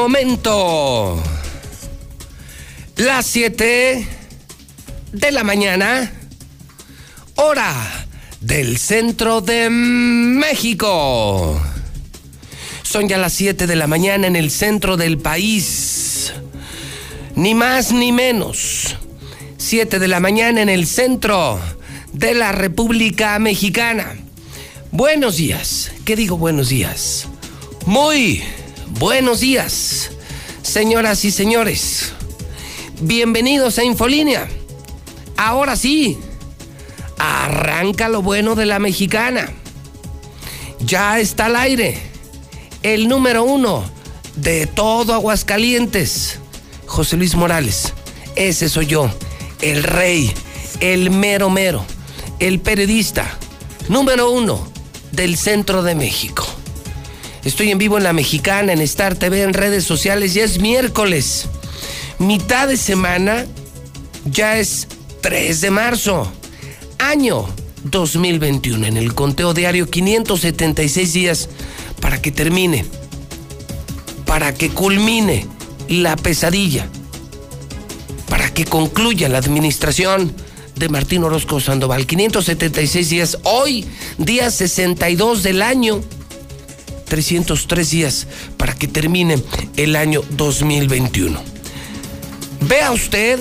Momento las 7 de la mañana, hora del centro de México. Son ya las 7 de la mañana en el centro del país. Ni más ni menos. 7 de la mañana en el centro de la República Mexicana. Buenos días. ¿Qué digo buenos días? Muy buenos días, señoras y señores. Bienvenidos a Infolínea. Ahora sí, arranca lo bueno de la mexicana. Ya está al aire. El número uno de todo Aguascalientes, José Luis Morales. Ese soy yo, el rey, el mero mero, el periodista número uno del centro de México. Estoy en vivo en La Mexicana, en Star TV, en redes sociales. Ya es miércoles. Mitad de semana. Ya es 3 de marzo. Año 2021. En el conteo diario 576 días para que termine. Para que culmine la pesadilla. Para que concluya la administración de Martín Orozco Sandoval. 576 días. Hoy, día 62 del año. 303 días para que termine el año 2021. Vea usted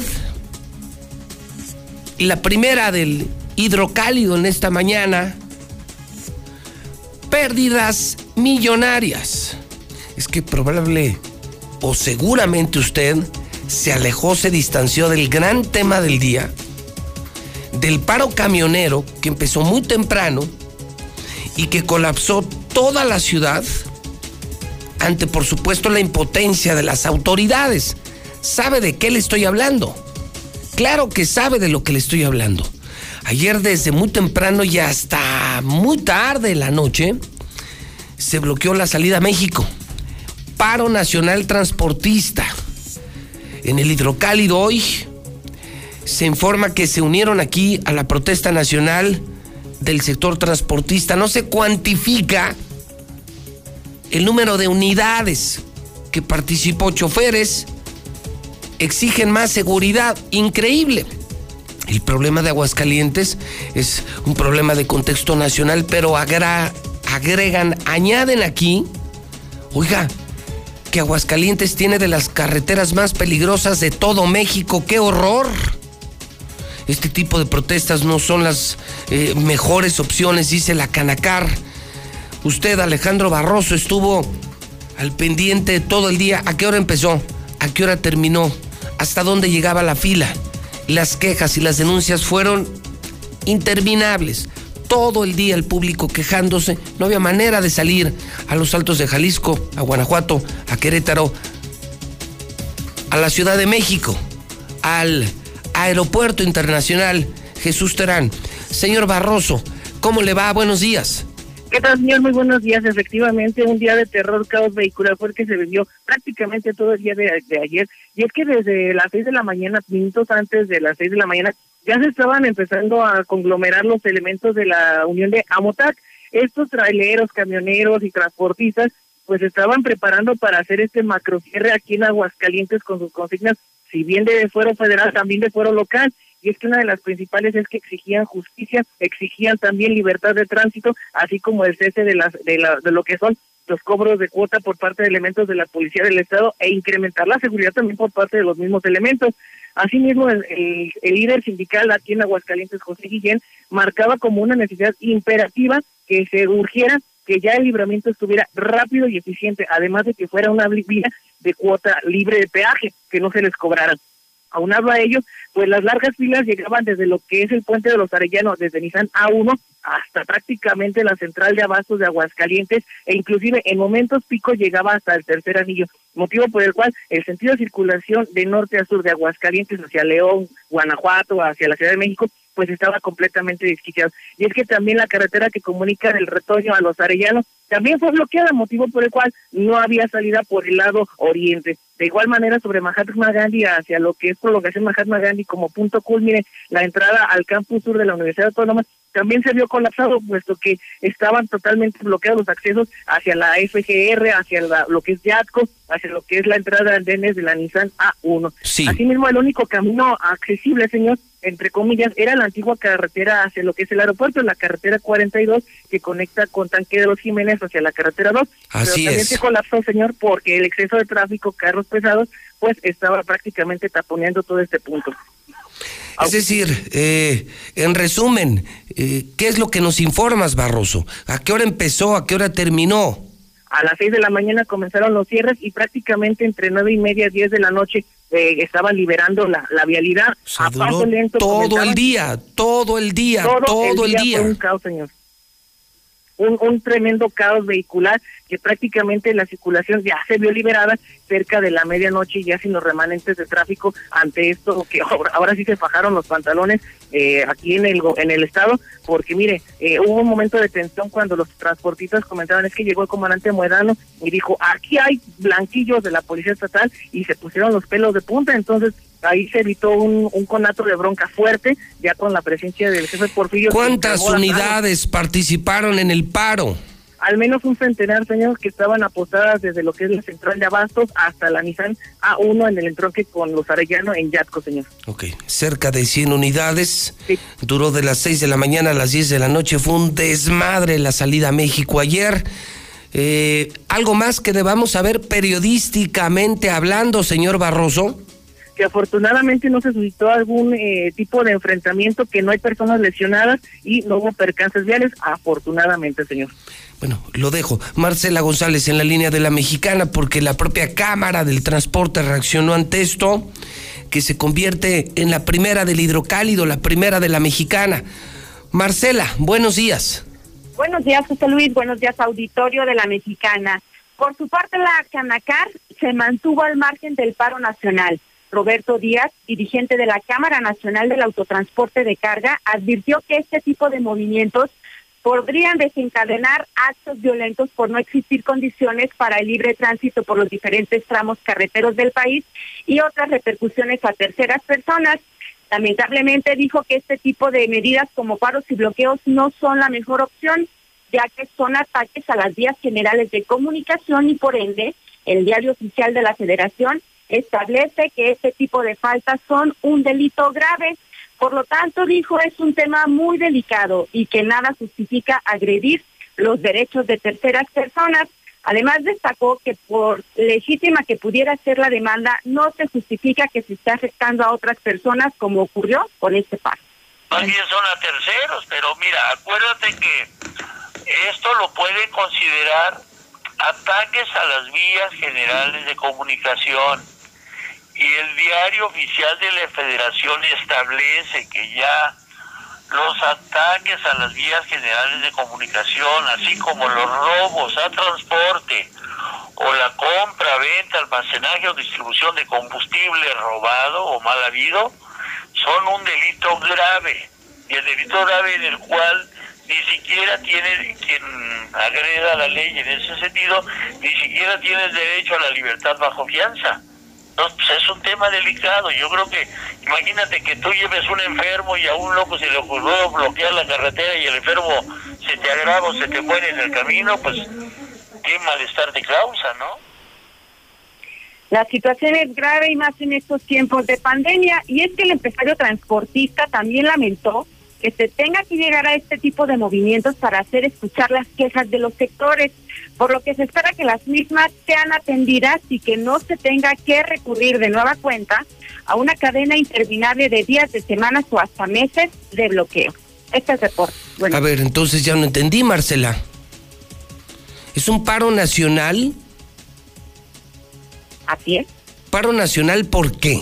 la primera del hidrocálido en esta mañana. Pérdidas millonarias. Es que probable o seguramente usted se alejó, se distanció del gran tema del día, del paro camionero que empezó muy temprano y que colapsó toda la ciudad ante, por supuesto, la impotencia de las autoridades. ¿Sabe de qué le estoy hablando? Claro que sabe de lo que le estoy hablando. Ayer desde muy temprano y hasta muy tarde en la noche se bloqueó la salida a México. Paro Nacional Transportista. En el hidrocálido hoy se informa que se unieron aquí a la protesta nacional del sector transportista. No se cuantifica el número de unidades que participó choferes. Exigen más seguridad. Increíble. El problema de Aguascalientes es un problema de contexto nacional, pero agregan, añaden aquí, oiga, que Aguascalientes tiene de las carreteras más peligrosas de todo México. ¡Qué horror! Este tipo de protestas no son las eh, mejores opciones, dice la Canacar. Usted, Alejandro Barroso, estuvo al pendiente todo el día. ¿A qué hora empezó? ¿A qué hora terminó? ¿Hasta dónde llegaba la fila? Las quejas y las denuncias fueron interminables. Todo el día el público quejándose. No había manera de salir a los altos de Jalisco, a Guanajuato, a Querétaro, a la Ciudad de México, al Aeropuerto Internacional Jesús Terán. Señor Barroso, ¿cómo le va? Buenos días. ¿Qué tal, señor? Muy buenos días. Efectivamente, un día de terror, caos vehicular fue el que se vivió prácticamente todo el día de, ayer. Y es que desde las seis de la mañana, minutos antes de las seis de la mañana, ya se estaban empezando a conglomerar los elementos de la unión de Amotac. Estos traileros, camioneros y transportistas, pues estaban preparando para hacer este macro cierre aquí en Aguascalientes con sus consignas si bien de fuero federal, también de fuero local. Y es que una de las principales es que exigían justicia, exigían también libertad de tránsito, así como el cese de, las, de, la, de lo que son los cobros de cuota por parte de elementos de la Policía del Estado e incrementar la seguridad también por parte de los mismos elementos. Asimismo, el, el, el líder sindical aquí en Aguascalientes, José Guillén, marcaba como una necesidad imperativa que se urgiera que ya el libramiento estuviera rápido y eficiente, además de que fuera una vía de cuota libre de peaje, que no se les cobrara. Aunado a ello, pues las largas filas llegaban desde lo que es el puente de los Arellanos, desde Nissan A1 hasta prácticamente la central de abastos de Aguascalientes e inclusive en momentos pico llegaba hasta el tercer anillo, motivo por el cual el sentido de circulación de norte a sur de Aguascalientes hacia León, Guanajuato, hacia la Ciudad de México, pues estaba completamente desquiciado. Y es que también la carretera que comunica del retoño a los arellanos también fue bloqueada, motivo por el cual no había salida por el lado oriente. De igual manera, sobre Mahatma Gandhi, hacia lo que es prolongación Mahatma Gandhi como punto culmine, la entrada al campus sur de la Universidad Autónoma, también se vio colapsado, puesto que estaban totalmente bloqueados los accesos hacia la FGR, hacia lo que es Yatco, hacia lo que es la entrada de andenes de la Nissan A1. Sí. Asimismo, el único camino accesible, señor, entre comillas, era la antigua carretera hacia lo que es el aeropuerto, la carretera 42, que conecta con Tanque de los Jiménez hacia la carretera 2. Así Pero también se colapsó, señor, porque el exceso de tráfico, carros pesados, pues estaba prácticamente taponeando todo este punto. Es decir, eh, en resumen, eh, ¿qué es lo que nos informas, Barroso? ¿A qué hora empezó? ¿A qué hora terminó? A las seis de la mañana comenzaron los cierres y prácticamente entre nueve y media, diez de la noche eh, estaban liberando la, la vialidad a paso lento. Todo el día, todo el día, todo, el día. un caos, señor. Un, un tremendo caos vehicular que prácticamente la circulación ya se vio liberada cerca de la medianoche ya sin los remanentes de tráfico ante esto que ahora, sí se fajaron los pantalones eh, aquí en el en el estado porque mire eh, hubo un momento de tensión cuando los transportistas comentaban es que llegó el comandante Muedano y dijo aquí hay blanquillos de la policía estatal y se pusieron los pelos de punta entonces ahí se evitó un, un conato de bronca fuerte ya con la presencia del jefe Porfirio ¿cuántas unidades participaron en el paro? Al menos un centenar, señor, que estaban apostadas desde lo que es la central de Abastos hasta la Nissan A1 en el entronque con los Arellano en Yatco, señor. Ok, cerca de 100 unidades. Duró de las 6 de la mañana a las 10 de la noche. Fue un desmadre la salida a México ayer. Eh, ¿Algo más que debamos saber periodísticamente hablando, señor Barroso? Que afortunadamente no se suscitó algún eh, tipo de enfrentamiento, que no hay personas lesionadas y no hubo percances viales, afortunadamente, señor. Bueno, lo dejo. Marcela González en la línea de la mexicana, porque la propia Cámara del Transporte reaccionó ante esto, que se convierte en la primera del hidrocálido, la primera de la mexicana. Marcela, buenos días. Buenos días, José Luis. Buenos días, auditorio de la mexicana. Por su parte, la Canacar se mantuvo al margen del paro nacional. Roberto Díaz, dirigente de la Cámara Nacional del Autotransporte de Carga, advirtió que este tipo de movimientos podrían desencadenar actos violentos por no existir condiciones para el libre tránsito por los diferentes tramos carreteros del país y otras repercusiones a terceras personas. Lamentablemente dijo que este tipo de medidas como paros y bloqueos no son la mejor opción, ya que son ataques a las vías generales de comunicación y por ende el diario oficial de la Federación establece que este tipo de faltas son un delito grave por lo tanto, dijo, es un tema muy delicado y que nada justifica agredir los derechos de terceras personas. Además, destacó que por legítima que pudiera ser la demanda, no se justifica que se esté afectando a otras personas como ocurrió con este paro. Más bien son a terceros, pero mira, acuérdate que esto lo pueden considerar ataques a las vías generales de comunicación y el diario oficial de la federación establece que ya los ataques a las vías generales de comunicación, así como los robos a transporte o la compra, venta, almacenaje o distribución de combustible robado o mal habido, son un delito grave. Y el delito grave en el cual ni siquiera tiene quien agreda la ley en ese sentido, ni siquiera tiene derecho a la libertad bajo fianza. Pues, es un tema delicado. Yo creo que, imagínate que tú lleves un enfermo y a un loco se le ocurrió bloquear la carretera y el enfermo se te agrava o se te muere en el camino, pues qué malestar de causa, ¿no? La situación es grave y más en estos tiempos de pandemia. Y es que el empresario transportista también lamentó que se tenga que llegar a este tipo de movimientos para hacer escuchar las quejas de los sectores, por lo que se espera que las mismas sean atendidas y que no se tenga que recurrir de nueva cuenta a una cadena interminable de días, de semanas o hasta meses de bloqueo. Este es el reporte. Bueno. A ver, entonces ya no entendí, Marcela. ¿Es un paro nacional? Así es. ¿Paro nacional por qué?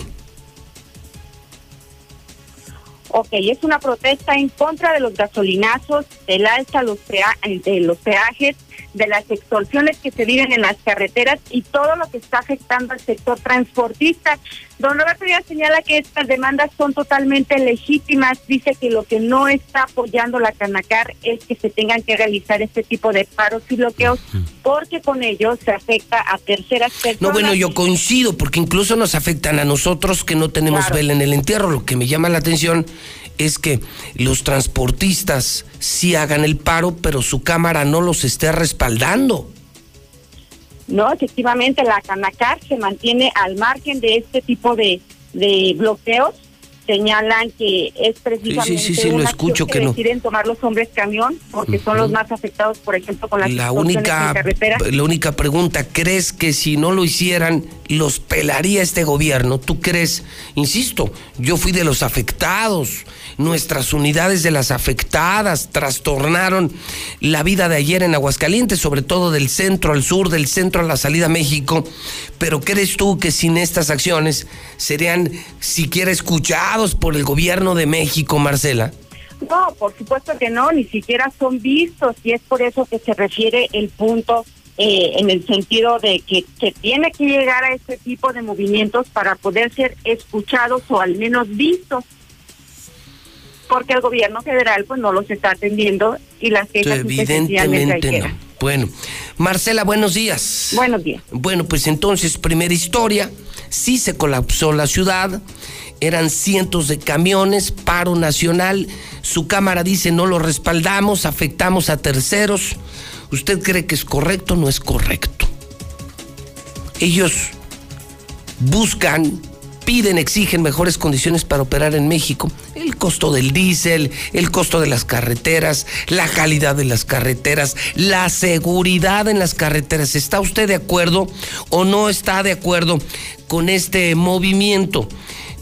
Ok, es una protesta en contra de los gasolinazos, del alza los de los peajes, de las extorsiones que se viven en las carreteras y todo lo que está afectando al sector transportista. Don Roberto ya señala que estas demandas son totalmente legítimas. Dice que lo que no está apoyando la Canacar es que se tengan que realizar este tipo de paros y bloqueos, porque con ellos se afecta a terceras personas. No, bueno, yo coincido, porque incluso nos afectan a nosotros que no tenemos vela en el entierro. Lo que me llama la atención es que los transportistas sí hagan el paro, pero su cámara no los esté respaldando. No, efectivamente, la Canacar se mantiene al margen de este tipo de, de bloqueos señalan que es precisamente sí, sí, sí, lo escucho que, deciden tomar los hombres camión porque son los más afectados, por ejemplo, con las la única carretera. La única pregunta, ¿crees que si no lo hicieran los pelaría este gobierno? ¿Tú crees? Insisto, yo fui de los afectados. Nuestras unidades de las afectadas trastornaron la vida de ayer en Aguascalientes, sobre todo del centro al sur, del centro a la salida a México. Pero ¿crees tú que sin estas acciones serían siquiera escuchados por el gobierno de México, Marcela? No, por supuesto que no, ni siquiera son vistos y es por eso que se refiere el punto eh, en el sentido de que se tiene que llegar a este tipo de movimientos para poder ser escuchados o al menos vistos porque el gobierno federal pues no los está atendiendo y las quejas evidentemente no. Bueno, Marcela, buenos días. Buenos días. Bueno, pues entonces, primera historia, sí se colapsó la ciudad, eran cientos de camiones, paro nacional, su cámara dice no lo respaldamos, afectamos a terceros. ¿Usted cree que es correcto o no es correcto? Ellos buscan piden, exigen mejores condiciones para operar en México. El costo del diésel, el costo de las carreteras, la calidad de las carreteras, la seguridad en las carreteras. ¿Está usted de acuerdo o no está de acuerdo con este movimiento?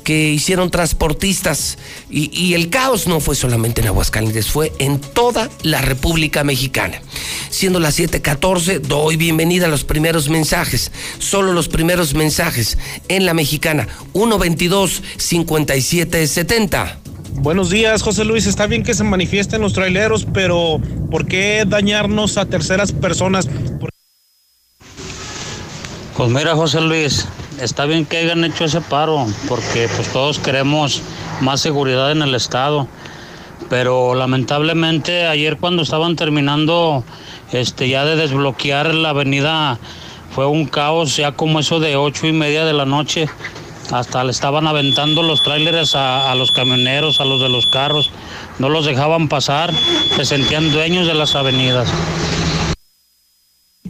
Que hicieron transportistas y, el caos no fue solamente en Aguascalientes, fue en toda la República Mexicana. Siendo las 7:14, doy bienvenida a los primeros mensajes, solo los primeros mensajes en la Mexicana, 122-5770. Buenos días, José Luis. Está bien que se manifiesten los traileros, pero ¿por qué dañarnos a terceras personas? Pues mira, José Luis, está bien que hayan hecho ese paro, porque pues todos queremos más seguridad en el estado. Pero lamentablemente ayer cuando estaban terminando este ya de desbloquear la avenida fue un caos, ya como eso de ocho y media de la noche. Hasta le estaban aventando los tráileres a, a los camioneros, a los de los carros. No los dejaban pasar, se sentían dueños de las avenidas.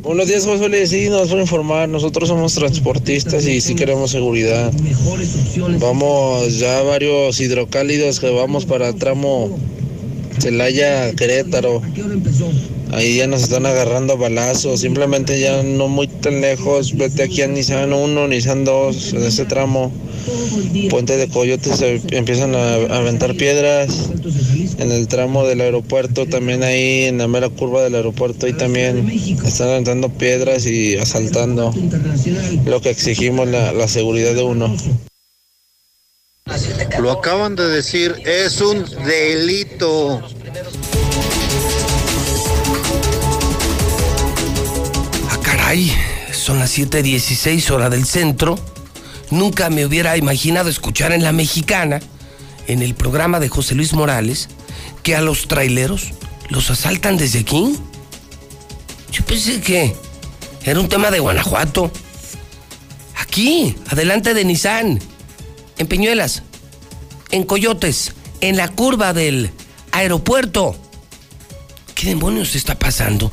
Buenos días, José. Sí, nos por informar. Nosotros somos transportistas y sí queremos seguridad. Vamos ya varios hidrocálidos que vamos para tramo Celaya, Querétaro. Ahí ya nos están agarrando balazos. Simplemente ya no muy tan lejos. Vete aquí a Nissan 1, Nissan 2, en ese tramo. Puente de Coyotes se empiezan a aventar piedras. En el tramo del aeropuerto, también ahí en la mera curva del aeropuerto, ahí también están aventando piedras y asaltando. Lo que exigimos la seguridad de uno. Lo acaban de decir, es un delito. Caray, son las 7:16 hora del centro. Nunca me hubiera imaginado escuchar en la mexicana, en el programa de José Luis Morales, que a los traileros los asaltan desde aquí. Yo pensé que era un tema de Guanajuato. Aquí, adelante de Nissan, en Peñuelas, en Coyotes, en la curva del aeropuerto. ¿Qué demonios está pasando?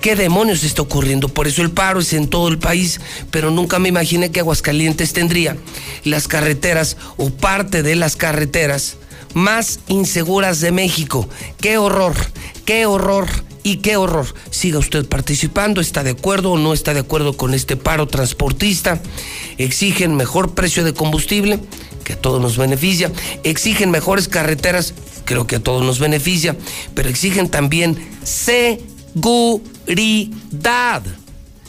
¿Qué demonios está ocurriendo? Por eso el paro es en todo el país, pero nunca me imaginé que Aguascalientes tendría las carreteras o parte de las carreteras más inseguras de México. ¡Qué horror! ¡Qué horror! Y qué horror. Siga usted participando, está de acuerdo o no está de acuerdo con este paro transportista. Exigen mejor precio de combustible, que a todos nos beneficia. Exigen mejores carreteras, creo que a todos nos beneficia. Pero exigen también seguridad.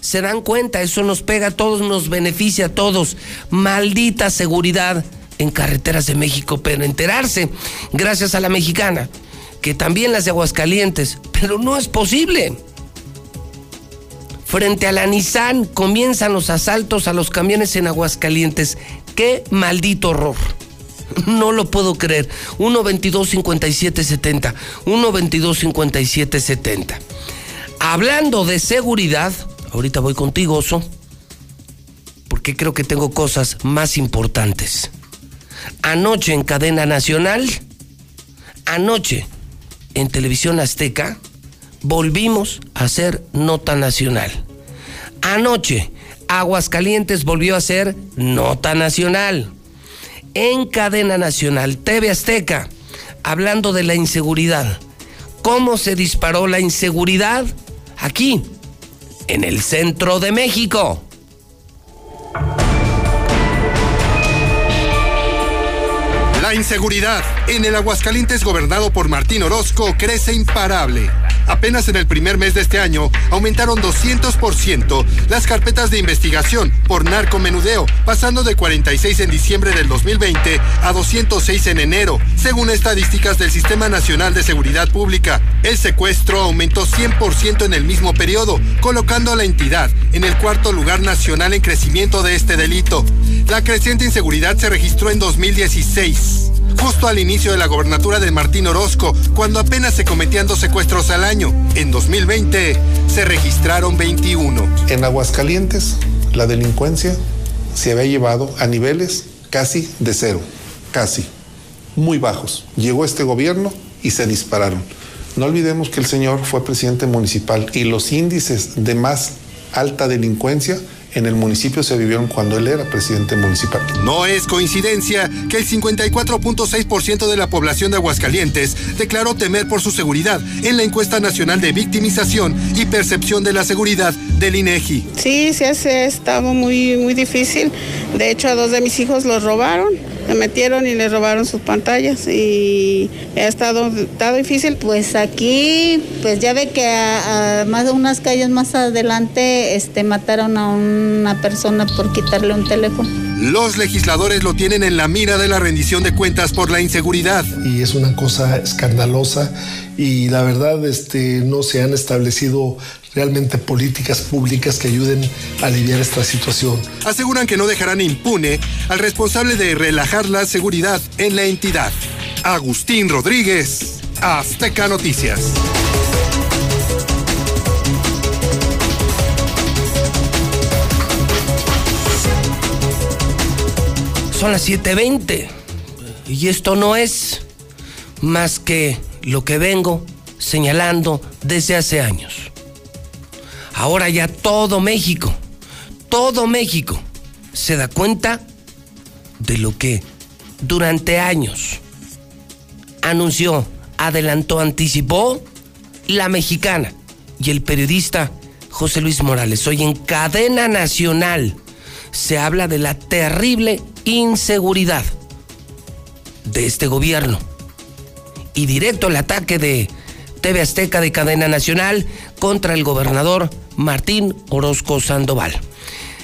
¿Se dan cuenta? Eso nos pega a todos, nos beneficia a todos. Maldita seguridad en carreteras de México, pero enterarse, gracias a la mexicana, que también las de Aguascalientes, pero no es posible. Frente a la Nissan comienzan los asaltos a los camiones en Aguascalientes. ¡Qué maldito horror! No lo puedo creer. 122-5770. 122-5770. Hablando de seguridad, ahorita voy contigo, porque creo que tengo cosas más importantes. Anoche en cadena nacional, anoche en televisión azteca, volvimos a hacer nota nacional. Anoche, Aguascalientes volvió a ser nota nacional. En cadena nacional, TV Azteca, hablando de la inseguridad. ¿Cómo se disparó la inseguridad? Aquí, en el centro de México. La inseguridad en el Aguascalientes gobernado por Martín Orozco crece imparable. Apenas en el primer mes de este año aumentaron 200% las carpetas de investigación por narcomenudeo, pasando de 46 en diciembre del 2020 a 206 en enero, según estadísticas del Sistema Nacional de Seguridad Pública. El secuestro aumentó 100% en el mismo periodo, colocando a la entidad en el cuarto lugar nacional en crecimiento de este delito. La creciente inseguridad se registró en 2016 justo al inicio de la gobernatura de Martín Orozco, cuando apenas se cometían dos secuestros al año. En 2020 se registraron 21. En Aguascalientes, la delincuencia se había llevado a niveles casi de cero, casi, muy bajos. Llegó este gobierno y se dispararon. No olvidemos que el señor fue presidente municipal y los índices de más alta delincuencia en el municipio se vivieron cuando él era presidente municipal. No es coincidencia que el 54.6% de la población de Aguascalientes declaró temer por su seguridad en la encuesta nacional de victimización y percepción de la seguridad del INEGI. Sí, sí, ha estado muy, muy difícil. De hecho, a dos de mis hijos los robaron se metieron y le robaron sus pantallas y ha estado, estado difícil. Pues aquí, pues ya ve que a, más de unas calles más adelante este, mataron a una persona por quitarle un teléfono. Los legisladores lo tienen en la mira de la rendición de cuentas por la inseguridad. Y es una cosa escandalosa y la verdad este, no se han establecido realmente políticas públicas que ayuden a aliviar esta situación. Aseguran que no dejarán impune al responsable de relajar la seguridad en la entidad. Agustín Rodríguez, Azteca Noticias. Son las 7.20 y esto no es más que lo que vengo señalando desde hace años. Ahora ya todo México, todo México se da cuenta de lo que durante años anunció, adelantó, anticipó la mexicana y el periodista José Luis Morales. Hoy en cadena nacional se habla de la terrible inseguridad de este gobierno. Y directo el ataque de TV Azteca de cadena nacional contra el gobernador Martín Orozco Sandoval.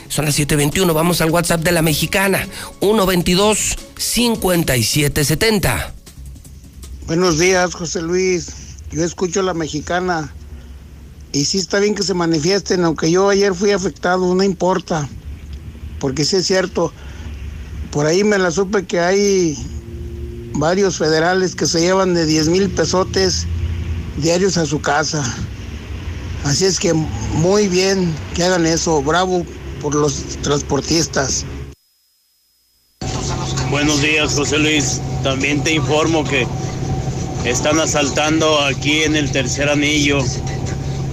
Son las 7:21, vamos al WhatsApp de la mexicana, 122-5770. Buenos días, José Luis. Yo escucho a la mexicana y sí está bien que se manifiesten, aunque yo ayer fui afectado, no importa, porque sí es cierto, por ahí me la supe que hay varios federales que se llevan de 10 mil pesotes diarios a su casa. Así es que muy bien que hagan eso. Bravo por los transportistas. Buenos días, José Luis. También te informo que están asaltando aquí en el tercer anillo.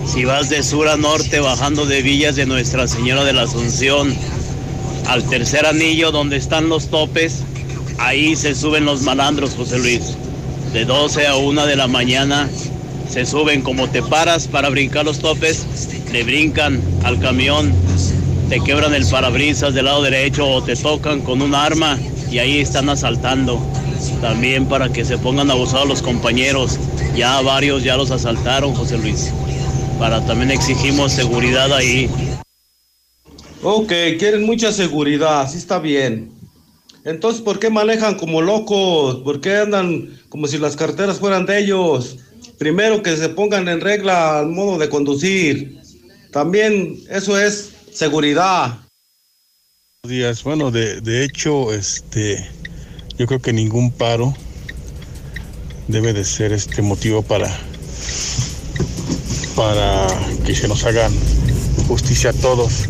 Si vas de sur a norte bajando de Villas de Nuestra Señora de la Asunción, al tercer anillo donde están los topes, ahí se suben los malandros, José Luis. De 12 a 1 de la mañana se suben como te paras para brincar los topes, le brincan al camión, te quebran el parabrisas del lado derecho o te tocan con un arma y ahí están asaltando. También para que se pongan abusados los compañeros. Ya varios ya los asaltaron, José Luis. Para también exigimos seguridad ahí. Ok, quieren mucha seguridad, sí está bien. Entonces, ¿por qué manejan como locos? ¿Por qué andan como si las carteras fueran de ellos? Primero que se pongan en regla al modo de conducir. También eso es seguridad. Buenos días. Bueno, de, de hecho, este, yo creo que ningún paro debe de ser este motivo para, para que se nos hagan justicia a todos.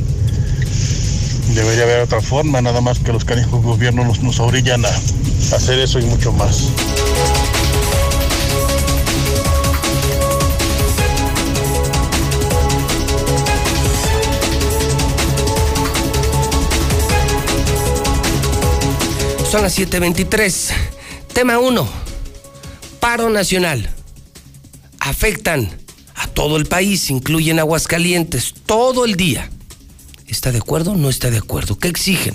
Debería haber otra forma, nada más que los canijos gobiernos nos, nos orillan a, a hacer eso y mucho más. Son las 7:23. Tema 1. Paro nacional. Afectan a todo el país, incluyen Aguascalientes, todo el día. ¿Está de acuerdo no está de acuerdo? ¿Qué exigen?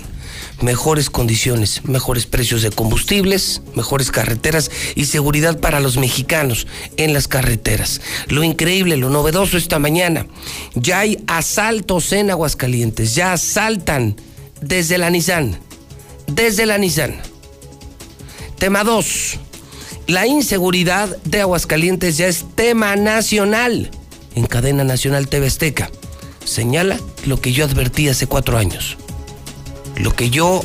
Mejores condiciones, mejores precios de combustibles, mejores carreteras y seguridad para los mexicanos en las carreteras. Lo increíble, lo novedoso esta mañana, ya hay asaltos en Aguascalientes, ya asaltan desde la Nissan, desde la Nissan. Tema 2. La inseguridad de Aguascalientes ya es tema nacional en cadena nacional TV Azteca. Señala lo que yo advertí hace cuatro años, lo que yo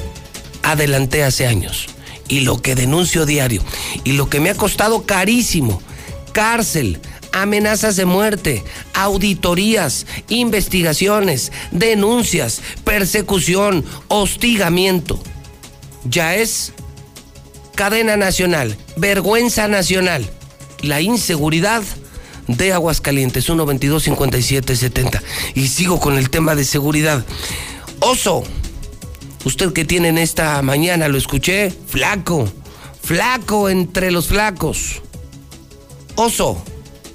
adelanté hace años y lo que denuncio diario y lo que me ha costado carísimo, cárcel, amenazas de muerte, auditorías, investigaciones, denuncias, persecución, hostigamiento. Ya es cadena nacional, vergüenza nacional, la inseguridad de Aguascalientes, 122 57 70. Y sigo con el tema de seguridad. Oso, usted que tiene en esta mañana, lo escuché, flaco, flaco entre los flacos. Oso,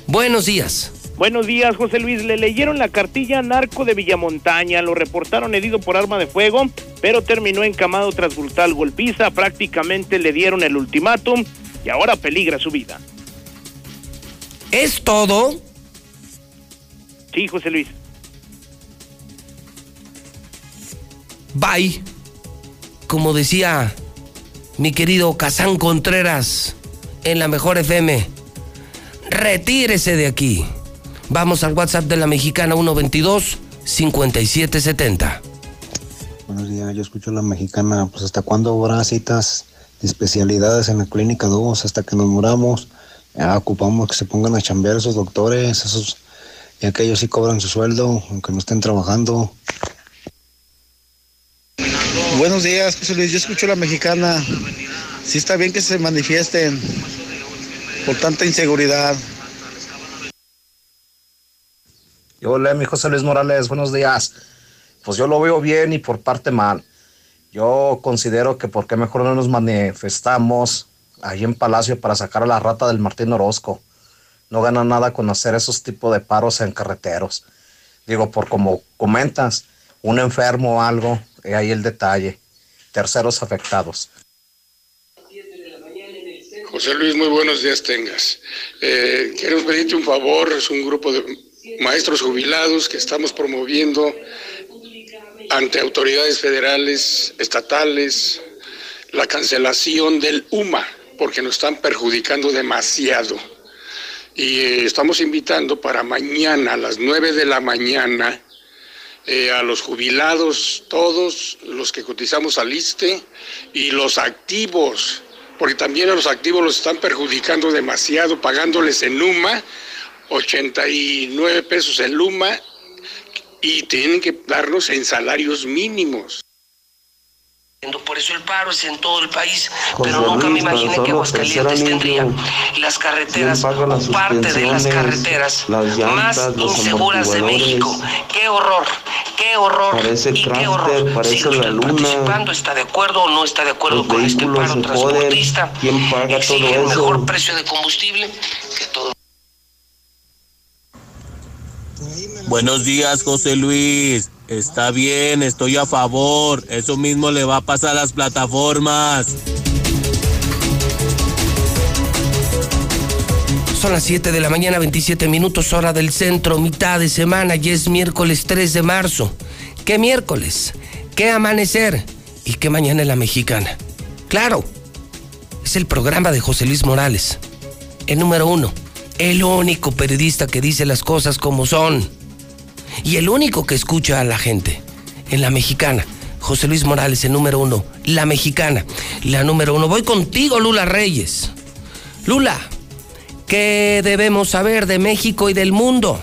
buenos días. Buenos días, José Luis. Le leyeron la cartilla narco de Villamontaña, lo reportaron herido por arma de fuego, pero terminó encamado tras brutal golpiza. Prácticamente le dieron el ultimátum y ahora peligra su vida. ¿Es todo? Sí, José Luis. Bye. Como decía mi querido Kazán Contreras en la mejor FM, retírese de aquí. Vamos al WhatsApp de la mexicana 122 5770. Buenos días, yo escucho a la mexicana. Pues hasta cuándo habrá citas de especialidades en la clínica 2 hasta que nos muramos. Ya ocupamos que se pongan a chambear esos doctores, esos, ya que ellos sí cobran su sueldo, aunque no estén trabajando. Buenos días, José Luis. Yo escucho a la mexicana. Sí está bien que se manifiesten por tanta inseguridad. Hola, mi José Luis Morales, buenos días. Pues yo lo veo bien y por parte mal. Yo considero que por qué mejor no nos manifestamos ahí en Palacio para sacar a la rata del Martín Orozco. No gana nada con hacer esos tipos de paros en carreteros. Digo, por como comentas, un enfermo o algo, ahí el detalle. Terceros afectados. José Luis, muy buenos días tengas. Eh, pedirte un favor, es un grupo de maestros jubilados que estamos promoviendo ante autoridades federales, estatales, la cancelación del UMA, porque nos están perjudicando demasiado. Y eh, estamos invitando para mañana a las 9 de la mañana eh, a los jubilados, todos los que cotizamos al ISTE y los activos, porque también a los activos los están perjudicando demasiado, pagándoles en UMA 89 pesos en Luma y tienen que darnos en salarios mínimos. Por eso el paro es en todo el país, pero nunca me imaginé que Aguascalientes tendría las carreteras o parte de las carreteras más inseguras de México. ¡Qué horror! ¡Qué horror! Parece y qué horror! parece ¿Sigue usted la luna. participando? ¿Está de acuerdo o no está de acuerdo con este paro transportista? ¿Quién paga todo Exige eso? mejor precio de combustible que todo. Buenos días, José Luis. Está bien, estoy a favor. Eso mismo le va a pasar a las plataformas. Son las 7 de la mañana, 27 minutos, hora del centro, mitad de semana, y es miércoles 3 de marzo. ¿Qué miércoles? ¿Qué amanecer? ¿Y qué mañana en la mexicana? Claro, es el programa de José Luis Morales, el número uno, el único periodista que dice las cosas como son. y el único que escucha a la gente en la mexicana. José Luis Morales, el número uno. La mexicana, la número uno. Voy contigo, Lula Reyes. Lula, ¿qué debemos saber de México y del mundo?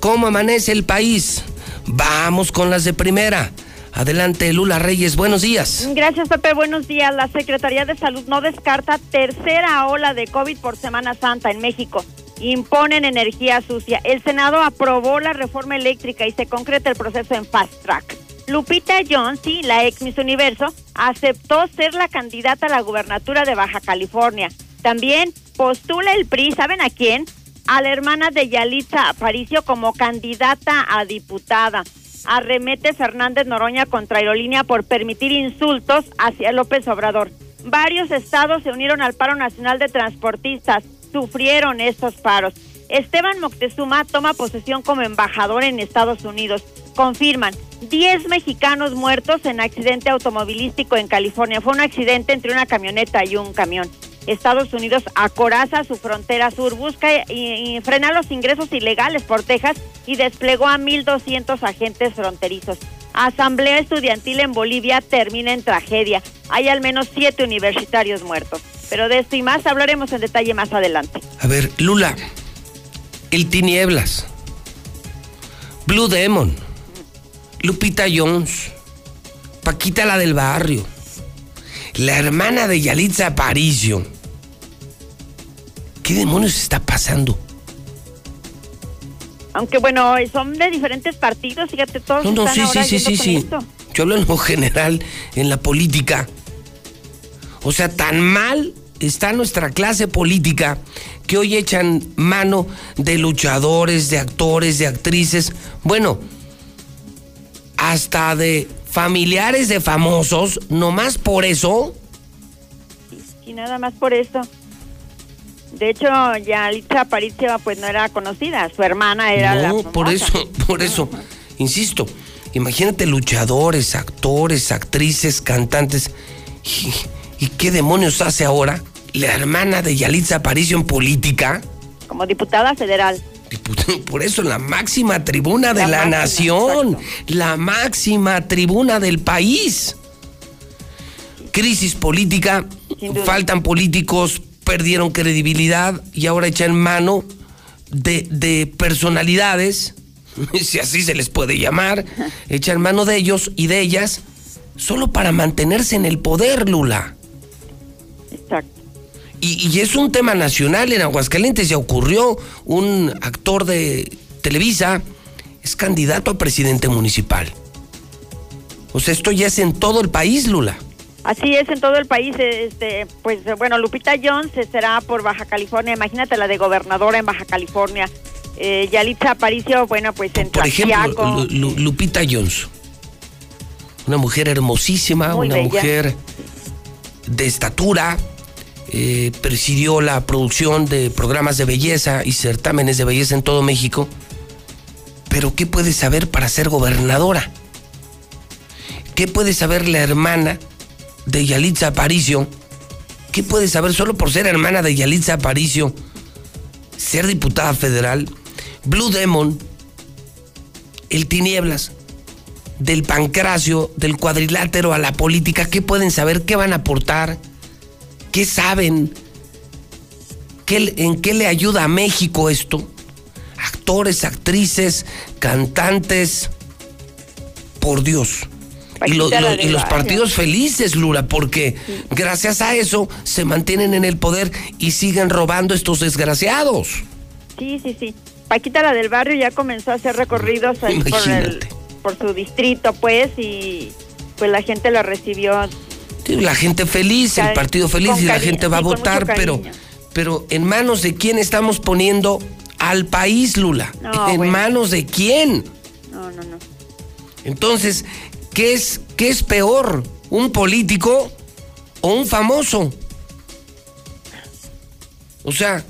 ¿Cómo amanece el país? Vamos con las de primera. Adelante, Lula Reyes, buenos días. Gracias, Pepe, buenos días. La Secretaría de Salud no descarta tercera ola de COVID por Semana Santa en México. Imponen energía sucia. El Senado aprobó la reforma eléctrica y se concreta el proceso en fast track. Lupita Jones, la ex Miss Universo, aceptó ser la candidata a la gubernatura de Baja California. También postula el PRI, ¿saben a quién? A la hermana de Yalitza Aparicio como candidata a diputada. Arremete Fernández Noroña contra Aerolínea por permitir insultos hacia López Obrador. Varios estados se unieron al paro nacional de transportistas. Sufrieron estos paros. Esteban Moctezuma toma posesión como embajador en Estados Unidos. Confirman 10 mexicanos muertos en accidente automovilístico en California. Fue un accidente entre una camioneta y un camión. Estados Unidos acoraza su frontera sur, busca y, frena los ingresos ilegales por Texas y desplegó a 1.200 agentes fronterizos. Asamblea estudiantil en Bolivia termina en tragedia. Hay al menos siete universitarios muertos. Pero de esto y más hablaremos en detalle más adelante. A ver, Lula, el Tinieblas, Blue Demon, Lupita Jones, Paquita la del barrio, la hermana de Yalitza Aparicio. ¿Qué demonios está pasando? Aunque bueno, son de diferentes partidos, fíjate, todos no, no, están sí, ahora sí, sí, sí, sí. Yo hablo en lo general, en la política. O sea, tan mal está nuestra clase política que hoy echan mano de luchadores, de actores, de actrices, bueno, hasta de familiares de famosos, nomás por eso. Y nada más por eso. De hecho, ya Alicia Aparicio pues no era conocida, su hermana era la No, por eso, por eso, insisto, imagínate luchadores, actores, actrices, cantantes. ¿Y, y qué demonios hace ahora la hermana de Yalitza Aparicio en política? Como diputada federal. Por eso, la máxima tribuna de la, La máxima, nación, la máxima tribuna del país. Crisis política, faltan políticos, perdieron credibilidad y ahora echan mano de, de personalidades, si así se les puede llamar, echan mano de ellos y de ellas solo para mantenerse en el poder, Lula. Exacto. Y, y es un tema nacional, en Aguascalientes ya ocurrió, un actor de Televisa es candidato a presidente municipal. O sea, esto ya es en todo el país, Lula. Así es en todo el país, este, pues bueno, Lupita Jones será por Baja California, imagínate la de gobernadora en Baja California. Eh, Yalitza Aparicio, bueno, pues en Por ejemplo, Tlaxiaco. Lu- Lu- Lupita Jones. Una mujer hermosísima, Muy una bella. mujer de estatura. Eh, presidió la producción de programas de belleza y certámenes de belleza en todo México. Pero ¿qué puede saber para ser gobernadora? ¿Qué puede saber la hermana de Yalitza Aparicio? ¿Qué puede saber solo por ser hermana de Yalitza Aparicio? Ser diputada federal. Blue Demon, el Tinieblas, del pancracio, del cuadrilátero a la política, ¿qué pueden saber? ¿Qué van a aportar? ¿Qué saben? ¿Qué- ¿En qué le ayuda a México esto? Actores, actrices, cantantes, por Dios. Y, lo- lo- los partidos felices, Lula, porque gracias a eso se mantienen en el poder y siguen robando estos desgraciados. Sí, sí, sí. Paquita la del barrio ya comenzó a hacer recorridos ahí por, el, por su distrito, pues, y pues la gente lo recibió. La gente feliz, el partido feliz y la gente va a votar, pero, pero ¿en manos de quién estamos poniendo al país, Lula? No, ¿En bueno. manos de quién? No, no, no. Entonces, ¿qué es, ¿qué es peor? ¿Un político o un famoso? O sea,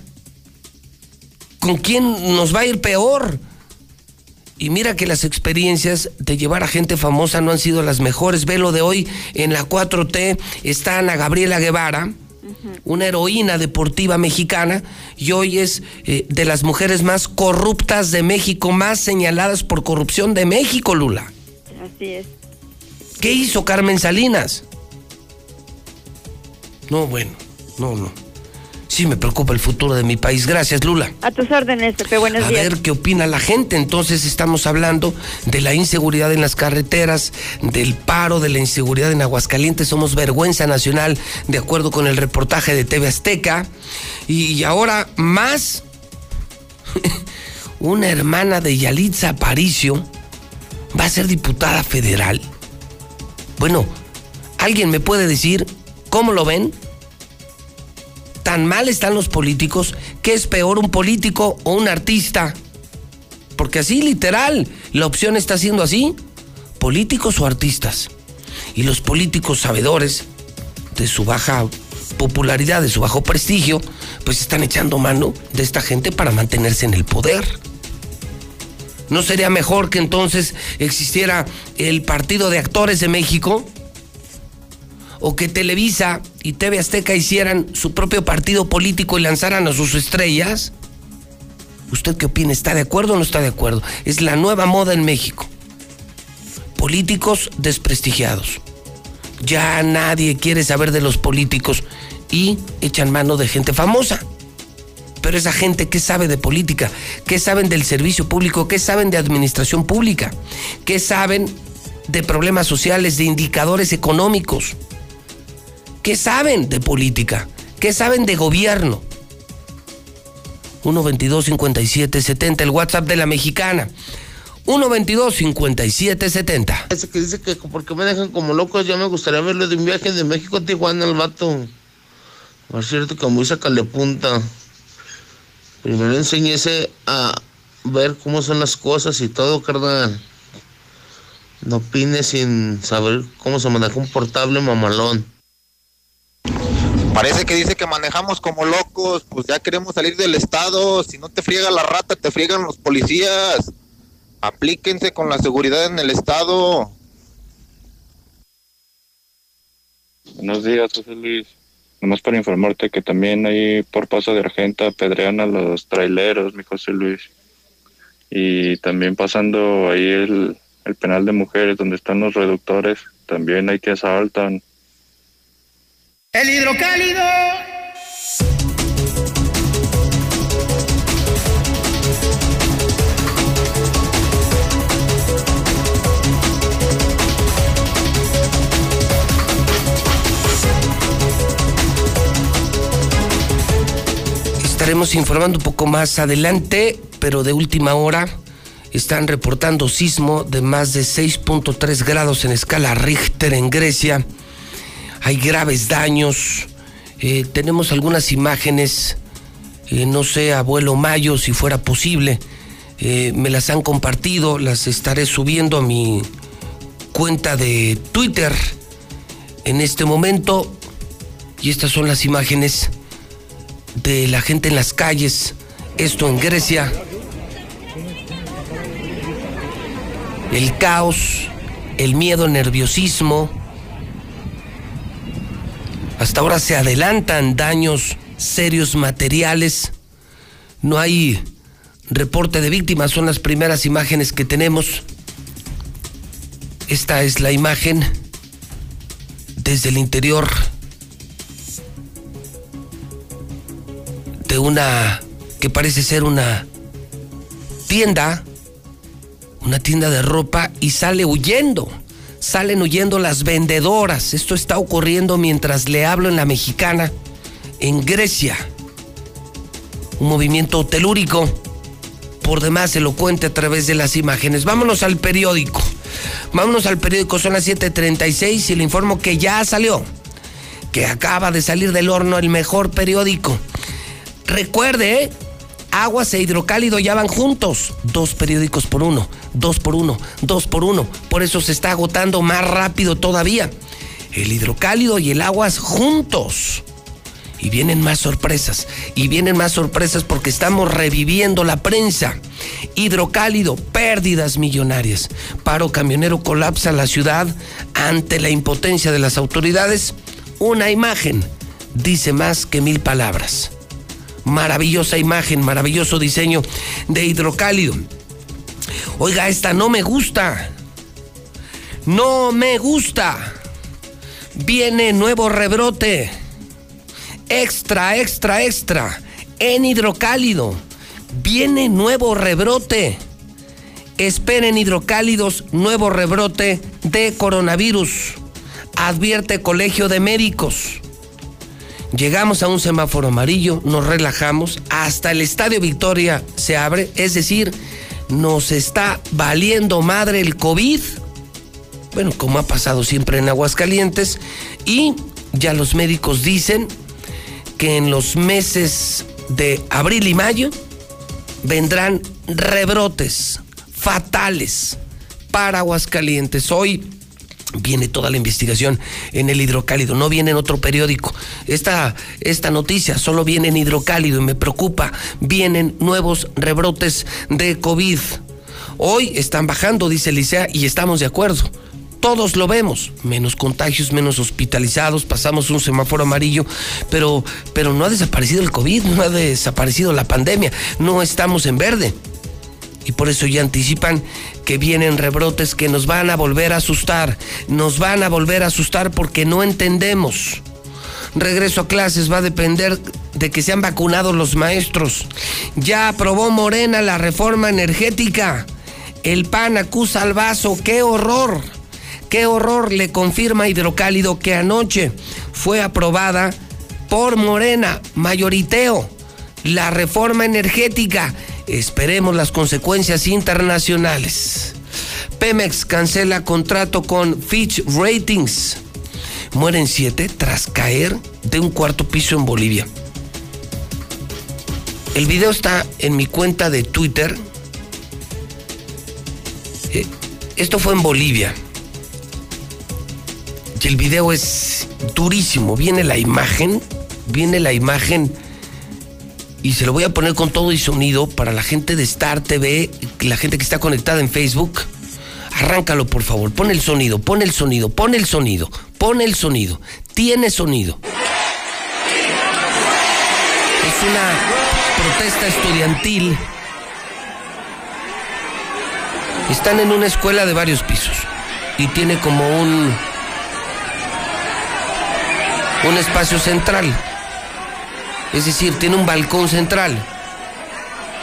¿con quién nos va a ir peor? Y mira que las experiencias de llevar a gente famosa no han sido las mejores. Ve lo de hoy en la 4T. Está Ana Gabriela Guevara, una heroína deportiva mexicana y hoy es eh, de las mujeres más corruptas de México, más señaladas por corrupción de México, Lula. Así es. ¿Qué hizo Carmen Salinas? No, bueno, no, no. Sí me preocupa el futuro de mi país. Gracias, Lula. A tus órdenes, Pepe. Buenos a días. ver qué opina la gente. Entonces estamos hablando de la inseguridad en las carreteras, del paro, de la inseguridad en Aguascalientes. Somos vergüenza nacional, de acuerdo con el reportaje de TV Azteca. Y ahora más, una hermana de Yalitza Aparicio va a ser diputada federal. Bueno, ¿alguien me puede decir cómo lo ven? Tan mal están los políticos que es peor un político o un artista. Porque así literal, la opción está siendo así, políticos o artistas. Y los políticos sabedores de su baja popularidad, de su bajo prestigio, pues están echando mano de esta gente para mantenerse en el poder. ¿No sería mejor que entonces existiera el Partido de Actores de México? O que Televisa y TV Azteca hicieran su propio partido político y lanzaran a sus estrellas? ¿Usted qué opina? ¿Está de acuerdo o no está de acuerdo? Es la nueva moda en México. Políticos desprestigiados. Ya nadie quiere saber de los políticos y echan mano de gente famosa. Pero esa gente, ¿qué sabe de política? ¿Qué saben del servicio público? ¿Qué saben de administración pública? ¿Qué saben de problemas sociales, de indicadores económicos? ¿Qué saben de política? ¿Qué saben de gobierno? 122-5770, el WhatsApp de la mexicana. 122-5770. Ese que dice que porque me dejan como locos, ya me gustaría verlo de un viaje de México a Tijuana al vato. Por cierto, como dice Calepunta. Primero enseñese a ver cómo son las cosas y todo, carnal. No opines sin saber cómo se maneja un portable mamalón. Parece que dice que manejamos como locos, pues ya queremos salir del estado, si no te friega la rata, te friegan los policías. Aplíquense con la seguridad en el estado. Buenos días, José Luis. Nomás para informarte que también ahí por paso de Argenta apedrean a los traileros, mi José Luis. Y también pasando ahí el, el penal de mujeres donde están los reductores, también hay que asaltan. El hidrocálido. Estaremos informando un poco más adelante, pero de última hora están reportando sismo de más de 6.3 grados en escala Richter en Grecia hay graves daños. Eh, tenemos algunas imágenes, eh, no sé, abuelo Mayo, si fuera posible. Eh, me las han compartido, las estaré subiendo a mi cuenta de Twitter en este momento. Y estas son las imágenes de la gente en las calles. Esto en Grecia. El caos, el miedo, nerviosismo hasta ahora se adelantan daños serios materiales. No hay reporte de víctimas, son las primeras imágenes que tenemos. Esta es la imagen desde el interior de una que parece ser una tienda, una tienda de ropa y sale huyendo salen huyendo las vendedoras. Esto está ocurriendo mientras le hablo en la mexicana, en Grecia. Un movimiento telúrico, por demás elocuente a través de las imágenes. Vámonos al periódico. Vámonos al periódico, son las 7:36 y le informo que ya salió, que acaba de salir del horno el mejor periódico. Recuerde. Aguas e hidrocálido ya van juntos. Dos periódicos por uno, dos por uno, dos por uno. Por eso se está agotando más rápido todavía. El hidrocálido y el aguas juntos. Y vienen más sorpresas. Y vienen más sorpresas porque estamos reviviendo la prensa. Hidrocálido, pérdidas millonarias. Paro camionero colapsa la ciudad ante la impotencia de las autoridades. Una imagen dice más que mil palabras. Maravillosa imagen, maravilloso diseño de hidrocálido. Oiga, esta no me gusta. No me gusta. Viene nuevo rebrote. Extra, extra, extra. En hidrocálido. Viene nuevo rebrote. Esperen hidrocálidos nuevo rebrote de coronavirus. Advierte Colegio de Médicos. Llegamos a un semáforo amarillo, nos relajamos, hasta el Estadio Victoria se abre, es decir, nos está valiendo madre el COVID. Bueno, como ha pasado siempre en Aguascalientes. Y ya los médicos dicen que en los meses de abril y mayo vendrán rebrotes fatales para Aguascalientes. Hoy viene toda la investigación en el hidrocálido, no viene en otro periódico. Esta, esta noticia solo viene en hidrocálido y me preocupa. Vienen nuevos rebrotes de COVID. Hoy están bajando, dice Licea, y estamos de acuerdo. Todos lo vemos, menos contagios, menos hospitalizados, pasamos un semáforo amarillo, pero, pero no ha desaparecido el COVID, no ha desaparecido la pandemia, no estamos en verde y por eso ya anticipan que vienen rebrotes que nos van a volver a asustar, nos van a volver a asustar porque no entendemos. Regreso a clases va a depender de que sean vacunados los maestros. Ya aprobó Morena la reforma energética. El PAN acusa al vaso. ¡Qué horror! ¡Qué horror! Le confirma Hidrocálido que anoche fue aprobada por Morena, mayoriteo, la reforma energética Esperemos las consecuencias internacionales. Pemex cancela contrato con Fitch Ratings. Mueren siete tras caer de un cuarto piso en Bolivia. El video está en mi cuenta de Twitter. Eh, esto fue en Bolivia. Y el video es durísimo. Viene la imagen. Viene la imagen y se lo voy a poner con todo y sonido para la gente de Star TV, la gente que está conectada en Facebook. Arráncalo, por favor. Pon el sonido, pon el sonido, pon el sonido, pon el sonido. Tiene sonido. Es una protesta estudiantil. Están en una escuela de varios pisos y tiene como un un espacio central es decir, tiene un balcón central,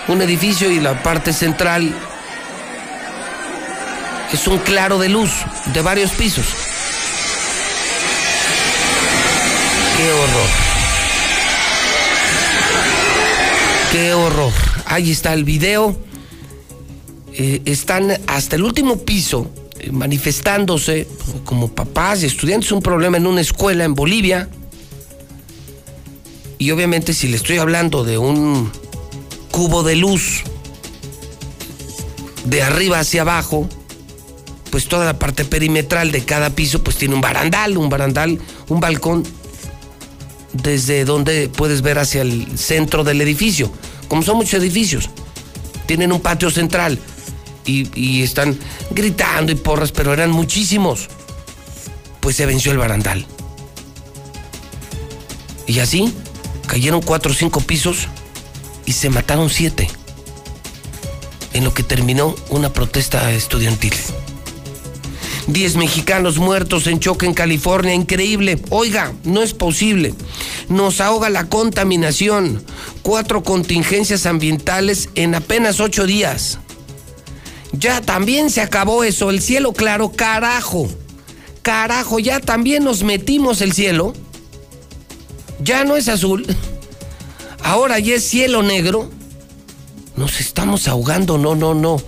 un edificio y la parte central es un claro de luz de varios pisos. Qué horror. Qué horror. Ahí está el video. Eh, están hasta el último piso eh, manifestándose como papás y estudiantes un problema en una escuela en Bolivia. Y obviamente si le estoy hablando de un cubo de luz de arriba hacia abajo, pues toda la parte perimetral de cada piso pues tiene un barandal, un barandal, un balcón desde donde puedes ver hacia el centro del edificio. Como son muchos edificios, tienen un patio central y, y están gritando y porras, pero eran muchísimos. Pues se venció el barandal. Y así cayeron cuatro o cinco pisos y se mataron siete. En lo que terminó una protesta estudiantil. Diez mexicanos muertos en choque en California, increíble. Oiga, no es posible. Nos ahoga la contaminación. Cuatro contingencias ambientales en apenas ocho días. Ya también se acabó eso, el cielo claro, carajo. Carajo, ya también nos metimos el cielo ya no es azul, ahora ya es cielo negro. Nos estamos ahogando, no, no, no.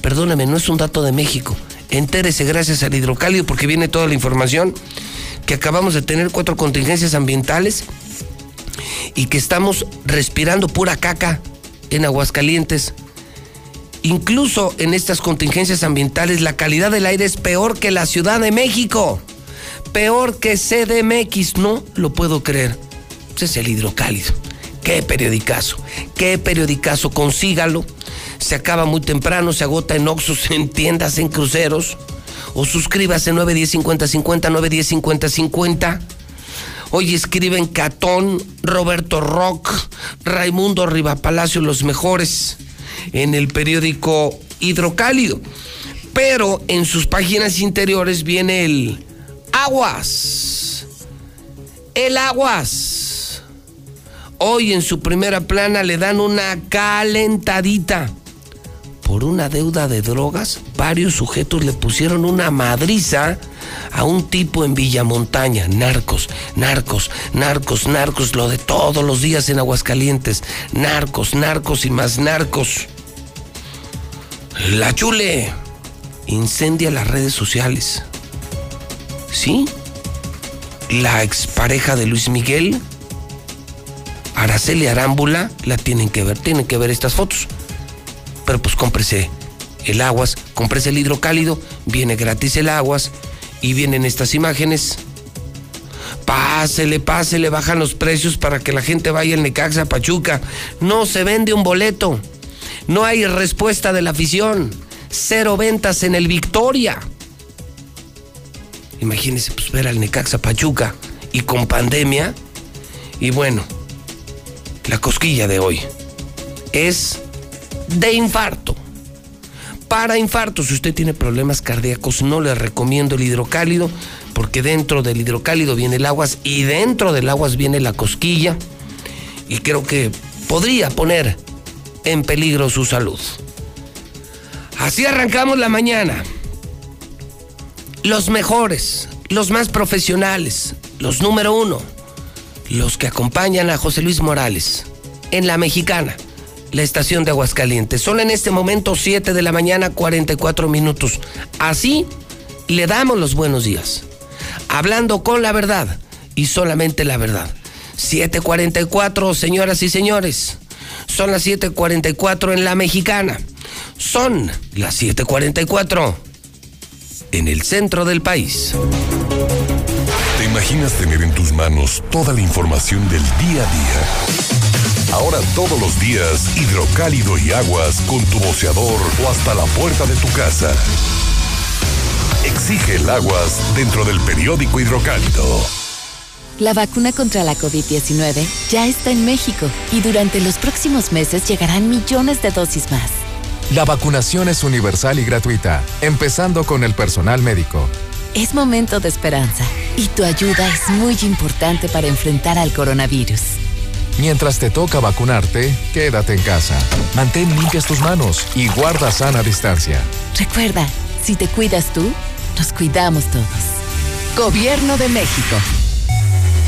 Perdóname, no es un dato de México. Entérese gracias al hidrocálido porque viene toda la información que acabamos de tener cuatro contingencias ambientales y que estamos respirando pura caca en Aguascalientes. Incluso en estas contingencias ambientales la calidad del aire es peor que la Ciudad de México. Peor que CDMX, no lo puedo creer es el hidrocálido. Qué periodicazo, qué periodicazo, consígalo. Se acaba muy temprano, se agota en Oxus, en tiendas, en cruceros. O suscríbase 910 50 50 910 50 50. Hoy escriben Catón, Roberto Rock, Raimundo Rivapalacio, los mejores, en el periódico Hidrocálido. Pero en sus páginas interiores viene el Aguas. El Aguas. Hoy en su primera plana le dan una calentadita. Por una deuda de drogas, varios sujetos le pusieron una madriza a un tipo en Villamontaña. Narcos, narcos, narcos, narcos, lo de todos los días en Aguascalientes. Narcos, narcos y más narcos. La chule incendia las redes sociales. ¿Sí? La expareja de Luis Miguel, Araceli Arámbula, la tienen que ver, tienen que ver estas fotos. Pero pues cómprese el aguas, cómprese el hidrocálido, viene gratis el aguas y vienen estas imágenes. Pásele, pásele, bajan los precios para que la gente vaya al Necaxa Pachuca. No se vende un boleto. No hay respuesta de la afición. Cero ventas en el Victoria. Imagínense, pues ver al Necaxa Pachuca y con pandemia. Y bueno, la cosquilla de hoy es de infarto. Para infarto, si usted tiene problemas cardíacos, no le recomiendo el hidrocálido, porque dentro del hidrocálido viene el aguas y dentro del aguas viene la cosquilla. Y creo que podría poner en peligro su salud. Así arrancamos la mañana. Los mejores, los más profesionales, los número uno, los que acompañan a José Luis Morales en la mexicana, la estación de Aguascalientes. Son en este momento 7 de la mañana, 44 minutos. Así le damos los buenos días. Hablando con la verdad y solamente la verdad. 744, señoras y señores. Son las 7:44 en la mexicana. Son las 7:44 en el centro del país. ¿Te imaginas tener en tus manos toda la información del día a día? Ahora todos los días, hidrocálido y aguas con tu boceador o hasta la puerta de tu casa. Exige el aguas dentro del periódico hidrocálido. La vacuna contra la COVID-19 ya está en México y durante los próximos meses llegarán millones de dosis más. La vacunación es universal y gratuita, empezando con el personal médico. Es momento de esperanza y tu ayuda es muy importante para enfrentar al coronavirus. Mientras te toca vacunarte, quédate en casa. Mantén limpias tus manos y guarda sana distancia. Recuerda, si te cuidas tú, nos cuidamos todos. Gobierno de México.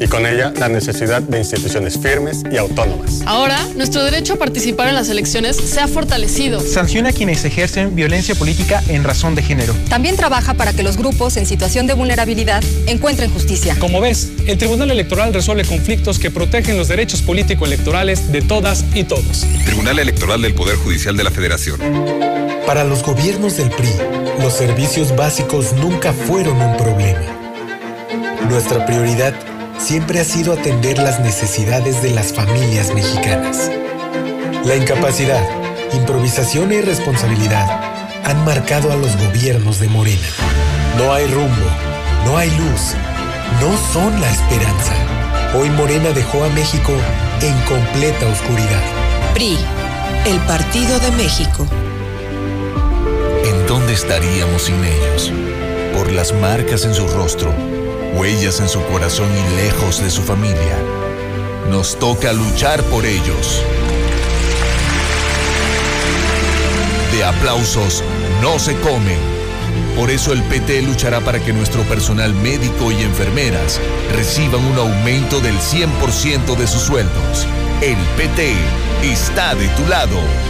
y con ella la necesidad de instituciones firmes y autónomas. Ahora, nuestro derecho a participar en las elecciones se ha fortalecido. Sanciona a quienes ejercen violencia política en razón de género. También trabaja para que los grupos en situación de vulnerabilidad encuentren justicia. Como ves, el Tribunal Electoral resuelve conflictos que protegen los derechos político-electorales de todas y todos. Tribunal Electoral del Poder Judicial de la Federación. Para los gobiernos del PRI, los servicios básicos nunca fueron un problema. Nuestra prioridad siempre ha sido atender las necesidades de las familias mexicanas. La incapacidad, improvisación e irresponsabilidad han marcado a los gobiernos de Morena. No hay rumbo, no hay luz, no son la esperanza. Hoy Morena dejó a México en completa oscuridad. PRI, el Partido de México. ¿En dónde estaríamos sin ellos? Por las marcas en su rostro huellas en su corazón y lejos de su familia. Nos toca luchar por ellos. De aplausos no se comen. Por eso el PT luchará para que nuestro personal médico y enfermeras reciban un aumento del 100% de sus sueldos. El PT está de tu lado.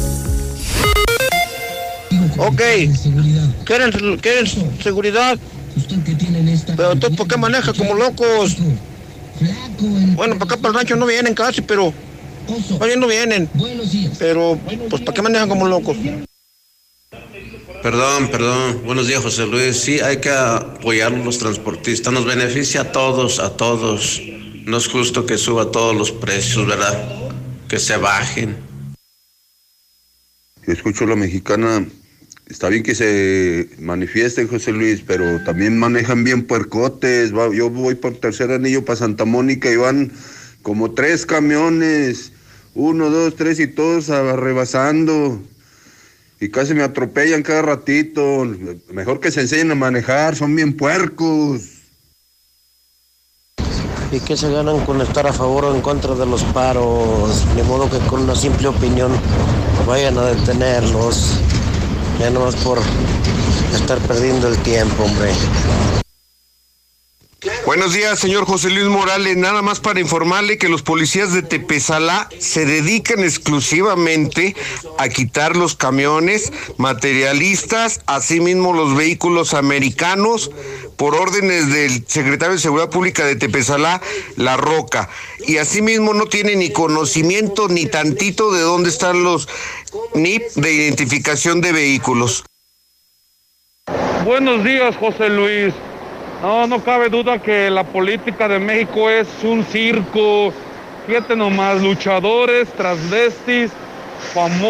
Ok. ¿Quieren, ¿Quieren seguridad? Pero entonces, ¿por qué maneja como locos? Bueno, para acá para el rancho no vienen casi, pero... Oye, no vienen. Pero, pues, ¿para qué manejan como locos? Perdón, perdón. Buenos días, José Luis. Sí, hay que apoyar a los transportistas. Nos beneficia a todos, a todos. No es justo que suba todos los precios, ¿verdad? Que se bajen. Escucho la mexicana está bien que se manifiesten, José Luis, pero también manejan bien puercotes. Yo voy por tercer anillo para Santa Mónica y van como tres camiones, uno, dos, tres y todos rebasando. Y casi me atropellan cada ratito. Mejor que se enseñen a manejar, son bien puercos. ¿Y qué se ganan con estar a favor o en contra de los paros? De modo que con una simple opinión vayan a detenerlos. Ya no es por estar perdiendo el tiempo, hombre. Buenos días, señor José Luis Morales. Nada más para informarle que los policías de Tepezalá se dedican exclusivamente a quitar los camiones materialistas, asimismo los vehículos americanos, por órdenes del secretario de Seguridad Pública de Tepezalá, La Roca. Y asimismo no tiene ni conocimiento ni tantito de dónde están los NIP de identificación de vehículos. Buenos días, José Luis. No, no cabe duda que la política de México es un circo. Fíjate nomás, luchadores, transvestis,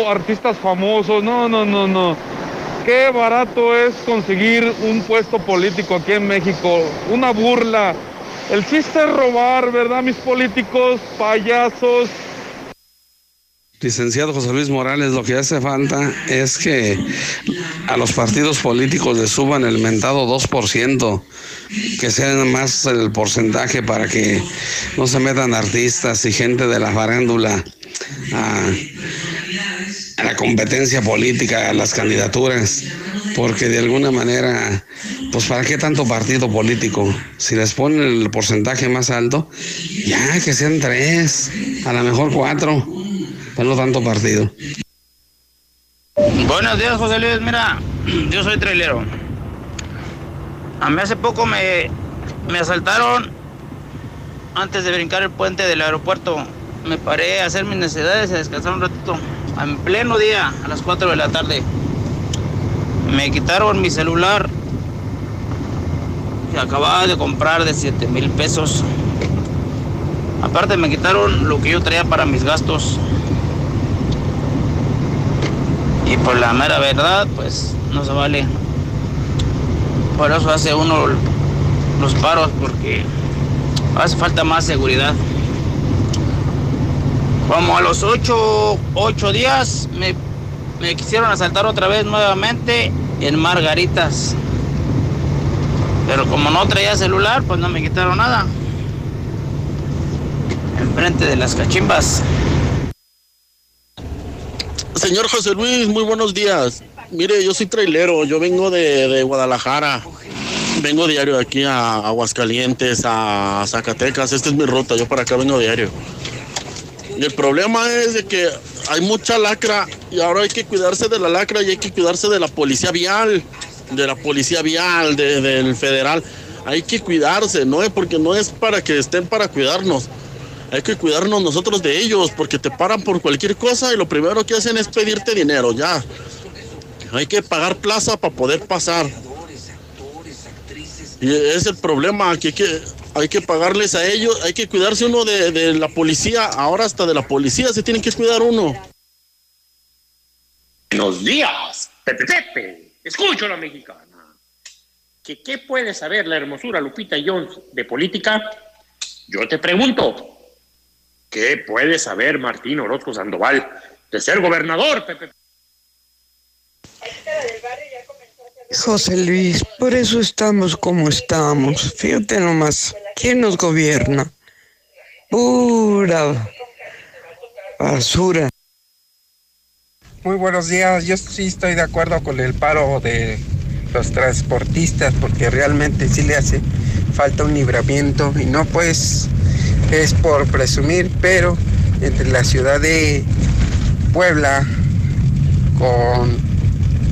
artistas famosos. No, no, no, no. Qué barato es conseguir un puesto político aquí en México. Una burla. El chiste es robar, ¿verdad, mis políticos, payasos? Licenciado José Luis Morales, lo que hace falta es que a los partidos políticos les suban el mentado 2%, que sea más el porcentaje para que no se metan artistas y gente de la farándula a, a la competencia política, a las candidaturas, porque de alguna manera, pues para qué tanto partido político, si les ponen el porcentaje más alto, ya que sean tres, a lo mejor cuatro no tanto partido. Buenos días, José Luis. Mira, yo soy trailero. A mí hace poco me, me asaltaron antes de brincar el puente del aeropuerto. Me paré a hacer mis necesidades y a descansar un ratito. En pleno día, a las 4 de la tarde. Me quitaron mi celular que acababa de comprar de 7 mil pesos. Aparte me quitaron lo que yo traía para mis gastos. Y por la mera verdad, pues no se vale. Por eso hace uno los paros, porque hace falta más seguridad. Como a los ocho, días me, me quisieron asaltar otra vez nuevamente en Margaritas. Pero como no traía celular, pues no me quitaron nada. Enfrente de las cachimbas. Señor José Luis, muy buenos días. Mire, yo soy trailero, yo vengo de, de Guadalajara. Vengo diario aquí a Aguascalientes, a Zacatecas. Esta es mi ruta, yo para acá vengo diario. El problema es de que hay mucha lacra y ahora hay que cuidarse de la lacra y hay que cuidarse de la policía vial, de la policía vial, de- del federal. Hay que cuidarse, no porque no es para que estén para cuidarnos. Hay que cuidarnos nosotros de ellos porque te paran por cualquier cosa y lo primero que hacen es pedirte dinero, ya. Hay que pagar plaza para poder pasar. Y es el problema, que hay que, pagarles a ellos, hay que cuidarse uno de, la policía, ahora hasta de la policía se tiene que cuidar uno. Buenos días, Pepe Pepe. Escucho a la mexicana. ¿Que ¿Qué puede saber la hermosura Lupita Jones de política? Yo te pregunto, ¿qué puede saber Martín Orozco Sandoval de ser gobernador, Pepe? José Luis, por eso estamos como estamos. Fíjate nomás, ¿quién nos gobierna? Pura basura. Muy buenos días. Yo sí estoy de acuerdo con el paro de los transportistas porque realmente sí le hace falta un libramiento y no pues es por presumir, pero entre la ciudad de Puebla con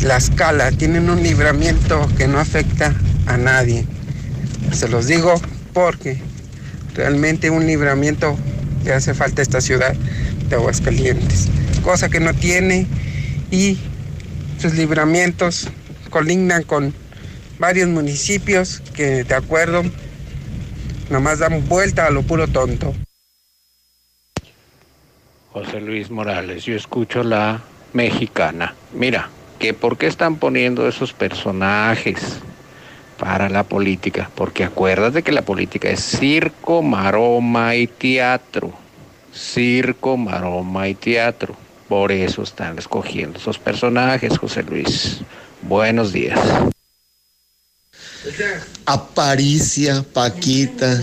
la escala tienen un libramiento que no afecta a nadie. Se los digo porque realmente un libramiento que hace falta a esta ciudad de Aguascalientes, cosa que no tiene y sus libramientos colindan con varios municipios que de acuerdo nomás dan vuelta a lo puro tonto. José Luis Morales, yo escucho la mexicana. Mira, que por qué están poniendo esos personajes para la política, porque acuérdate que la política es circo, maroma y teatro. Circo, maroma y teatro. Por eso están escogiendo esos personajes, José Luis. Buenos días. Aparicia, Paquita.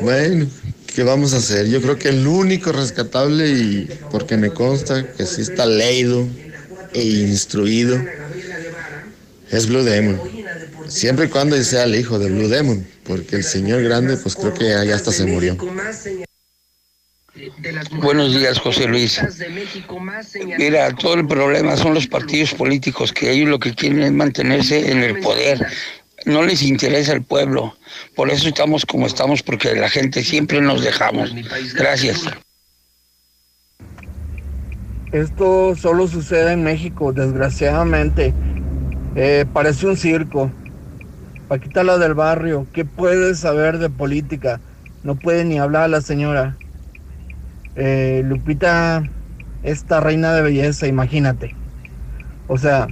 Bueno, ¿qué vamos a hacer? Yo creo que el único rescatable, y porque me consta que sí está leído e instruido, es Blue Demon. Siempre y cuando sea el hijo de Blue Demon, porque el señor grande, pues creo que ya hasta se murió. Buenos días, José Luis. Mira, todo el problema son los partidos políticos, que ellos lo que quieren es mantenerse en el poder. No les interesa el pueblo. Por eso estamos como estamos, porque la gente siempre nos dejamos. Gracias. Esto solo sucede en México, desgraciadamente. Eh, parece un circo. Paquita la del barrio, ¿qué puede saber de política? No puede ni hablar la señora. Eh, Lupita, esta reina de belleza, imagínate. O sea,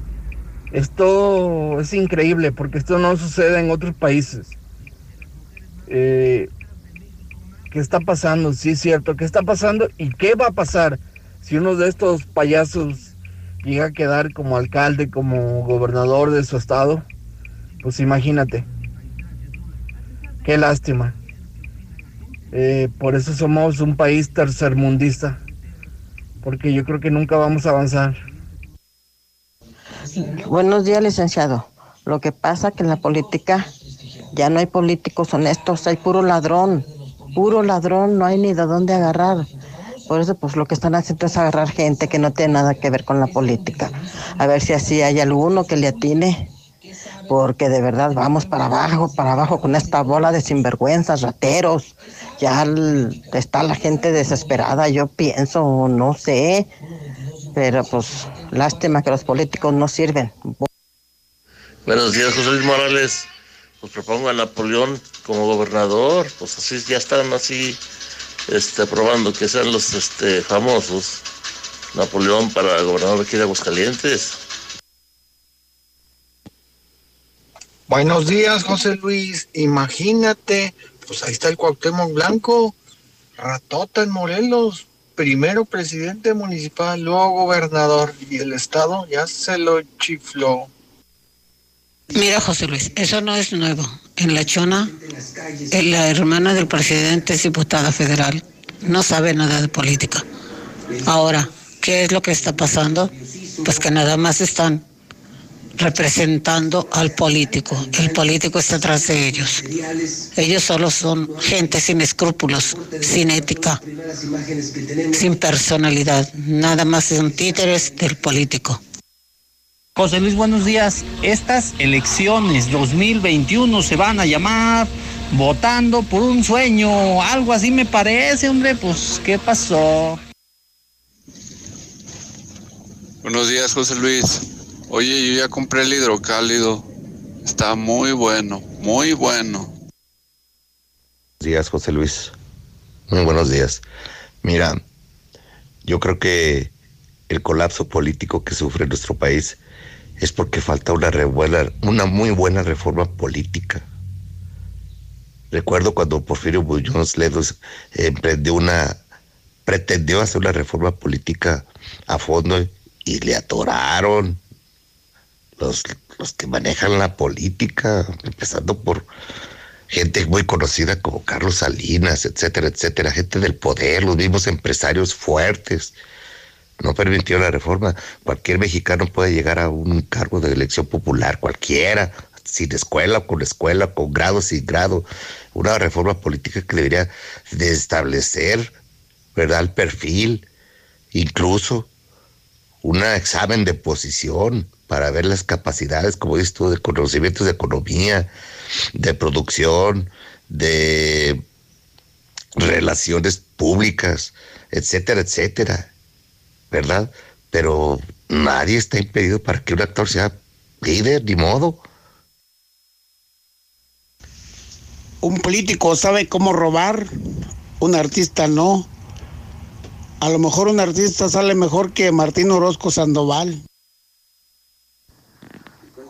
esto es increíble porque esto no sucede en otros países. Eh, ¿Qué está pasando? Sí, es cierto. ¿Qué está pasando? ¿Y qué va a pasar si uno de estos payasos llega a quedar como alcalde, como gobernador de su estado? Pues imagínate. Qué lástima. Eh, por eso somos un país tercermundista. Porque yo creo que nunca vamos a avanzar. Buenos días, licenciado. Lo que pasa que en la política ya no hay políticos honestos, hay puro ladrón, puro ladrón, no hay ni de dónde agarrar. Por eso, pues lo que están haciendo es agarrar gente que no tiene nada que ver con la política. A ver si así hay alguno que le atine. Porque de verdad vamos para abajo, para abajo con esta bola de sinvergüenzas, rateros. Ya está la gente desesperada, yo pienso, no sé. Pero pues lástima que los políticos no sirven. Buenos días, José Luis Morales. Pues propongo a Napoleón como gobernador. Pues así ya están así este, aprobando que sean los este, famosos. Napoleón para gobernador aquí de Aguascalientes. Buenos días, José Luis. Imagínate, pues ahí está el Cuauhtémoc Blanco, ratota en Morelos, primero presidente municipal, luego gobernador, y el estado ya se lo chifló. Mira, José Luis, eso no es nuevo. En La Chona, eh, la hermana del presidente es diputada federal. No sabe nada de política. Ahora, ¿Qué es lo que está pasando? Pues que nada más están representando al político. El político está atrás de ellos. Ellos solo son gente sin escrúpulos, sin ética, sin personalidad. Nada más son títeres del político. José Luis, buenos días. Estas elecciones 2021 se van a llamar votando por un sueño. Algo así me parece, hombre. Pues, ¿qué pasó? Buenos días, José Luis. Oye, yo ya compré el hidrocálido. Está muy bueno, muy bueno. Buenos días, José Luis. Muy buenos días. Mira, yo creo que el colapso político que sufre nuestro país es porque falta una, rebuena, una muy buena reforma política. Recuerdo cuando Porfirio Bullones Ledos emprendió una, pretendió hacer una reforma política a fondo y le atoraron los, los que manejan la política, empezando por gente muy conocida como Carlos Salinas, etcétera, etcétera, gente del poder, los mismos empresarios fuertes. No permitió la reforma. Cualquier mexicano puede llegar a un cargo de elección popular, cualquiera, sin escuela con escuela, con grado, sin grado. Una reforma política que debería de establecer, ¿verdad?, el perfil, incluso un examen de posición para ver las capacidades, como dices tú, de conocimientos de economía, de producción, de relaciones públicas, etcétera, etcétera, ¿verdad? Pero nadie está impedido para que un actor sea líder, ni modo. Un político sabe cómo robar, un artista no. A lo mejor un artista sale mejor que Martín Orozco Sandoval.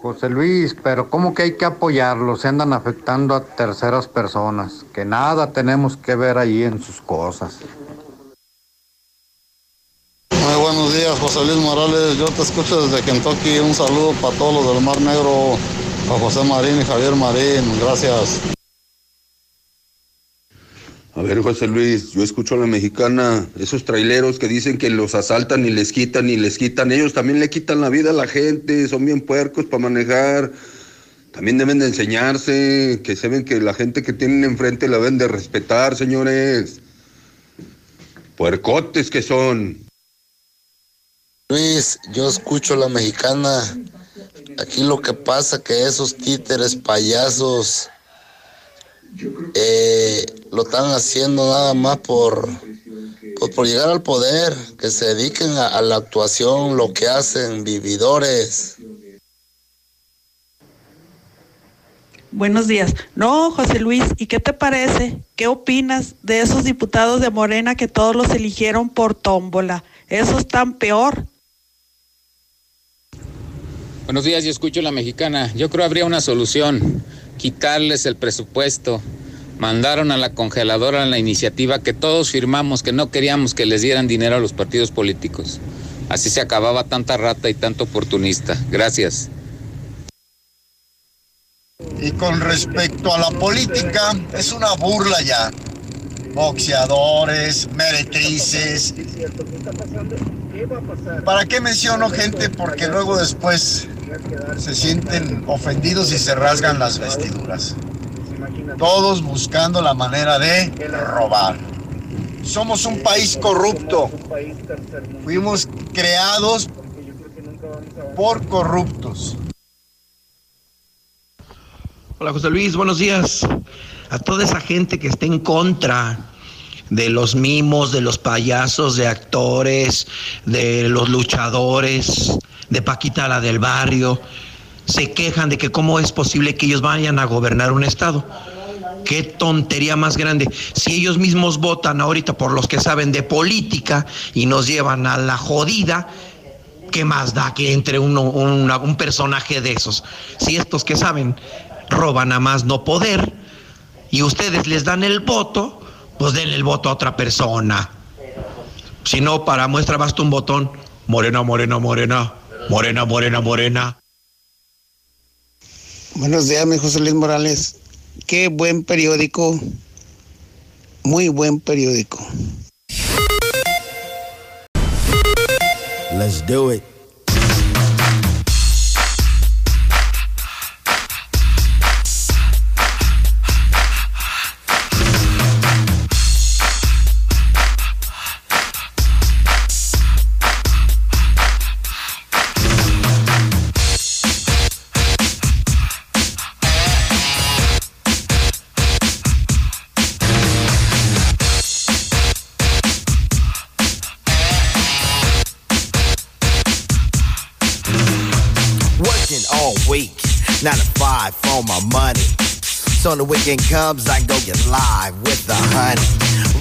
José Luis, pero ¿cómo que hay que apoyarlos? Se andan afectando a terceras personas, que nada tenemos que ver ahí en sus cosas. Muy buenos días, José Luis Morales. Yo te escucho desde Kentucky. Un saludo para todos los del Mar Negro, a José Marín y Javier Marín. Gracias. A ver, José Luis, yo escucho a la mexicana, esos traileros que dicen que los asaltan y les quitan y les quitan, ellos también le quitan la vida a la gente, son bien puercos para manejar. También deben de enseñarse, que se ven que la gente que tienen enfrente la deben de respetar, señores. Puercotes que son. Luis, yo escucho a la mexicana. Aquí lo que pasa que esos títeres payasos eh, lo están haciendo nada más por, pues por llegar al poder, que se dediquen a, a la actuación, lo que hacen, vividores. Buenos días. No, José Luis, ¿y qué te parece? ¿Qué opinas de esos diputados de Morena que todos los eligieron por tómbola? Eso es tan peor. Buenos días, yo escucho la mexicana. Yo creo habría una solución, quitarles el presupuesto. Mandaron a la congeladora la iniciativa que todos firmamos, que no queríamos que les dieran dinero a los partidos políticos. Así se acababa tanta rata y tanto oportunista. Gracias. Y con respecto a la política, es una burla ya. Boxeadores, meretrices. ¿Para qué menciono gente? Porque luego después se sienten ofendidos y se rasgan las vestiduras. Todos buscando la manera de robar. Somos un país corrupto. Fuimos creados por corruptos. Hola José Luis, buenos días. A toda esa gente que está en contra de los mimos, de los payasos, de actores, de los luchadores, de Paquita la del barrio, se quejan de que cómo es posible que ellos vayan a gobernar un estado. Qué tontería más grande. Si ellos mismos votan ahorita por los que saben de política y nos llevan a la jodida, ¿qué más da que entre uno, una- un personaje de esos? Si estos que saben roban a más no poder y ustedes les dan el voto, pues denle el voto a otra persona. Si no, para muestra basta un botón. Morena, morena, morena. Morena, morena, morena. Buenos días, mi José Luis Morales. Qué buen periódico. Muy buen periódico. Let's do it. To for my money. So when the weekend comes, I go get live with the honey.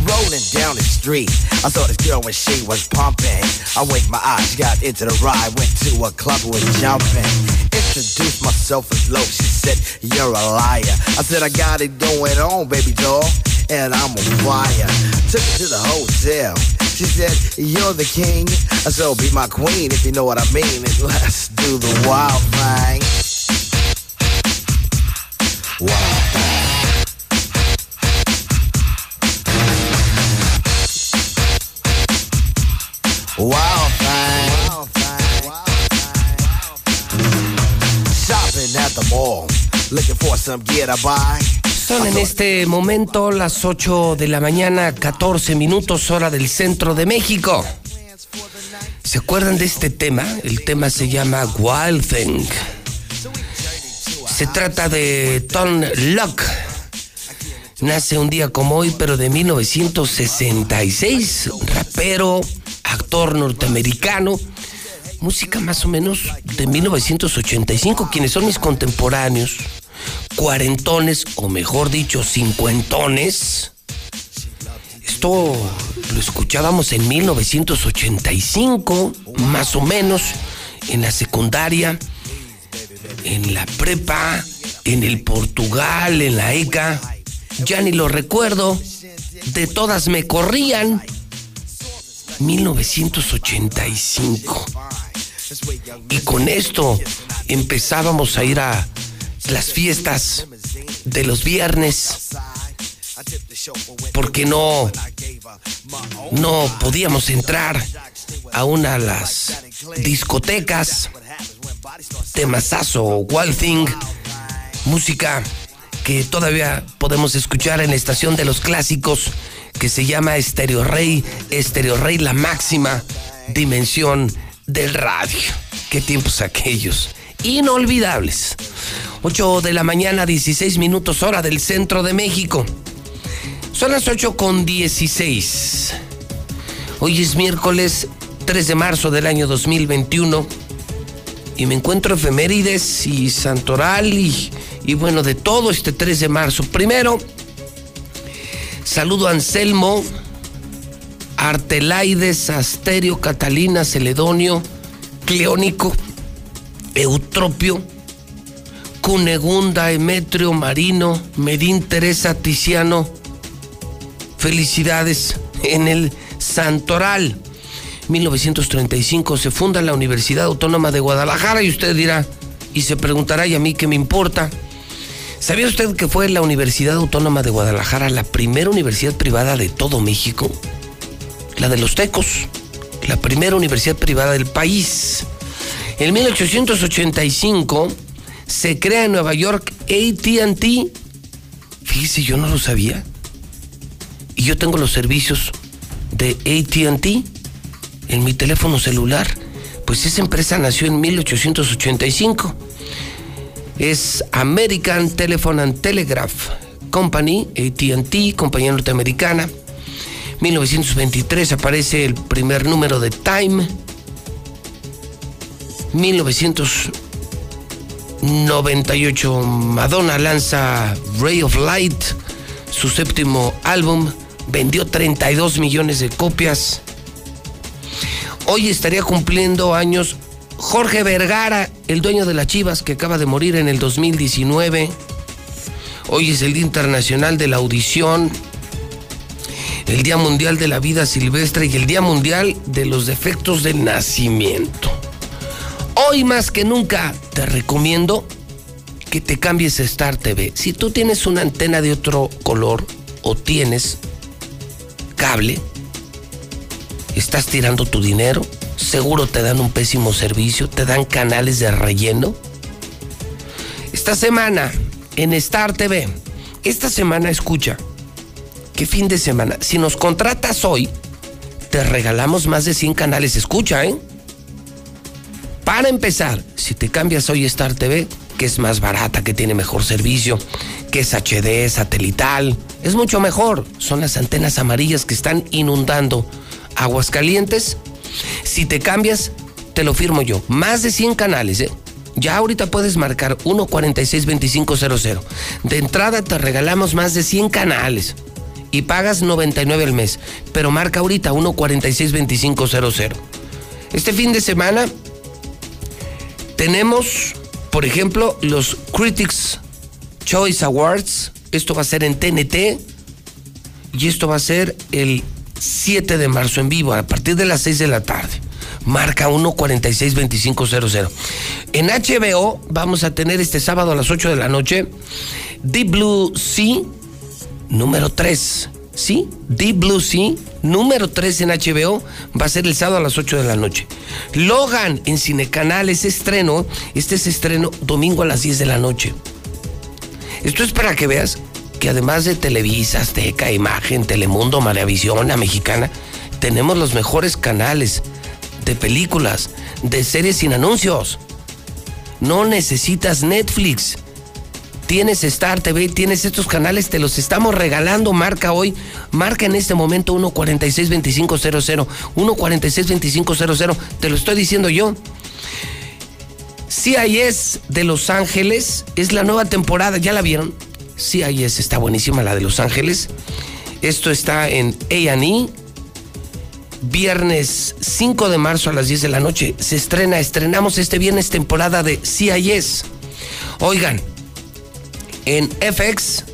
Rolling down the street, I saw this girl when she was pumping. I winked my eyes, got into the ride, went to a club, was jumping. Introduced myself as low, she said, You're a liar. I said, I got it going on, baby doll, and I'm on fire. Took her to the hotel. She said, You're the king, I so be my queen if you know what I mean. And let's do the wild thing. Son en este momento las 8 de la mañana, 14 minutos hora del centro de México. ¿Se acuerdan de este tema? El tema se llama Wild Thing. Se trata de Tom Locke. Nace un día como hoy, pero de 1966. Rapero, actor norteamericano. Música más o menos de 1985. Quienes son mis contemporáneos cuarentones, o mejor dicho, cincuentones. Esto lo escuchábamos en 1985, más o menos, en la secundaria, en la prepa, en el Portugal, en la ECA. Ya ni lo recuerdo. De todas me corrían. 1985. Y con esto empezábamos a ir a las fiestas de los viernes porque no no podíamos entrar a una de las discotecas temazazo Wild Thing música que todavía podemos escuchar en la estación de los clásicos que se llama Estéreo Rey Estéreo Rey la máxima dimensión del radio qué tiempos aquellos inolvidables 8 de la mañana, 16 minutos hora del centro de México. Son las 8 con 16. Hoy es miércoles 3 de marzo del año 2021 y me encuentro efemérides y santoral y, bueno, de todo este 3 de marzo. Primero, saludo a Anselmo, Artelaides, Asterio, Catalina, Celedonio, Cleónico, Eutropio, Cunegunda, Emetrio, Marino, Medín, Teresa, Tiziano. Felicidades en el Santoral. 1935 se funda la Universidad Autónoma de Guadalajara y usted dirá, y se preguntará, ¿y a mí qué me importa? ¿Sabía usted que fue la Universidad Autónoma de Guadalajara la primera universidad privada de todo México? La de los Tecos, la primera universidad privada del país. En 1885 se crea en Nueva York ATT. Fíjese, yo no lo sabía. Y yo tengo los servicios de ATT en mi teléfono celular. Pues esa empresa nació en 1885. Es American Telephone and Telegraph Company, ATT, compañía norteamericana. 1923 aparece el primer número de Time. 1998 Madonna lanza Ray of Light, su séptimo álbum, vendió 32 millones de copias. Hoy estaría cumpliendo años Jorge Vergara, el dueño de las Chivas que acaba de morir en el 2019. Hoy es el Día Internacional de la Audición, el Día Mundial de la Vida Silvestre y el Día Mundial de los Defectos del Nacimiento. Hoy más que nunca te recomiendo que te cambies a Star TV. Si tú tienes una antena de otro color o tienes cable, estás tirando tu dinero, seguro te dan un pésimo servicio, te dan canales de relleno. Esta semana en Star TV, esta semana escucha, ¿qué fin de semana? Si nos contratas hoy, te regalamos más de 100 canales, escucha, ¿eh? Para empezar, si te cambias hoy Star TV, que es más barata, que tiene mejor servicio, que es HD, satelital, es mucho mejor. Son las antenas amarillas que están inundando aguas calientes. Si te cambias, te lo firmo yo. Más de 100 canales, ¿eh? Ya ahorita puedes marcar 1462500. De entrada te regalamos más de 100 canales y pagas 99 al mes. Pero marca ahorita 1462500. Este fin de semana tenemos, por ejemplo, los Critics Choice Awards. Esto va a ser en TNT y esto va a ser el 7 de marzo en vivo a partir de las 6 de la tarde. Marca 1462500. En HBO vamos a tener este sábado a las 8 de la noche Deep Blue Sea número 3. ¿Sí? Deep Blue Sea número 3 en HBO va a ser el sábado a las 8 de la noche. Logan en Cinecanal es estreno. Este es estreno domingo a las 10 de la noche. Esto es para que veas que además de Televisa, Azteca, Imagen, Telemundo, Maravisión, La Mexicana, tenemos los mejores canales de películas, de series sin anuncios. No necesitas Netflix. Tienes Star TV, tienes estos canales, te los estamos regalando. Marca hoy, marca en este momento 1462500, 1462500, te lo estoy diciendo yo. CIS de Los Ángeles es la nueva temporada, ¿ya la vieron? CIS está buenísima, la de Los Ángeles. Esto está en A&E. Viernes 5 de marzo a las 10 de la noche se estrena, estrenamos este viernes temporada de CIS. Oigan, en FX,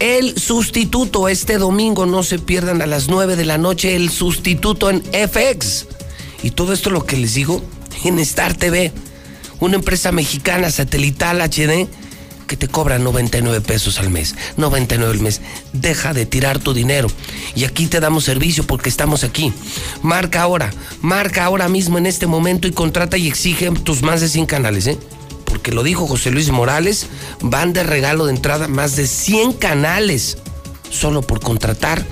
el sustituto este domingo, no se pierdan a las 9 de la noche, el sustituto en FX. Y todo esto lo que les digo en Star TV una empresa mexicana satelital HD que te cobra 99 pesos al mes. 99 al mes. Deja de tirar tu dinero. Y aquí te damos servicio porque estamos aquí. Marca ahora. Marca ahora mismo en este momento y contrata y exige tus más de 100 canales, ¿eh? Porque lo dijo José Luis Morales, van de regalo de entrada más de 100 canales solo por contratar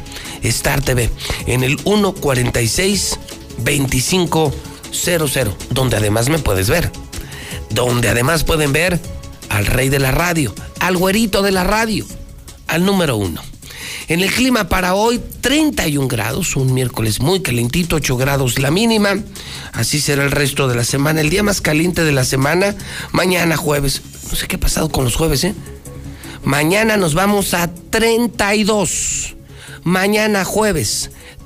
Star TV en el 146 2500, donde además me puedes ver donde además pueden ver al rey de la radio, al güerito de la radio, al número uno. En el clima para hoy, 31 grados, un miércoles muy calentito, 8 grados la mínima. Así será el resto de la semana. El día más caliente de la semana, mañana jueves. No sé qué ha pasado con los jueves, ¿eh? Mañana nos vamos a 32. Mañana jueves,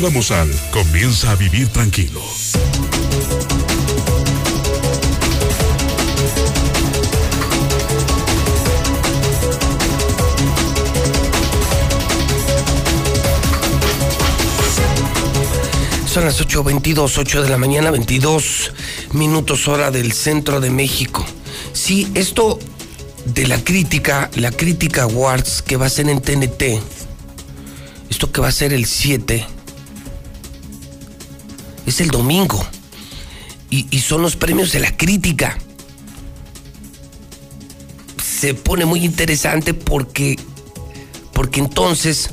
Damosal, comienza a vivir tranquilo. Son las 8.22, 8 de la mañana, 22 minutos hora del centro de México. Sí, esto de la crítica, la crítica Awards que va a ser en TNT, esto que va a ser el 7, es el domingo. Y, son los premios de la crítica. Se pone muy interesante porque, porque entonces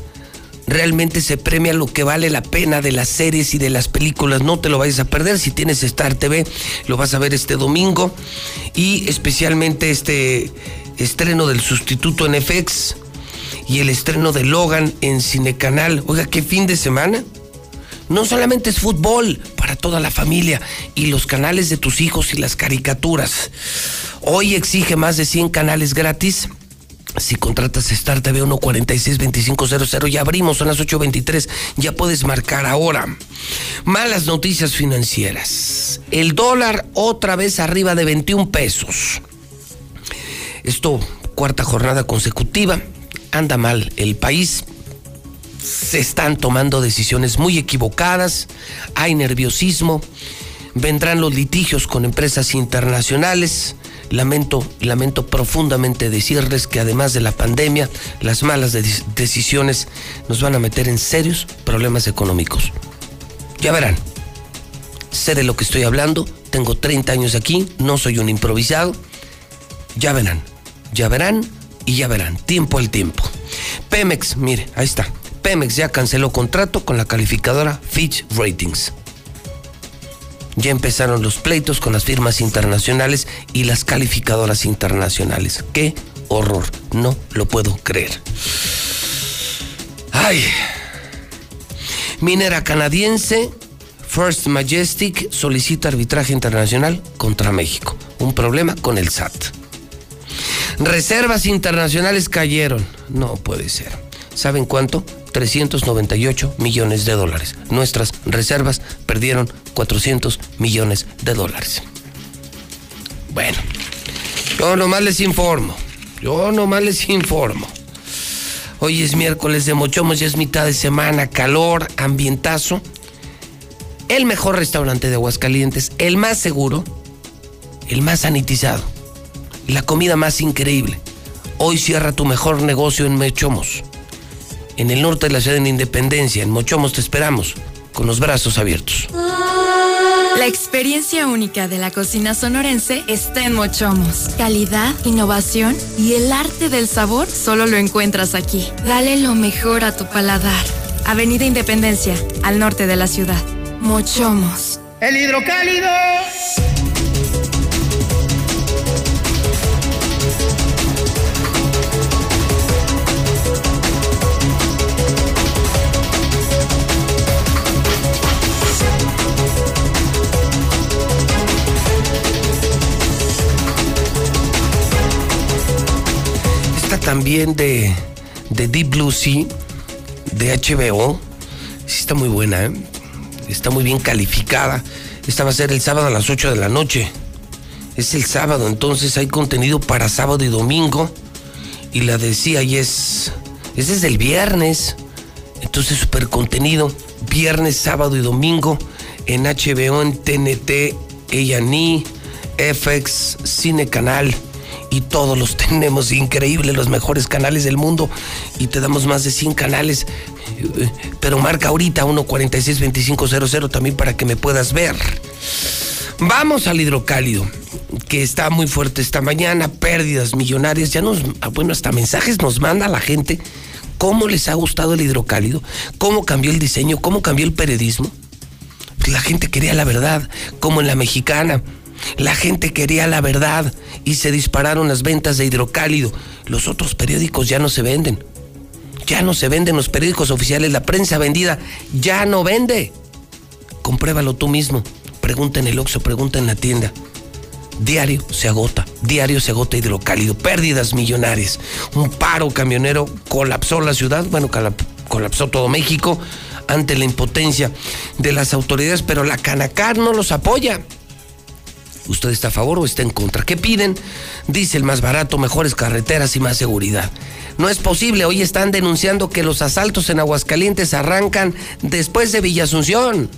realmente se premia lo que vale la pena de las series y de las películas. No te lo vayas a perder. Si tienes Star TV, lo vas a ver este domingo. Y especialmente este estreno del sustituto en FX y el estreno de Logan en Cinecanal. Oiga, qué fin de semana. No solamente es fútbol para toda la familia y los canales de tus hijos y las caricaturas. Hoy exige más de 100 canales gratis Si contratas Star TV 146-2500, ya abrimos, son las 8.23, ya puedes marcar ahora. Malas noticias financieras. El dólar otra vez arriba de 21 pesos. Esto, cuarta jornada consecutiva, anda mal el país. Se están tomando decisiones muy equivocadas, hay nerviosismo, vendrán los litigios con empresas internacionales Lamento, lamento profundamente decirles que además de la pandemia, las malas decisiones nos van a meter en serios problemas económicos. Ya verán, sé de lo que estoy hablando, tengo 30 años aquí, no soy un improvisado. Ya verán, ya verán y ya verán, tiempo al tiempo. Pemex, mire, ahí está. Pemex ya canceló contrato con la calificadora Fitch Ratings. Ya empezaron los pleitos con las firmas internacionales y las calificadoras internacionales. ¡Qué horror! No lo puedo creer. ¡Ay! Minera canadiense First Majestic solicita arbitraje internacional contra México. Un problema con el SAT. Reservas internacionales cayeron. No puede ser. ¿Saben cuánto? 398 millones de dólares. Nuestras reservas perdieron 400 millones de dólares. Bueno, yo nomás les informo. Yo nomás les informo. Hoy es miércoles de Mochomos, ya es mitad de semana, calor, ambientazo. El mejor restaurante de Aguascalientes, el más seguro, el más sanitizado, la comida más increíble. Hoy cierra tu mejor negocio en Mochomos en el norte de la ciudad de Independencia, en Mochomos te esperamos, con los brazos abiertos. La experiencia única de la cocina sonorense está en Mochomos. Calidad, innovación y el arte del sabor solo lo encuentras aquí. Dale lo mejor a tu paladar. Avenida Independencia, al norte de la ciudad. Mochomos. El hidrocálido. También de, Deep Blue Sea, de HBO. Sí, está muy buena, ¿eh? Está muy bien calificada. Esta va a ser el sábado a las 8 de la noche. Es el sábado, entonces hay contenido para sábado y domingo. Y la decía y es. Es desde el viernes. Entonces, super contenido. Viernes, sábado y domingo. En HBO, en TNT, A&E, FX, Cine Canal y todos los tenemos increíbles, los mejores canales del mundo y te damos más de 100 canales. Pero marca ahorita 1462500 también para que me puedas ver. Vamos al hidrocálido, que está muy fuerte esta mañana, pérdidas millonarias, ya nos, ah, bueno, hasta mensajes nos manda la gente. ¿Cómo les ha gustado el hidrocálido? ¿Cómo cambió el diseño? ¿Cómo cambió el periodismo? La gente quería la verdad, como en la mexicana la gente quería la verdad y se dispararon las ventas de hidrocálido. Los otros periódicos ya no se venden. Ya no se venden los periódicos oficiales. La prensa vendida ya no vende. Compruébalo tú mismo. Pregunta en el Oxxo, pregunta en la tienda. Diario se agota, diario se agota hidrocálido, pérdidas millonarias. Un paro camionero colapsó la ciudad, bueno, colapsó todo México ante la impotencia de las autoridades, pero la Canacar no los apoya. ¿Usted está a favor o está en contra? ¿Qué piden? Dice el más barato, mejores carreteras y más seguridad. No es posible, hoy están denunciando que los asaltos en Aguascalientes arrancan después de Villa Asunción,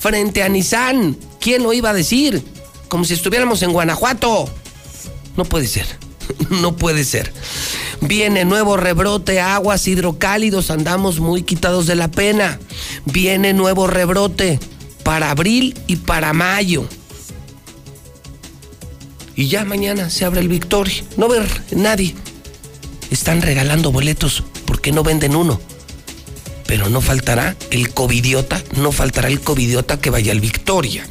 frente a Nissan. ¿Quién lo iba a decir? Como si estuviéramos en Guanajuato. No puede ser, no puede ser. Viene nuevo rebrote, aguas hidrocálidos, andamos muy quitados de la pena. Viene nuevo rebrote para abril y para mayo y ya mañana se abre el Victoria. No ver nadie. Están regalando boletos porque no venden uno. Pero no faltará el covidiota, no faltará el covidiota que vaya al Victoria.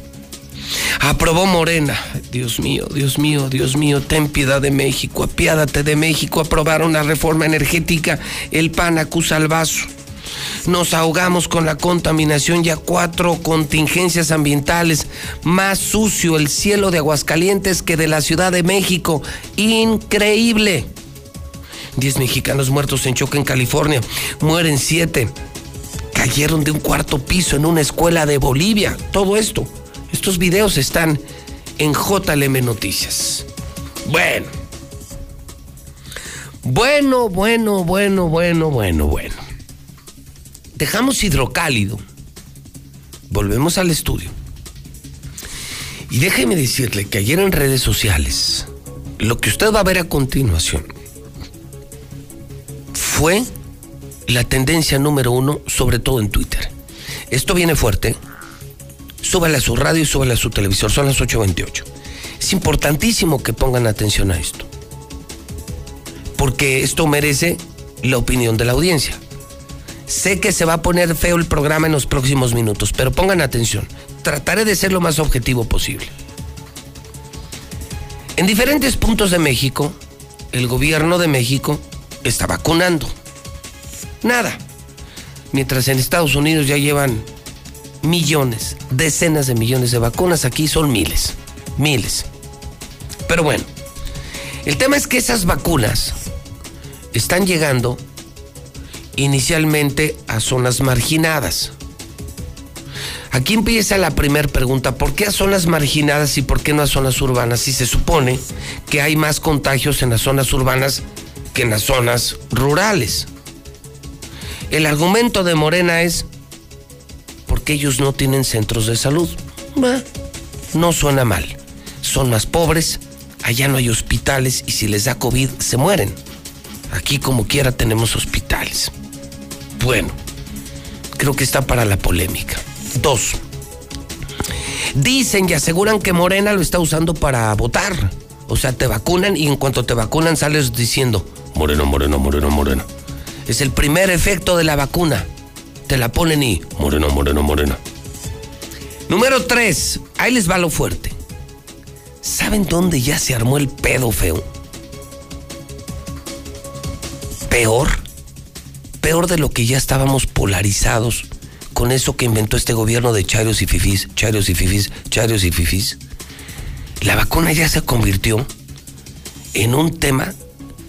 Aprobó Morena. Dios mío, Dios mío, Dios mío, ten piedad de México, apiádate de México. Aprobaron la reforma energética. El PAN acusa al vaso nos ahogamos con la contaminación, ya cuatro contingencias ambientales, más sucio el cielo de Aguascalientes que de la Ciudad de México, increíble. 10 mexicanos muertos en choque en California. Mueren 7. Cayeron de un cuarto piso en una escuela de Bolivia. Todo esto. Estos videos están en JLM Noticias. Bueno. Bueno, bueno, bueno, bueno, bueno, bueno. Dejamos hidrocálido. Volvemos al estudio. Y déjeme decirle que ayer en redes sociales, lo que usted va a ver a continuación fue la tendencia número uno, sobre todo en Twitter. Esto viene fuerte. Súbale a su radio y súbale a su televisor. Son las 8.28. Es importantísimo que pongan atención a esto. Porque esto merece la opinión de la audiencia. Sé que se va a poner feo el programa en los próximos minutos, pero pongan atención. Trataré de ser lo más objetivo posible. En diferentes puntos de México, el gobierno de México está vacunando. Nada. Mientras en Estados Unidos ya llevan millones, decenas de millones de vacunas, aquí son miles, miles. Pero bueno, el tema es que esas vacunas están llegando inicialmente a zonas marginadas. Aquí empieza la primera pregunta, ¿por qué a zonas marginadas y por qué no a zonas urbanas? Si se supone que hay más contagios en las zonas urbanas que en las zonas rurales. El argumento de Morena es porque ellos no tienen centros de salud. no suena mal. Son más pobres, allá no hay hospitales y si les da COVID se mueren. Aquí como quiera tenemos hospitales. Bueno, creo que está para la polémica. Dos. Dicen y aseguran que Morena lo está usando para votar. O sea, te vacunan y en cuanto te vacunan sales diciendo, Moreno, Moreno, Moreno, Moreno. Es el primer efecto de la vacuna. Te la ponen y, Moreno, Moreno, Moreno. Número tres, ahí les va lo fuerte. ¿Saben dónde ya se armó el pedo feo? Peor peor de lo que ya estábamos polarizados con eso que inventó este gobierno de charios y fifís, charios y fifís, charios y fifís. La vacuna ya se convirtió en un tema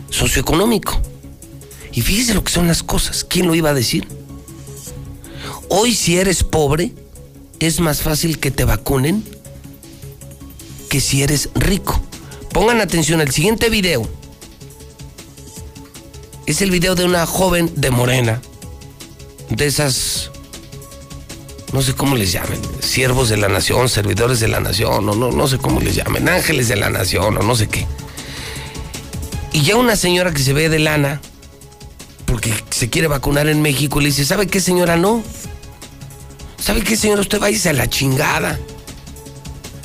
socioeconómico. Y fíjese lo que son las cosas. ¿Quién lo iba a decir? Hoy si eres pobre, es más fácil que te vacunen que si eres rico. Pongan atención al siguiente video es el video de una joven de morena, de esas, no sé cómo les llamen, siervos de la nación, servidores de la nación, o no, no sé cómo les llamen, ángeles de la nación, o no sé qué. Y ya una señora que se ve de lana, porque se quiere vacunar en México, le dice, ¿sabe qué señora? No. ¿Sabe qué señora? Usted va a la chingada.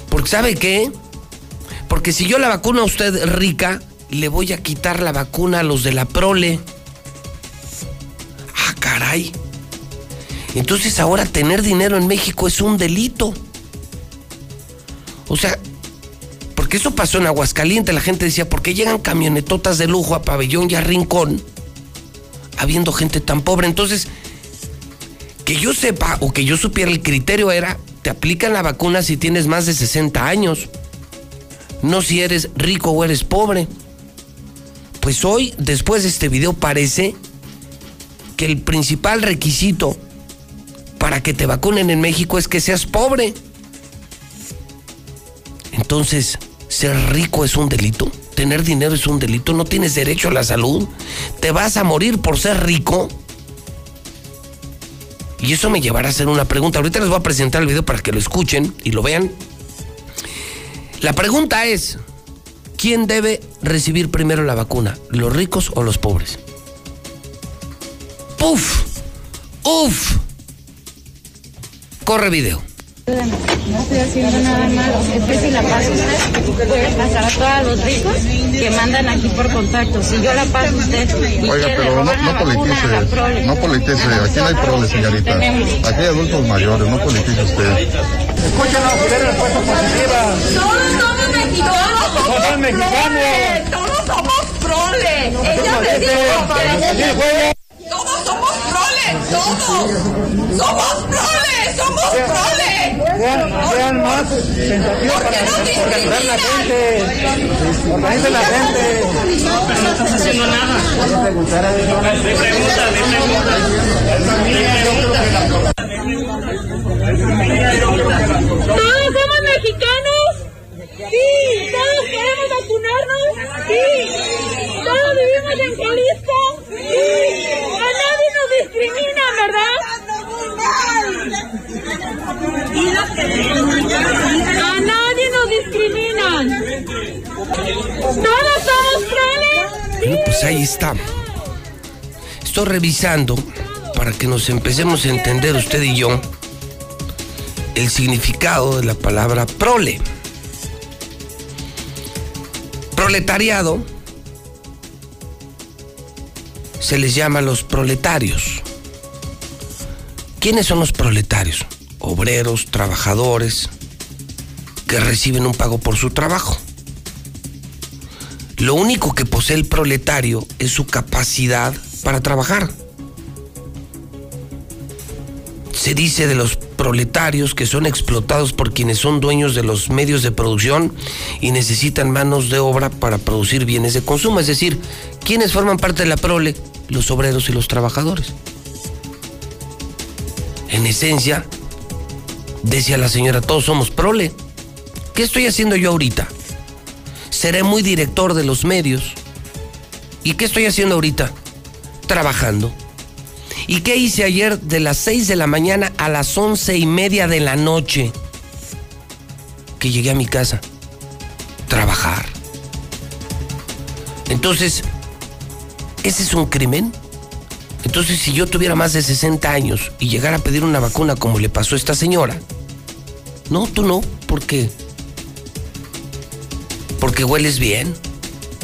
Porque ¿sabe qué? Porque si yo la vacuno a usted rica, le voy a quitar la vacuna a los de la prole. Ah, caray. Entonces ahora tener dinero en México es un delito. O sea, porque eso pasó en Aguascalientes, la gente decía, ¿por qué llegan camionetotas de lujo a Pabellón y a Rincón habiendo gente tan pobre? Entonces, que yo sepa o que yo supiera el criterio era, te aplican la vacuna si tienes más de 60 años, no si eres rico o eres pobre. Pues hoy, después de este video, parece que el principal requisito para que te vacunen en México es que seas pobre. Entonces, ser rico es un delito, tener dinero es un delito, no tienes derecho a la salud, te vas a morir por ser rico. Y eso me llevará a hacer una pregunta. Ahorita les voy a presentar el video para que lo escuchen y lo vean. La pregunta es, ¿Quién debe recibir primero la vacuna? ¿Los ricos o los pobres? ¡Uf! ¡Uf! Corre video. No estoy haciendo nada malo. Es que si la pasa usted, puede pasar a todos los ricos que mandan aquí por contacto. Si yo la paso usted y Oiga, pero no, no politice, no politice. Aquí no hay prole, señorita. Aquí hay adultos mayores, no politice usted. Escúchenos, ven respuesta positiva. Todos somos mexicanos. Todos somos mexicanos. Todos somos prole. Ella me dijo Todos somos prole. Todos. Somos prole. Somos prole. sean, sean más sensativos para organizar la gente. Organicen la gente. No, pero no estás haciendo nada. Me pregunta, me pregunta. ¿Todos somos mexicanos? Sí. ¿Todos queremos vacunarnos? Sí. ¿Todos vivimos en Jalisco? Sí. A nadie nos discrimina, ¿verdad? A nadie nos discriminan. ¿Todos somos planes? Bueno, pues ahí está. Estoy revisando para que nos empecemos a entender usted y yo el significado de la palabra prole. Proletariado se les llama los proletarios. ¿Quiénes son los proletarios? Obreros, trabajadores, que reciben un pago por su trabajo. Lo único que posee el proletario es su capacidad para trabajar. Se dice de los proletarios que son explotados por quienes son dueños de los medios de producción y necesitan manos de obra para producir bienes de consumo. Es decir, ¿quiénes forman parte de la prole? Los obreros y los trabajadores. En esencia, decía la señora, todos somos prole. ¿Qué estoy haciendo yo ahorita? Seré muy director de los medios. ¿Y qué estoy haciendo ahorita? Trabajando. ¿Y qué hice ayer de las 6 de la mañana a las once y media de la noche? Que llegué a mi casa. Trabajar. Entonces, ¿ese es un crimen? Entonces, si yo tuviera más de 60 años y llegara a pedir una vacuna como le pasó a esta señora, no, tú no, ¿por qué? Porque hueles bien,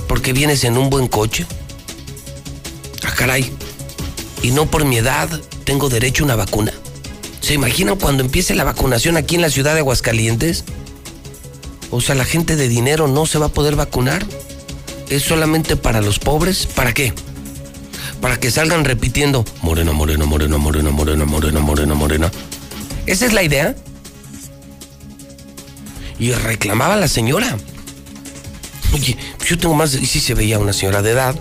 porque vienes en un buen coche. Ah, caray y no por mi edad tengo derecho a una vacuna. ¿Se imaginan cuando empiece la vacunación aquí en la ciudad de Aguascalientes? O sea, la gente de dinero no se va a poder vacunar. ¿Es solamente para los pobres? ¿Para qué? Para que salgan repitiendo morena, morena, morena, morena, morena, morena, morena, morena. ¿Esa es la idea? Y reclamaba la señora. Oye, yo tengo más... Y si se veía una señora de edad,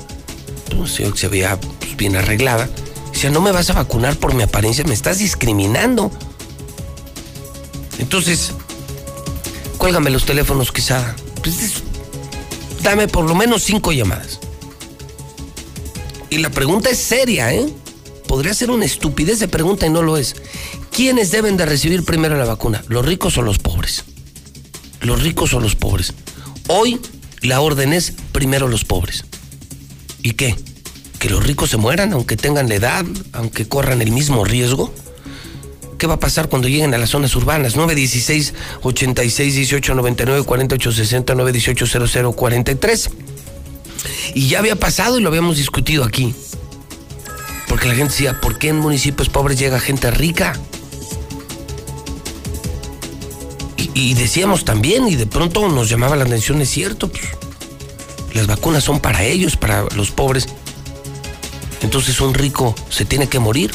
se veía pues, bien arreglada. Si no me vas a vacunar por mi apariencia, me estás discriminando. Entonces, cuélgame los teléfonos quizá. Pues, dame por lo menos cinco llamadas. Y la pregunta es seria, ¿eh? Podría ser una estupidez de pregunta y no lo es. ¿Quiénes deben de recibir primero la vacuna? ¿Los ricos o los pobres? Los ricos o los pobres. Hoy la orden es primero los pobres. ¿Y qué? que los ricos se mueran, aunque tengan la edad, aunque corran el mismo riesgo? ¿Qué va a pasar cuando lleguen a las zonas urbanas? 916 86 18 99 48 60 918 00 43. Y ya había pasado y lo habíamos discutido aquí. Porque la gente decía, ¿por qué en municipios pobres llega gente rica? Y, y decíamos también, y de pronto nos llamaba la atención, es cierto, pues, las vacunas son para ellos, para los pobres entonces un rico se tiene que morir.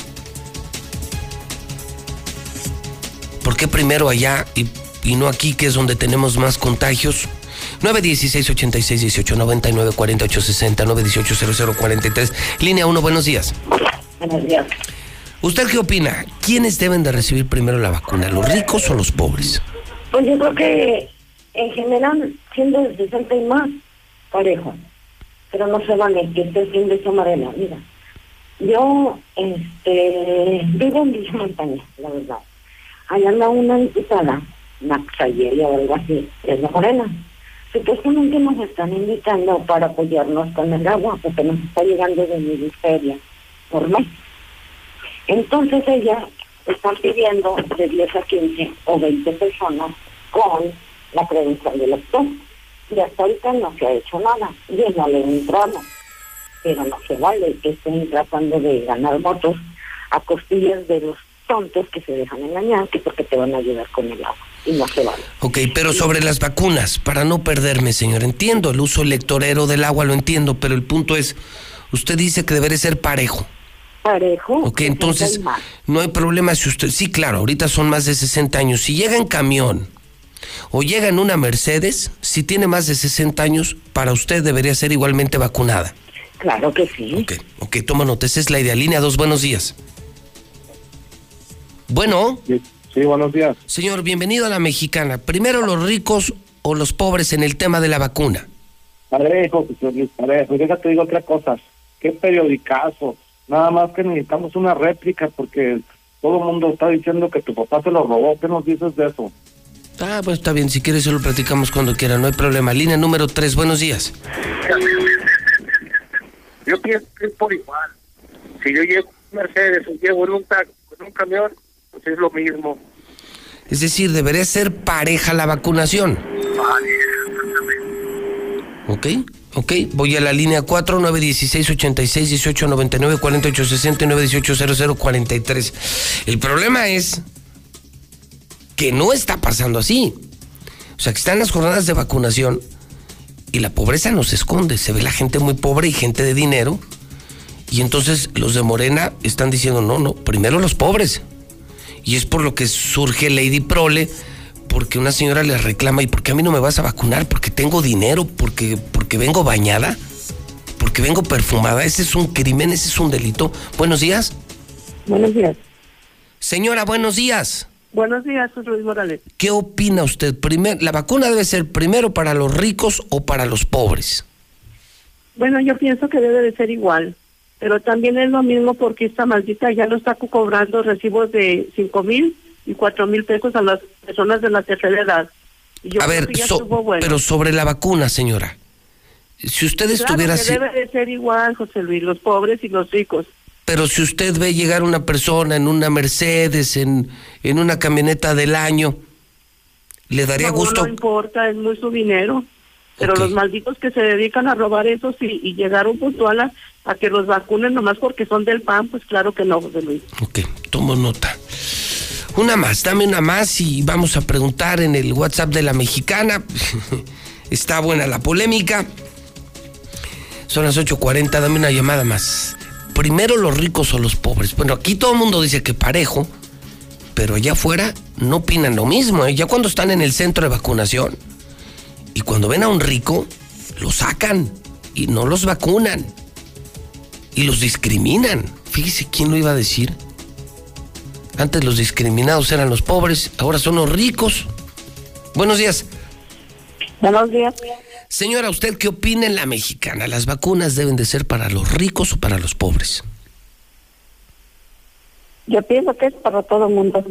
¿Por qué primero allá y, no aquí, que es donde tenemos más contagios? 916 86 18 99 48 60 918 00 43 Línea 1, buenos días. Buenos días. ¿Usted qué opina? ¿Quiénes deben de recibir primero la vacuna, los ricos o los pobres? Pues yo creo que en general, siendo de 60 y más, parejo. Pero no se vale que esté siendo esa marena, mira. Yo este, vivo en Villa Montaña, la verdad. Allá anda una diputada, Maxayeria o algo así, es la Morena. Supuestamente nos están invitando para apoyarnos con el agua, porque nos está llegando de ministeria por mes. Entonces ella está pidiendo de 10 a 15 o 20 personas con la credencial del doctor. Y hasta ahorita no se ha hecho nada. Y no le entramos pero no se vale que estén tratando de ganar votos a costillas de los tontos que se dejan engañar, que porque te van a ayudar con el agua. Y no se vale. Ok, pero sobre las vacunas, para no perderme, señor, entiendo el uso electorero del agua, lo entiendo, pero el punto es, usted dice que debería ser parejo. parejo. Ok, entonces no hay problema si usted, sí, claro, ahorita son más de 60 años. Si llega en camión o llega en una Mercedes, si tiene más de 60 años, para usted debería ser igualmente vacunada. Claro que sí. Ok, ok, toma nota, esa es la idea. Línea 2, buenos días. Bueno. Sí, buenos días. Señor, bienvenido a la mexicana. Primero los ricos o los pobres en el tema de la vacuna. Parejo, señor Luis, parejo. Déjate digo otra cosa. Qué periodicazo. Nada más que necesitamos una réplica porque todo el mundo está diciendo que tu papá se lo robó. ¿Qué nos dices de eso? Ah, pues está bien. Si quieres, se lo platicamos cuando quiera. No hay problema. Línea número 3, buenos días. Yo pienso que es por igual. Si yo llevo un Mercedes o llevo en un, en un camión, pues es lo mismo. Es decir, debería ser pareja la vacunación. Ok, ok. Voy a la línea 4, 916 86 18 99 48 60 918 00 43. El problema es que no está pasando así. O sea, que están las jornadas de vacunación y la pobreza no se esconde. Se ve la gente muy pobre y gente de dinero. Y entonces los de Morena están diciendo, no, no, primero los pobres. Y es por lo que surge Lady Prole, porque una señora le reclama, ¿y por qué a mí no me vas a vacunar? Porque tengo dinero, porque, porque vengo bañada, porque vengo perfumada. Ese es un crimen, ese es un delito. Buenos días. Buenos días. Señora, buenos días. Buenos días, Luis Morales. ¿Qué opina usted? Primer, ¿La vacuna debe ser primero para los ricos o para los pobres? Bueno, yo pienso que debe de ser igual pero también es lo mismo porque esta maldita ya lo está cobrando recibos de cinco mil y cuatro mil pesos a las personas de la tercera edad. a ver, pero sobre la vacuna, señora. Si usted estuviera así... debe de ser igual, José Luis, los pobres y los ricos. Pero si usted ve llegar una persona en una Mercedes, en, en una camioneta del año, ¿le daría gusto? No importa, es muy su dinero. Pero los malditos que se dedican a robar eso sí, y llegaron puntual a, a que los vacunen nomás porque son del PAN, pues claro que no, José Luis. Ok, tomo nota. Una más, dame una más y vamos a preguntar en el WhatsApp de la mexicana. Está buena la polémica. Son las 8.40, dame una llamada más. Primero los ricos o los pobres. Bueno, aquí todo el mundo dice que parejo, pero allá afuera no opinan lo mismo. ¿eh? Ya cuando están en el centro de vacunación y cuando ven a un rico, lo sacan y no los vacunan. Y los discriminan. Fíjese quién lo iba a decir. Antes los discriminados eran los pobres, ahora son los ricos. Buenos días. Buenos días. Señora, ¿usted qué opina en la mexicana? ¿Las vacunas deben de ser para los ricos o para los pobres? Yo pienso que es para todo el mundo.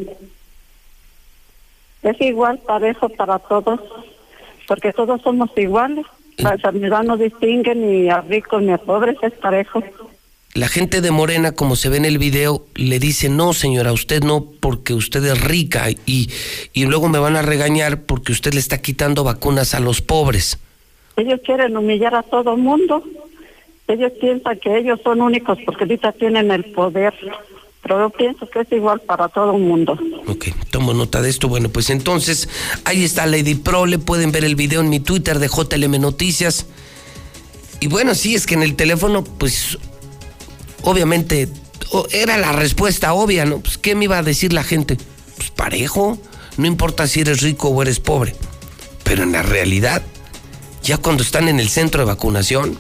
Es igual, parejo para todos porque todos somos iguales. La sanidad no distingue ni a ricos ni a pobres, es parejo. La gente de Morena, como se ve en el video, le dice, no señora, usted no, porque usted es rica y, y luego me van a regañar porque usted le está quitando vacunas a los pobres. Ellos quieren humillar a todo el mundo. Ellos piensan que ellos son únicos porque ahorita tienen el poder pero yo pienso que es igual para todo el mundo. Ok, tomo nota de esto. Bueno, pues entonces, ahí está Lady Pro, le pueden ver el video en mi Twitter de JLM Noticias. Y bueno, sí, es que en el teléfono, pues, obviamente, era la respuesta obvia, ¿no? Pues, ¿qué me iba a decir la gente? Pues parejo, no importa si eres rico o eres pobre. Pero en la realidad, ya cuando están en el centro de vacunación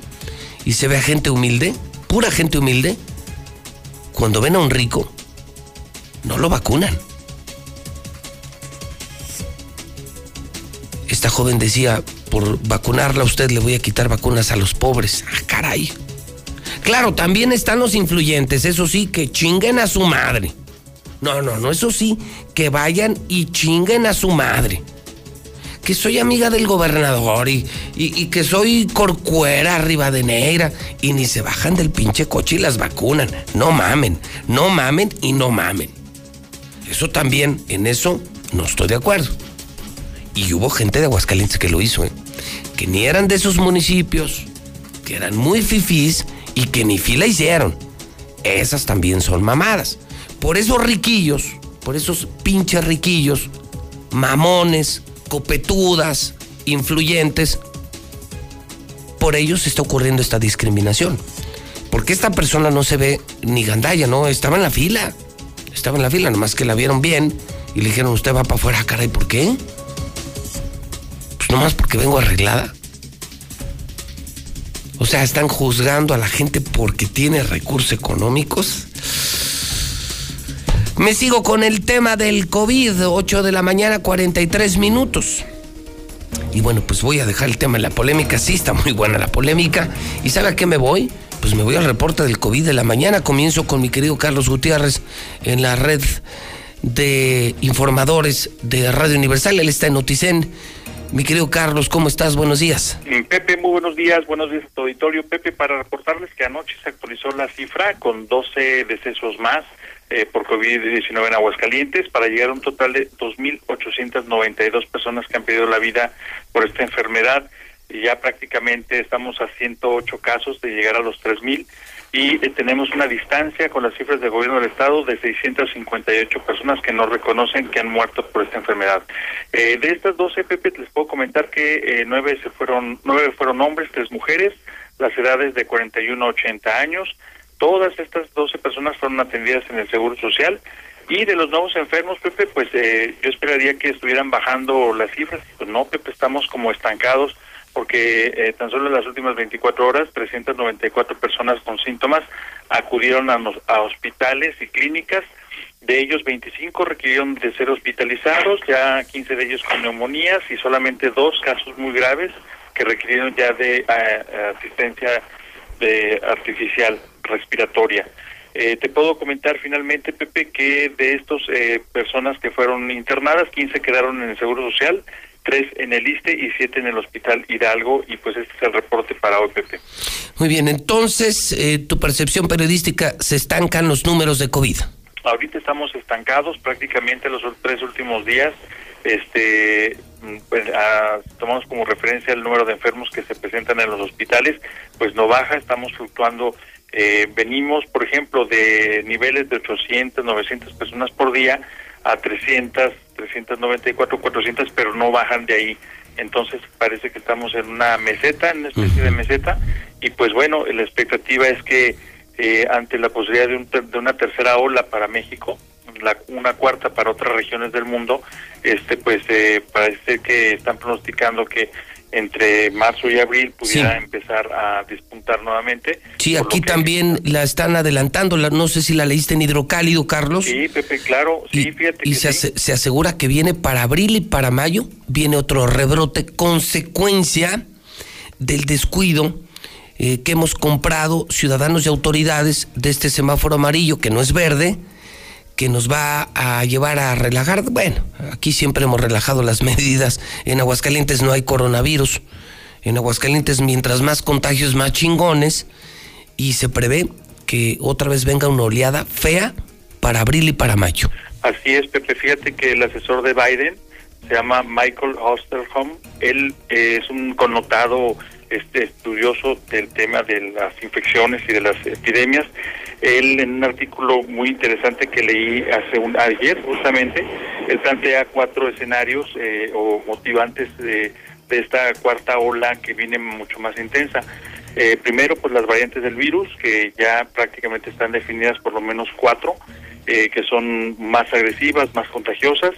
y se ve a gente humilde, pura gente humilde, cuando ven a un rico, no lo vacunan. Esta joven decía, por vacunarla a usted le voy a quitar vacunas a los pobres. Ah, caray. Claro, también están los influyentes, eso sí, que chinguen a su madre. No, no, no, eso sí, que vayan y chinguen a su madre que soy amiga del gobernador y, y, que soy corcuera arriba de negra y ni se bajan del pinche coche y las vacunan. No mamen, no mamen y no mamen. Eso también, en eso no estoy de acuerdo. Y hubo gente de Aguascalientes que lo hizo, ¿eh? que ni eran de esos municipios, que eran muy fifís y que ni fila hicieron. Esas también son mamadas. Por esos riquillos, por esos pinches riquillos, mamones, copetudas, influyentes, por ellos está ocurriendo esta discriminación. porque esta persona no se ve ni gandalla, ¿no? Estaba en la fila. Estaba en la fila, nomás que la vieron bien y le dijeron, usted va para afuera, caray, ¿por qué? Pues nomás porque vengo arreglada. O sea, están juzgando a la gente porque tiene recursos económicos. Me sigo con el tema del COVID, 8 de la mañana, 43 minutos. Y bueno, pues voy a dejar el tema en la polémica. Sí, está muy buena la polémica. ¿Y sabe a qué me voy? Pues me voy al reporte del COVID de la mañana. Comienzo con mi querido Carlos Gutiérrez en la red de informadores de Radio Universal. Él está en Noticen. Mi querido Carlos, ¿cómo estás? Buenos días. Pepe, muy buenos días. Buenos días a tu auditorio. Pepe, para reportarles que anoche se actualizó la cifra con 12 decesos más eh, por COVID-19 en Aguascalientes para llegar a un total de 2.892 personas que han perdido la vida por esta enfermedad. Y ya prácticamente estamos a 108 casos de llegar a los 3.000 y eh, tenemos una distancia con las cifras del gobierno del estado de 658 personas que no reconocen que han muerto por esta enfermedad. Eh, de estas 12, Pepe, les puedo comentar que nueve se fueron nueve fueron hombres, tres mujeres, las edades de 41 a 80 años. Todas estas 12 personas fueron atendidas en el Seguro Social y de los nuevos enfermos, Pepe, pues eh, yo esperaría que estuvieran bajando las cifras. Pues no, Pepe, estamos como estancados porque eh, tan solo en las últimas 24 horas 394 personas con síntomas acudieron a, a hospitales y clínicas. De ellos 25 requirieron de ser hospitalizados, ya 15 de ellos con neumonías y solamente dos casos muy graves que requirieron ya de eh, asistencia de artificial respiratoria. Eh, te puedo comentar finalmente, Pepe, que de estos eh, personas que fueron internadas, 15 quedaron en el Seguro Social, 3 en el ISTE y 7 en el Hospital Hidalgo, y pues este es el reporte para hoy, Pepe. Muy bien, entonces, eh, tu percepción periodística, ¿se estancan los números de COVID? Ahorita estamos estancados prácticamente los tres últimos días. Este, pues tomamos como referencia el número de enfermos que se presentan en los hospitales, pues no baja, estamos fluctuando eh, venimos, por ejemplo, de niveles de 800, 900 personas por día a 300, 394, 400, pero no bajan de ahí. Entonces parece que estamos en una meseta, en una especie de meseta, y pues bueno, la expectativa es que eh, ante la posibilidad de, un de, una tercera ola para México, la, una cuarta para otras regiones del mundo, este pues eh, parece que están pronosticando que entre marzo y abril pudiera empezar a despuntar nuevamente. Sí, aquí también la están adelantando, no sé si la leíste en hidrocálido, Carlos. Sí, Pepe, claro, sí, y, fíjate. Y se, se asegura que viene para abril y para mayo, viene otro rebrote, consecuencia del descuido eh, que hemos comprado ciudadanos y autoridades de este semáforo amarillo, que no es verde, que nos va a llevar a relajar. Bueno, aquí siempre hemos relajado las medidas. En Aguascalientes no hay coronavirus. En Aguascalientes, mientras más contagios, más chingones. Y se prevé que otra vez venga una oleada fea para abril y para mayo. Así es, Pepe. Fíjate que el asesor de Biden se llama Michael Osterholm. Él es un connotado este estudioso del tema de las infecciones y de las epidemias. Él en un artículo muy interesante que leí hace un ayer justamente, él plantea cuatro escenarios eh, o motivantes de, de, esta cuarta ola que viene mucho más intensa. Eh, primero, pues las variantes del virus, que ya prácticamente están definidas por lo menos cuatro, eh, que son más agresivas, más contagiosas.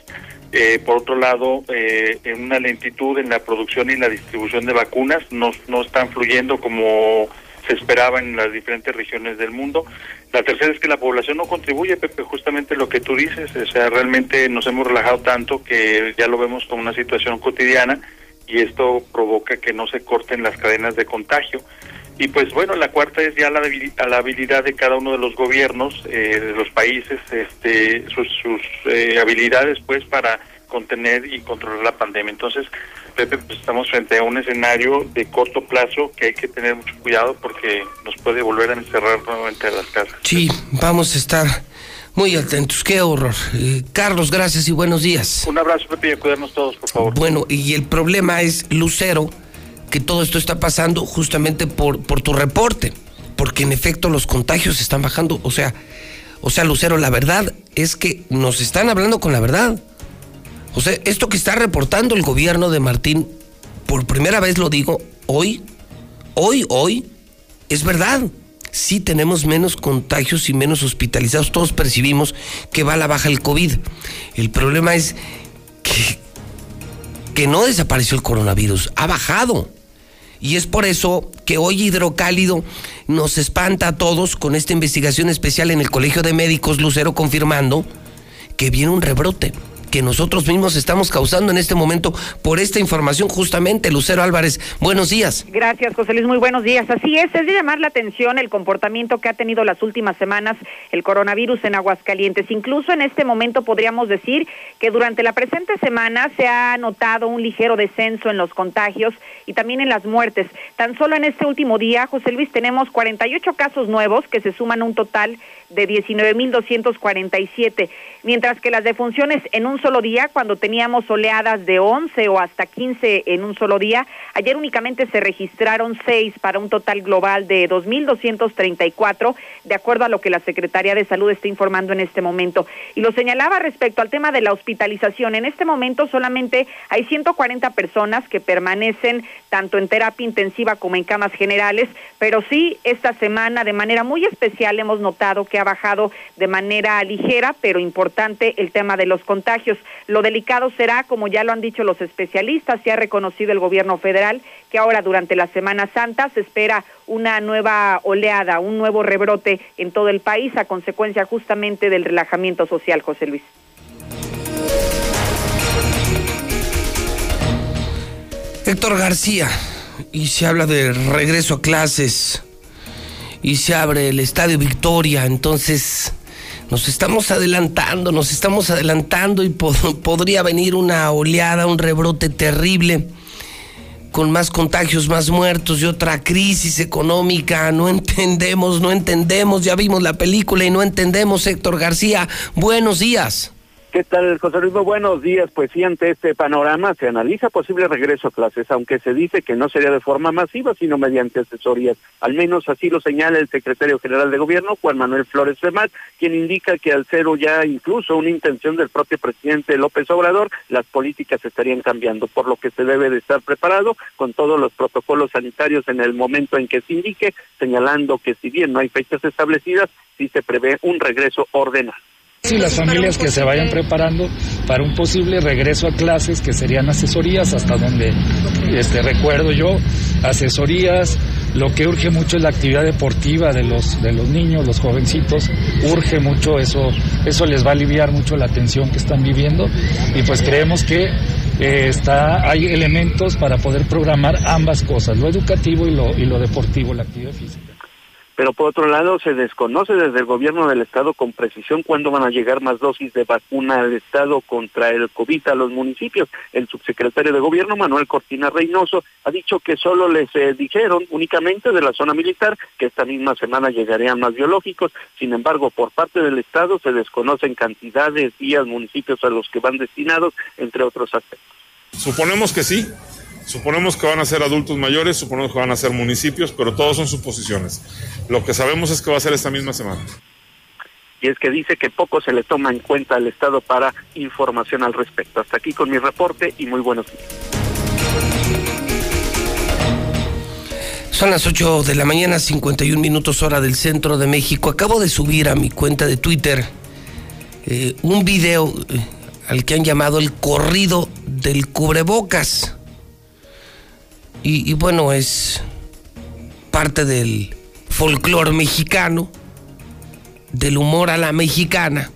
Eh, por otro lado, eh, en una lentitud en la producción y la distribución de vacunas, no, no están fluyendo como se esperaba en las diferentes regiones del mundo. La tercera es que la población no contribuye, Pepe, justamente lo que tú dices, o sea, realmente nos hemos relajado tanto que ya lo vemos como una situación cotidiana y esto provoca que no se corten las cadenas de contagio. Y pues bueno, la cuarta es ya la, la habilidad de cada uno de los gobiernos, eh, de los países, este, sus, sus eh, habilidades pues para contener y controlar la pandemia. Entonces, Pepe, pues estamos frente a un escenario de corto plazo que hay que tener mucho cuidado porque nos puede volver a encerrar nuevamente a las casas. Sí, vamos a estar muy atentos, qué horror. Eh, Carlos, gracias y buenos días. Un abrazo, Pepe, y a cuidarnos todos, por favor. Bueno, y el problema es, Lucero, que todo esto está pasando justamente por, por tu reporte, porque en efecto los contagios están bajando. O sea, o sea, Lucero, la verdad es que nos están hablando con la verdad. O sea, esto que está reportando el gobierno de Martín, por primera vez lo digo, hoy, hoy, hoy, es verdad. sí tenemos menos contagios y menos hospitalizados. Todos percibimos que va a la baja el COVID. El problema es que, que no desapareció el coronavirus, ha bajado. Y es por eso que hoy Hidrocálido nos espanta a todos con esta investigación especial en el Colegio de Médicos Lucero confirmando que viene un rebrote que nosotros mismos estamos causando en este momento por esta información justamente. Lucero Álvarez, buenos días. Gracias, José Luis, muy buenos días. Así es, es de llamar la atención el comportamiento que ha tenido las últimas semanas el coronavirus en Aguascalientes. Incluso en este momento podríamos decir que durante la presente semana se ha notado un ligero descenso en los contagios y también en las muertes. Tan solo en este último día, José Luis, tenemos 48 casos nuevos que se suman a un total de 19.247, mientras que las defunciones en un solo día, cuando teníamos oleadas de 11 o hasta 15 en un solo día, ayer únicamente se registraron 6 para un total global de 2.234, de acuerdo a lo que la Secretaría de Salud está informando en este momento. Y lo señalaba respecto al tema de la hospitalización. En este momento solamente hay 140 personas que permanecen tanto en terapia intensiva como en camas generales, pero sí esta semana de manera muy especial hemos notado que ha bajado de manera ligera, pero importante el tema de los contagios. Lo delicado será, como ya lo han dicho los especialistas, se ha reconocido el gobierno federal, que ahora durante la Semana Santa se espera una nueva oleada, un nuevo rebrote en todo el país a consecuencia justamente del relajamiento social, José Luis. Héctor García, y se habla de regreso a clases y se abre el Estadio Victoria, entonces nos estamos adelantando, nos estamos adelantando y podría venir una oleada, un rebrote terrible con más contagios, más muertos y otra crisis económica. No entendemos, no entendemos. Ya vimos la película y no entendemos, Héctor García. Buenos días. ¿Qué tal, José Luis? buenos días. Pues sí, ante este panorama se analiza posible regreso a clases, aunque se dice que no sería de forma masiva, sino mediante asesorías. Al menos así lo señala el secretario general de Gobierno, Juan Manuel Flores Femat, quien indica que al ser ya incluso una intención del propio presidente López Obrador, las políticas estarían cambiando, por lo que se debe de estar preparado con todos los protocolos sanitarios en el momento en que se indique, señalando que si bien no hay fechas establecidas, sí se prevé un regreso ordenado y las familias que se vayan preparando para un posible regreso a clases que serían asesorías hasta donde este recuerdo yo asesorías. Lo que urge mucho es la actividad deportiva de los de los niños los jovencitos. Urge mucho eso eso les va a aliviar mucho la tensión que están viviendo. Y pues creemos que eh, está hay elementos para poder programar ambas cosas lo educativo y lo y lo deportivo la actividad física pero por otro lado se desconoce desde el gobierno del estado con precisión cuándo van a llegar más dosis de vacuna al estado contra el COVID a los municipios. El subsecretario de gobierno Manuel Cortina Reynoso ha dicho que solo les eh, dijeron únicamente de la zona militar que esta misma semana llegarían más biológicos. Sin embargo, por parte del estado se desconocen cantidades, días, municipios a los que van destinados, entre otros aspectos. Suponemos que sí, Suponemos que van a ser adultos mayores, suponemos que van a ser municipios, pero todos son suposiciones. Lo que sabemos es que va a ser esta misma semana. Y es que dice que poco se le toma en cuenta al Estado para información al respecto. Hasta aquí con mi reporte y muy buenos días. Son las 8 de la mañana, 51 minutos hora del centro de México. Acabo de subir a mi cuenta de Twitter eh, un video eh, al que han llamado el corrido del cubrebocas. Y, bueno, es parte del folclore mexicano, del humor a la mexicana,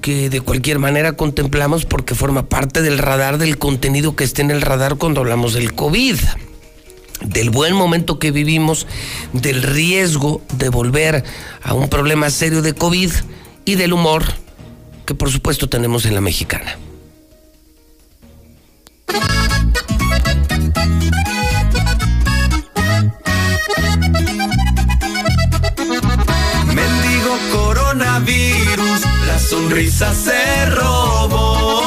que de cualquier manera contemplamos porque forma parte del radar del contenido que esté en el radar cuando hablamos del COVID, del buen momento que vivimos, del riesgo de volver a un problema serio de COVID y del humor que por supuesto tenemos en la mexicana. Sonrisa se robó.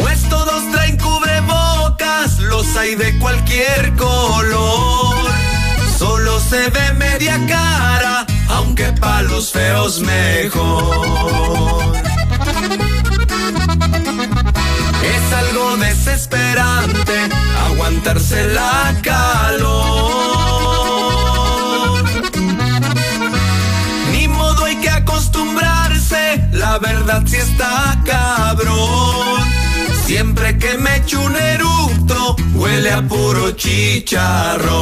Pues todos traen cubrebocas, los hay de cualquier color. Solo se ve media cara, aunque pa' los feos mejor. Es algo desesperante aguantarse la calor. La verdad si está cabrón. Siempre que me echo un eructo, huele a puro chicharrón.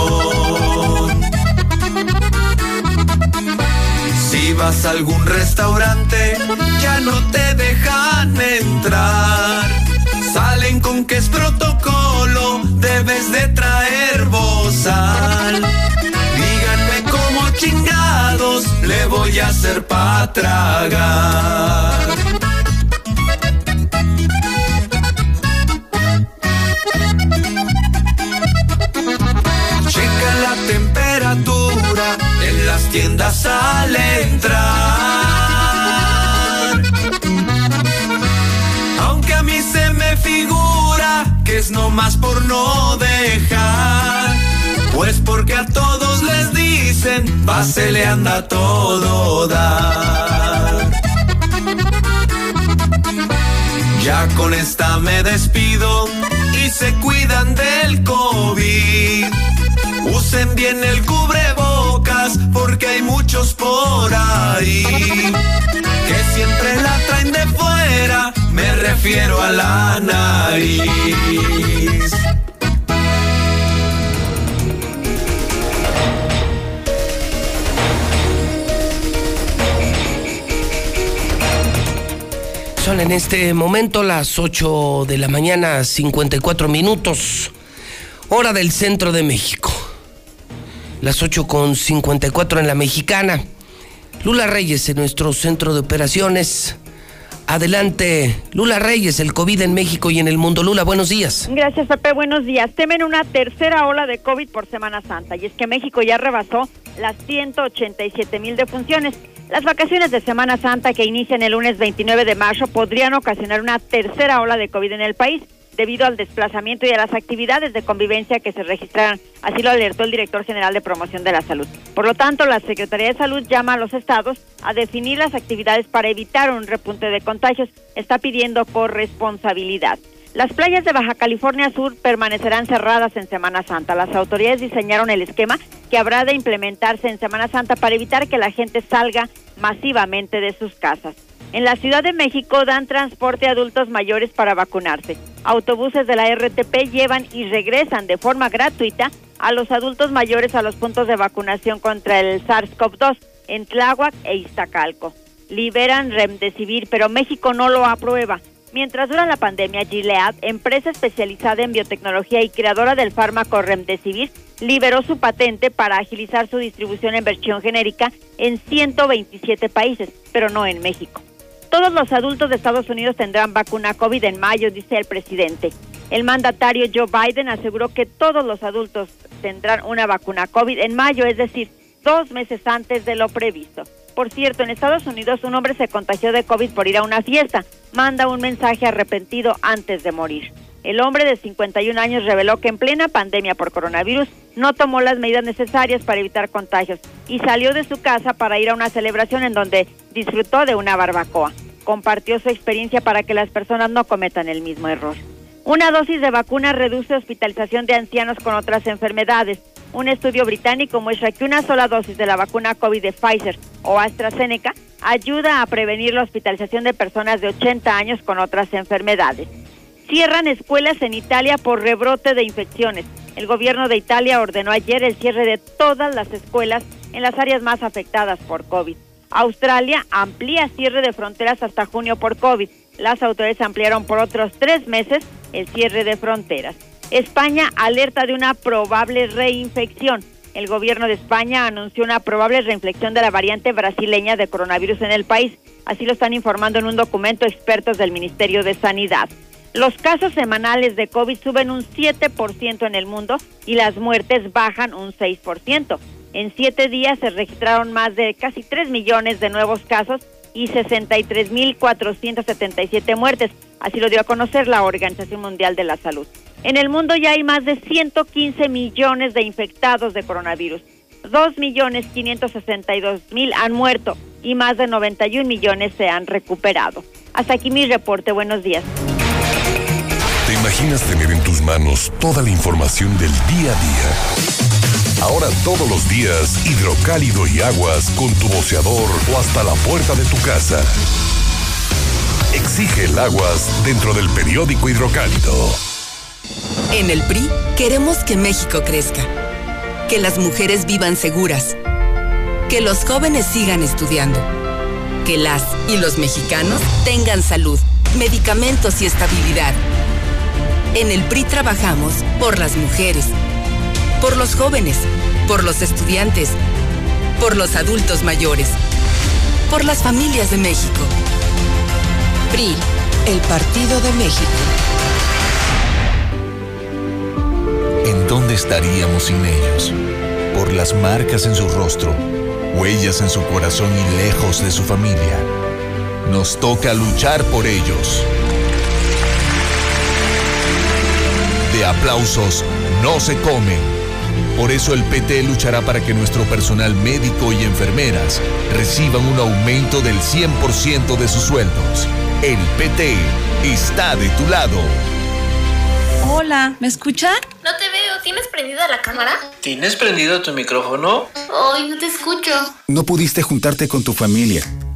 Si vas a algún restaurante, ya no te dejan entrar. Salen con que es protocolo, debes de traer bozal. Chingados le voy a hacer para tragar. Checa la temperatura en las tiendas al entrar. Aunque a mí se me figura que es nomás por no dejar. Pues porque a todos les dicen, pásele anda a todo dar. Ya con esta me despido y se cuidan del COVID. Usen bien el cubrebocas porque hay muchos por ahí que siempre la traen de fuera. Me refiero a la nariz. En este momento las 8 de la mañana, 54 minutos, hora del centro de México. Las 8 con 54 en la mexicana. Lula Reyes en nuestro centro de operaciones. Adelante, Lula Reyes, el COVID en México y en el mundo. Lula, buenos días. Gracias, Pepe. Buenos días. Temen una tercera ola de COVID por Semana Santa. Y es que México ya rebasó las 187 mil defunciones. Las vacaciones de Semana Santa que inician el lunes 29 de marzo podrían ocasionar una tercera ola de COVID en el país debido al desplazamiento y a las actividades de convivencia que se registraran. Así lo alertó el director general de promoción de la salud. Por lo tanto, la Secretaría de Salud llama a los estados a definir las actividades para evitar un repunte de contagios. Está pidiendo corresponsabilidad. Las playas de Baja California Sur permanecerán cerradas en Semana Santa. Las autoridades diseñaron el esquema que habrá de implementarse en Semana Santa para evitar que la gente salga masivamente de sus casas. En la Ciudad de México dan transporte a adultos mayores para vacunarse. Autobuses de la RTP llevan y regresan de forma gratuita a los adultos mayores a los puntos de vacunación contra el SARS-CoV-2 en Tláhuac e Iztacalco. Liberan Remdesivir, pero México no lo aprueba. Mientras dura la pandemia, Gilead, empresa especializada en biotecnología y creadora del fármaco Remdesivir, liberó su patente para agilizar su distribución en versión genérica en 127 países, pero no en México. Todos los adultos de Estados Unidos tendrán vacuna COVID en mayo, dice el presidente. El mandatario Joe Biden aseguró que todos los adultos tendrán una vacuna COVID en mayo, es decir, dos meses antes de lo previsto. Por cierto, en Estados Unidos un hombre se contagió de COVID por ir a una fiesta. Manda un mensaje arrepentido antes de morir. El hombre de 51 años reveló que en plena pandemia por coronavirus no tomó las medidas necesarias para evitar contagios y salió de su casa para ir a una celebración en donde disfrutó de una barbacoa. Compartió su experiencia para que las personas no cometan el mismo error. Una dosis de vacuna reduce hospitalización de ancianos con otras enfermedades. Un estudio británico muestra que una sola dosis de la vacuna COVID de Pfizer o AstraZeneca ayuda a prevenir la hospitalización de personas de 80 años con otras enfermedades. Cierran escuelas en Italia por rebrote de infecciones. El gobierno de Italia ordenó ayer el cierre de todas las escuelas en las áreas más afectadas por COVID. Australia amplía cierre de fronteras hasta junio por COVID. Las autoridades ampliaron por otros tres meses el cierre de fronteras. España alerta de una probable reinfección. El gobierno de España anunció una probable reinfección de la variante brasileña de coronavirus en el país. Así lo están informando en un documento expertos del Ministerio de Sanidad. Los casos semanales de COVID suben un 7% en el mundo y las muertes bajan un 6%. En siete días se registraron más de casi 3 millones de nuevos casos y 63.477 muertes. Así lo dio a conocer la Organización Mundial de la Salud. En el mundo ya hay más de 115 millones de infectados de coronavirus. 2.562.000 han muerto y más de 91 millones se han recuperado. Hasta aquí mi reporte. Buenos días. ¿Te imaginas tener en tus manos toda la información del día a día? Ahora todos los días, hidrocálido y aguas con tu boceador o hasta la puerta de tu casa. Exige el aguas dentro del periódico hidrocálido. En el PRI queremos que México crezca, que las mujeres vivan seguras, que los jóvenes sigan estudiando, que las y los mexicanos tengan salud, medicamentos y estabilidad. En el PRI trabajamos por las mujeres, por los jóvenes, por los estudiantes, por los adultos mayores, por las familias de México. PRI, el Partido de México. ¿En dónde estaríamos sin ellos? Por las marcas en su rostro, huellas en su corazón y lejos de su familia. Nos toca luchar por ellos. De aplausos no se comen. Por eso el PT luchará para que nuestro personal médico y enfermeras reciban un aumento del 100% de sus sueldos. El PT está de tu lado. Hola, ¿me escucha? No te veo. ¿Tienes prendida la cámara? ¿Tienes prendido tu micrófono? Ay, no te escucho. No pudiste juntarte con tu familia,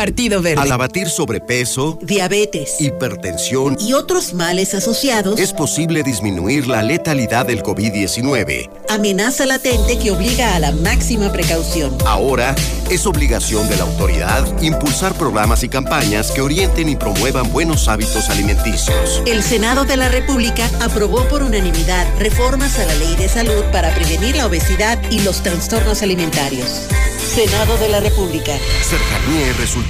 Partido Verde. Al abatir sobrepeso, diabetes, hipertensión y otros males asociados, es posible disminuir la letalidad del COVID-19. Amenaza latente que obliga a la máxima precaución. Ahora es obligación de la autoridad impulsar programas y campañas que orienten y promuevan buenos hábitos alimenticios. El Senado de la República aprobó por unanimidad reformas a la ley de salud para prevenir la obesidad y los trastornos alimentarios. Senado de la República. Cercanía y resultados.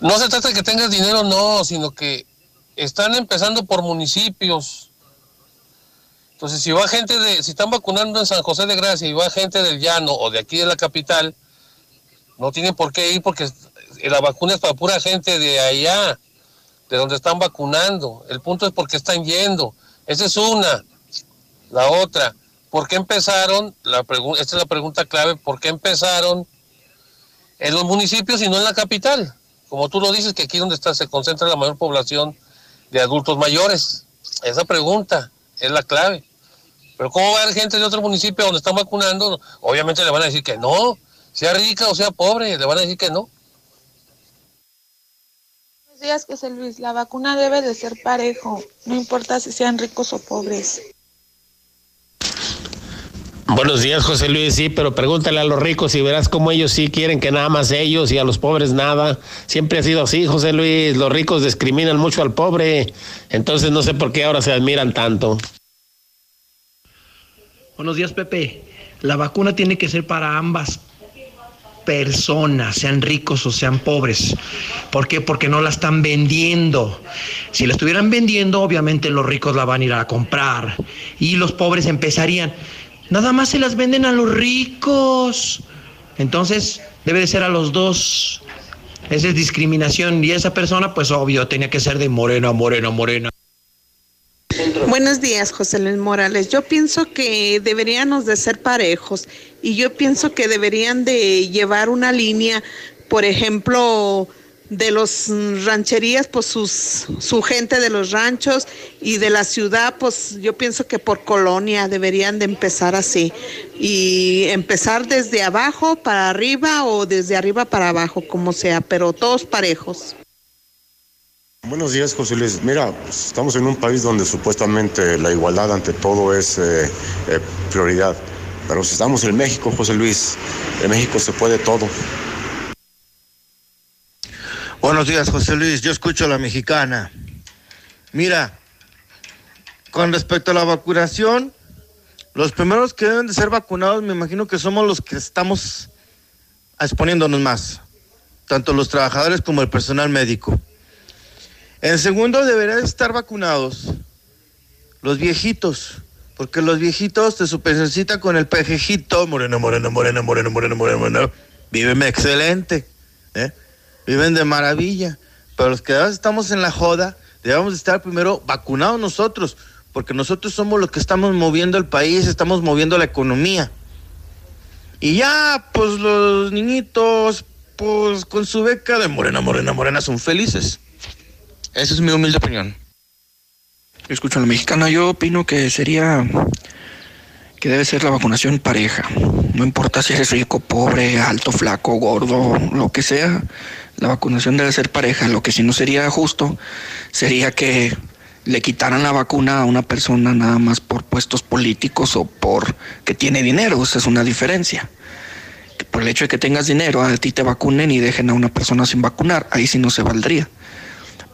No se trata de que tengas dinero, no, sino que están empezando por municipios. Entonces, si va gente de, si están vacunando en San José de Gracia y va gente del llano o de aquí de la capital, no tienen por qué ir porque la vacuna es para pura gente de allá, de donde están vacunando. El punto es por qué están yendo. Esa es una. La otra, ¿por qué empezaron? Esta es la pregunta clave, ¿por qué empezaron en los municipios y no en la capital? como tú lo dices, que aquí donde está se concentra la mayor población de adultos mayores. Esa pregunta es la clave. Pero ¿cómo va a haber gente de otro municipio donde están vacunando? Obviamente le van a decir que no. Sea rica o sea pobre, le van a decir que no. Buenos días, José Luis. La vacuna debe de ser parejo, no importa si sean ricos o pobres. Buenos días, José Luis. Sí, pero pregúntale a los ricos y verás cómo ellos sí quieren que nada más ellos y a los pobres nada. Siempre ha sido así, José Luis. Los ricos discriminan mucho al pobre. Entonces no sé por qué ahora se admiran tanto. Buenos días, Pepe. La vacuna tiene que ser para ambas personas, sean ricos o sean pobres. ¿Por qué? Porque no la están vendiendo. Si la estuvieran vendiendo, obviamente los ricos la van a ir a comprar y los pobres empezarían. Nada más se las venden a los ricos. Entonces, debe de ser a los dos. Esa es discriminación. Y esa persona, pues obvio, tenía que ser de morena, morena, morena. Buenos días, José Luis Morales. Yo pienso que deberíamos de ser parejos y yo pienso que deberían de llevar una línea, por ejemplo, de los rancherías, pues sus, su gente de los ranchos y de la ciudad, pues yo pienso que por colonia deberían de empezar así y empezar desde abajo para arriba o desde arriba para abajo, como sea, pero todos parejos. Buenos días, José Luis. Mira, estamos en un país donde supuestamente la igualdad ante todo es eh, eh, prioridad, pero si estamos en México, José Luis, en México se puede todo. Buenos días, José Luis. Yo escucho a la mexicana. Mira, con respecto a la vacunación, los primeros que deben de ser vacunados, me imagino que somos los que estamos exponiéndonos más, tanto los trabajadores como el personal médico. En segundo, deberían estar vacunados los viejitos, porque los viejitos de su con el pejejito, moreno, moreno, moreno, moreno, moreno, moreno, moreno, viven excelente. ¿eh? Viven de maravilla. Pero los que estamos en la joda, debemos estar primero vacunados nosotros, porque nosotros somos los que estamos moviendo el país, estamos moviendo la economía. Y ya, pues los niñitos, pues con su beca de morena, morena, morena, son felices. Esa es mi humilde opinión. Escucho a la mexicana, yo opino que sería que debe ser la vacunación pareja. No importa si eres rico, pobre, alto, flaco, gordo, lo que sea, la vacunación debe ser pareja. Lo que si no sería justo sería que le quitaran la vacuna a una persona nada más por puestos políticos o por que tiene dinero. Esa es una diferencia. Que por el hecho de que tengas dinero, a ti te vacunen y dejen a una persona sin vacunar. Ahí sí no se valdría.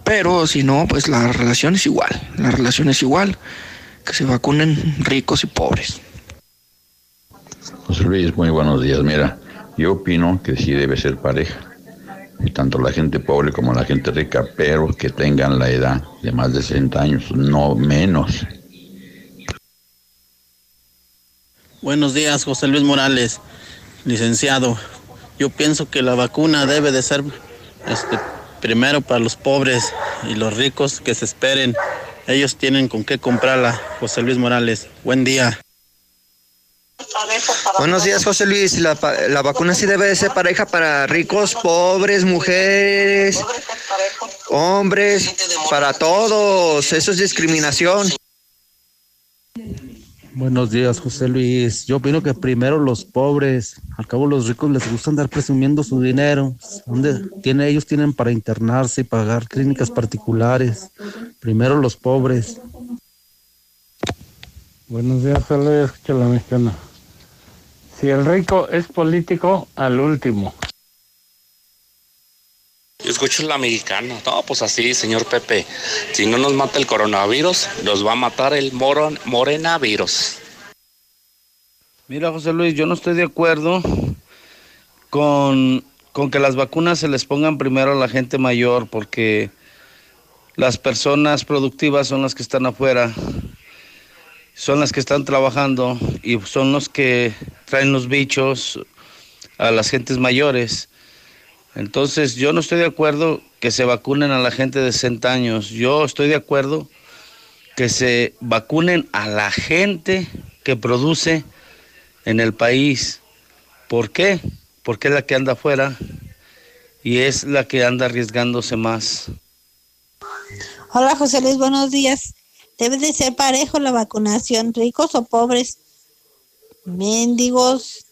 Pero si no, pues la relación es igual. La relación es igual. Que se vacunen ricos y pobres. José Luis, muy buenos días. Mira, yo opino que sí debe ser pareja tanto la gente pobre como la gente rica, pero que tengan la edad de más de 60 años, no menos. Buenos días, José Luis Morales, licenciado. Yo pienso que la vacuna debe de ser este, primero para los pobres y los ricos que se esperen. Ellos tienen con qué comprarla, José Luis Morales. Buen día. Buenos días, José Luis. La, la, vacuna sí debe de ser pareja para ricos, pobres, mujeres, hombres, para todos. Eso es discriminación. Buenos días, José Luis. Yo opino que primero los pobres, al cabo los ricos les gusta andar presumiendo su dinero. ¿Dónde tiene, ellos tienen para internarse y pagar clínicas particulares. Primero los pobres. Buenos días, José Luis. Escucha la mexicana. Si el rico es político, al último. Yo escucho la mexicana. No, pues así, señor Pepe. Si no nos mata el coronavirus, nos va a matar el moron, morenavirus. Mira, José Luis, yo no estoy de acuerdo con, con que las vacunas se les pongan primero a la gente mayor, porque las personas productivas son las que están afuera son las que están trabajando y son los que traen los bichos a las gentes mayores. Entonces yo no estoy de acuerdo que se vacunen a la gente de 60 años. Yo estoy de acuerdo que se vacunen a la gente que produce en el país. ¿Por qué? Porque es la que anda afuera y es la que anda arriesgándose más. Hola José Luis, buenos días. Debe de ser parejo la vacunación, ricos o pobres. Mendigos.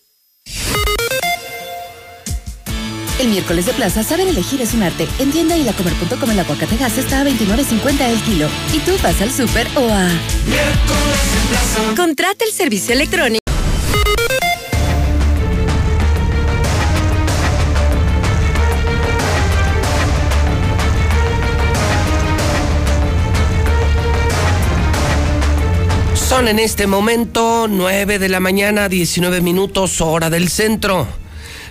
El miércoles de plaza, saber elegir es un arte. En tienda y lacomer.com el aguacate gas está a 29.50 el kilo. Y tú vas al súper o a... Contrata el servicio electrónico. Son en este momento 9 de la mañana, 19 minutos, hora del centro.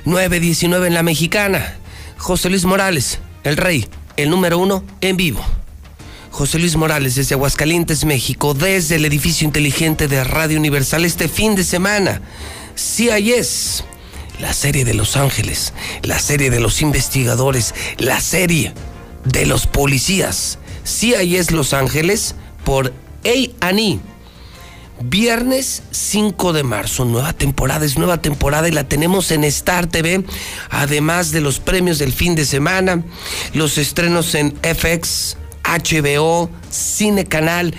9.19 en la mexicana. José Luis Morales, el rey, el número uno en vivo. José Luis Morales desde Aguascalientes, México, desde el edificio inteligente de Radio Universal este fin de semana. CIS, la serie de Los Ángeles, la serie de los investigadores, la serie de los policías. CIS Los Ángeles por A&E Viernes 5 de marzo, nueva temporada, es nueva temporada y la tenemos en Star TV, además de los premios del fin de semana, los estrenos en FX, HBO, Cine Canal,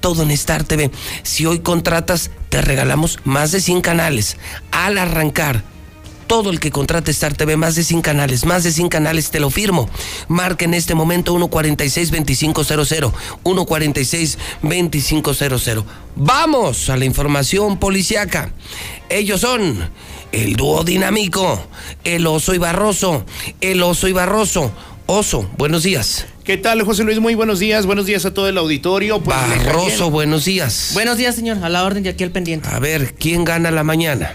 todo en Star TV. Si hoy contratas, te regalamos más de 100 canales al arrancar todo el que contrate Star TV, más de 100 canales, más de 100 canales, te lo firmo. Marca en este momento 146-2500, 146-2500. Vamos a la información policiaca. Ellos son el dúo dinámico, el oso y barroso, el oso y barroso. Oso, buenos días. ¿Qué tal, José Luis? Muy buenos días. Buenos días a todo el auditorio. Pues, Barroso, buenos días. Buenos días, señor. A la orden y aquí al pendiente. A ver, ¿quién gana la mañana?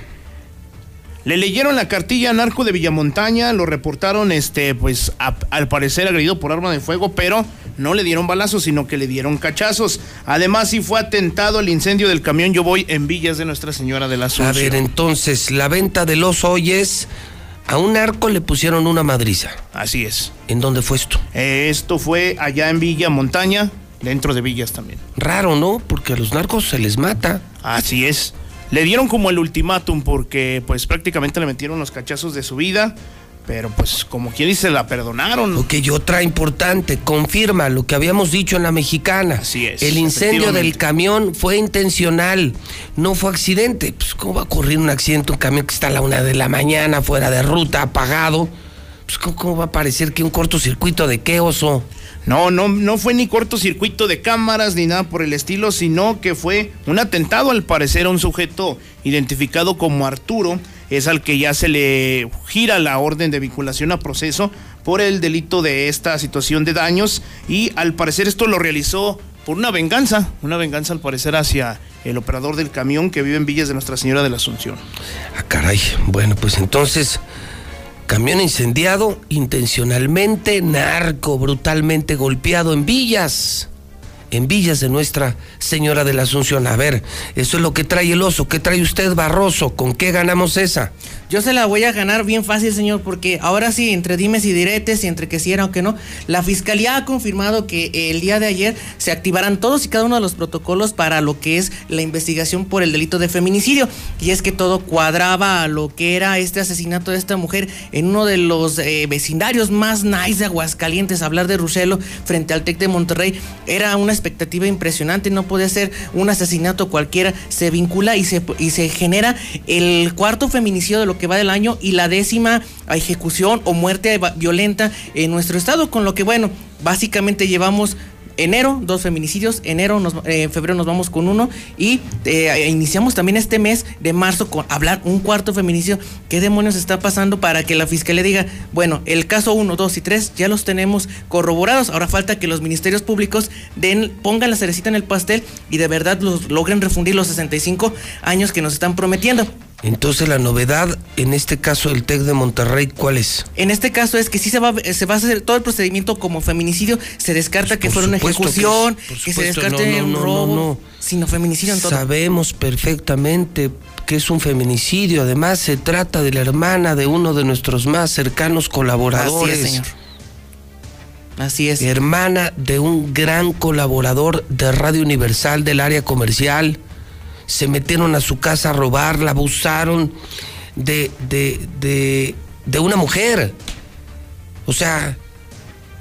Le leyeron la cartilla narco de Villamontaña, lo reportaron, este, pues, al parecer agredido por arma de fuego, pero no le dieron balazos, sino que le dieron cachazos. Además, sí fue atentado el incendio del camión Yo Voy en Villas de Nuestra Señora de la Asunción. A ver, entonces, la venta de los hoy es... A un narco le pusieron una madriza. Así es. ¿En dónde fue esto? Eh, esto fue allá en Villa Montaña, dentro de Villas también. Raro, ¿no? Porque a los narcos se les mata. Así es le dieron como el ultimátum porque pues prácticamente le metieron los cachazos de su vida. Pero pues como quien dice, la perdonaron. Ok, y otra importante, confirma lo que habíamos dicho en la mexicana. Así es. El incendio del camión fue intencional, no fue accidente. Pues ¿cómo va a ocurrir un accidente? Un camión que está a la una de la mañana, fuera de ruta, apagado. Pues ¿cómo, cómo va a parecer que un cortocircuito de qué oso? No, no, no fue ni cortocircuito de cámaras ni nada por el estilo, sino que fue un atentado al parecer a un sujeto identificado como Arturo, es al que ya se le gira la orden de vinculación a proceso por el delito de esta situación de daños y al parecer esto lo realizó por una venganza, una venganza al parecer hacia el operador del camión que vive en Villas de Nuestra Señora de la Asunción. Ah, caray. Bueno, pues entonces Camión incendiado intencionalmente, narco brutalmente golpeado en villas en Villas de Nuestra Señora de la Asunción. A ver, eso es lo que trae el oso. ¿Qué trae usted, Barroso? ¿Con qué ganamos esa? Yo se la voy a ganar bien fácil, señor, porque ahora sí, entre dimes y diretes y entre que sí era o que no, la Fiscalía ha confirmado que el día de ayer se activarán todos y cada uno de los protocolos para lo que es la investigación por el delito de feminicidio. Y es que todo cuadraba a lo que era este asesinato de esta mujer en uno de los eh, vecindarios más nice de Aguascalientes. Hablar de Ruselo frente al TEC de Monterrey era una expectativa impresionante, no puede ser un asesinato cualquiera, se vincula y se, y se genera el cuarto feminicidio de lo que va del año y la décima ejecución o muerte violenta en nuestro estado, con lo que bueno, básicamente llevamos enero, dos feminicidios, enero, nos, eh, febrero nos vamos con uno y eh, iniciamos también este mes de marzo con hablar un cuarto feminicidio. ¿Qué demonios está pasando para que la fiscalía diga, bueno, el caso 1, 2 y 3 ya los tenemos corroborados, ahora falta que los ministerios públicos den, pongan la cerecita en el pastel y de verdad los logren refundir los 65 años que nos están prometiendo. Entonces la novedad en este caso del TEC de Monterrey, ¿cuál es? En este caso es que sí se va, se va a hacer todo el procedimiento como feminicidio, se descarta que fuera una ejecución, que, se descarte un robo, sino feminicidio en todo. Sabemos perfectamente que es un feminicidio, además se trata de la hermana de uno de nuestros más cercanos colaboradores. Así es, señor. Así es. Hermana de un gran colaborador de Radio Universal del área comercial se metieron a su casa a robarla, abusaron de, de, de, de una mujer. O sea,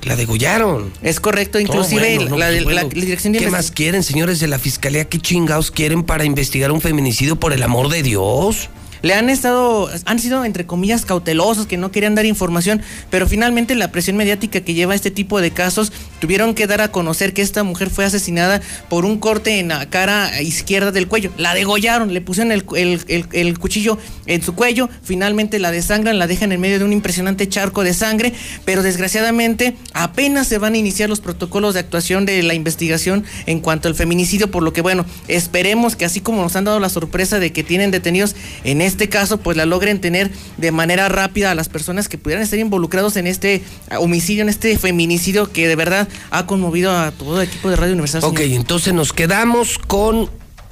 La degollaron. Es correcto, inclusive bueno, no, la, de- pues, la dirección de ¿Qué más quieren, señores de la fiscalía? ¿Qué chingados quieren para investigar un feminicidio por el amor de Dios? Le han estado, han sido entre comillas cautelosos, que no querían dar información, pero finalmente la presión mediática que lleva este tipo de casos tuvieron que dar a conocer que esta mujer fue asesinada por un corte en la cara izquierda del cuello. La degollaron, le pusieron el, el- el- el cuchillo en su cuello, finalmente la desangran, la dejan en medio de un impresionante charco de sangre, pero desgraciadamente apenas se van a iniciar los protocolos de actuación de la investigación en cuanto al feminicidio, por lo que bueno, esperemos que así como nos han dado la sorpresa de que tienen detenidos en este caso, pues la logren tener de manera rápida a las personas que pudieran estar involucrados en este ah, homicidio, en este feminicidio que de verdad ha conmovido a todo el equipo de Radio Universal. Ok, señor. entonces nos quedamos con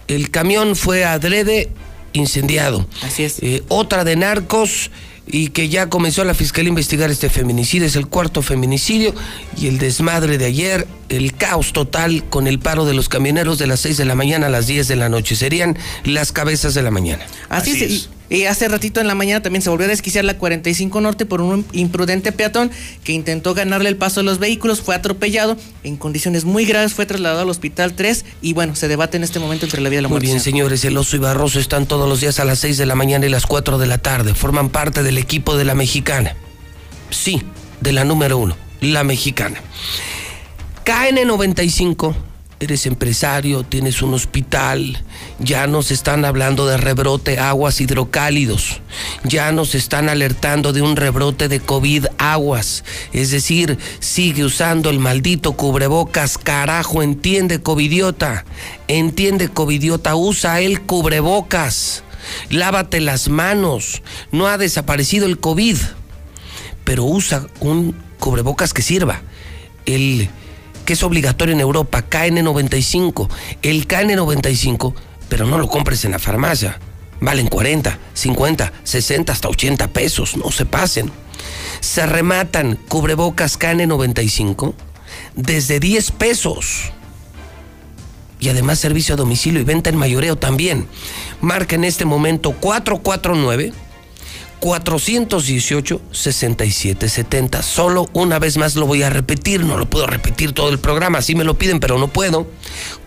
el camión fue adrede incendiado. Así es. Eh, otra de narcos y que ya comenzó la fiscalía a investigar este feminicidio. Es el cuarto feminicidio y el desmadre de ayer, el caos total con el paro de los camioneros de las 6 de la mañana a las 10 de la noche. Serían las cabezas de la mañana. Así, es. Y hace ratito en la mañana también se volvió a desquiciar la 45 Norte por un imprudente peatón que intentó ganarle el paso a los vehículos, fue atropellado en condiciones muy graves, fue trasladado al hospital 3 y bueno, se debate en este momento entre la vida y la Muy muerte. bien, señor. señores, el oso y Barroso están todos los días a las 6 de la mañana y las 4 de la tarde. Forman parte del equipo de la mexicana. Sí, de la número uno, la mexicana. KN95, eres empresario, tienes un hospital, ya nos están hablando de rebrote aguas hidrocálidos, ya nos están alertando de un rebrote de COVID aguas, es decir, sigue usando el maldito cubrebocas, carajo, entiende covidiota, entiende covidiota, usa el cubrebocas, lávate las manos, no ha desaparecido el COVID, pero usa un cubrebocas que sirva. El que es obligatorio en Europa, KN95. El KN95, pero no lo compres en la farmacia. Valen 40, 50, 60, hasta 80 pesos. No se pasen. Se rematan cubrebocas KN95 desde 10 pesos. Y además servicio a domicilio y venta en mayoreo también. Marca en este momento 449 418-6770. Solo una vez más lo voy a repetir. No lo puedo repetir todo el programa. Así me lo piden, pero no puedo.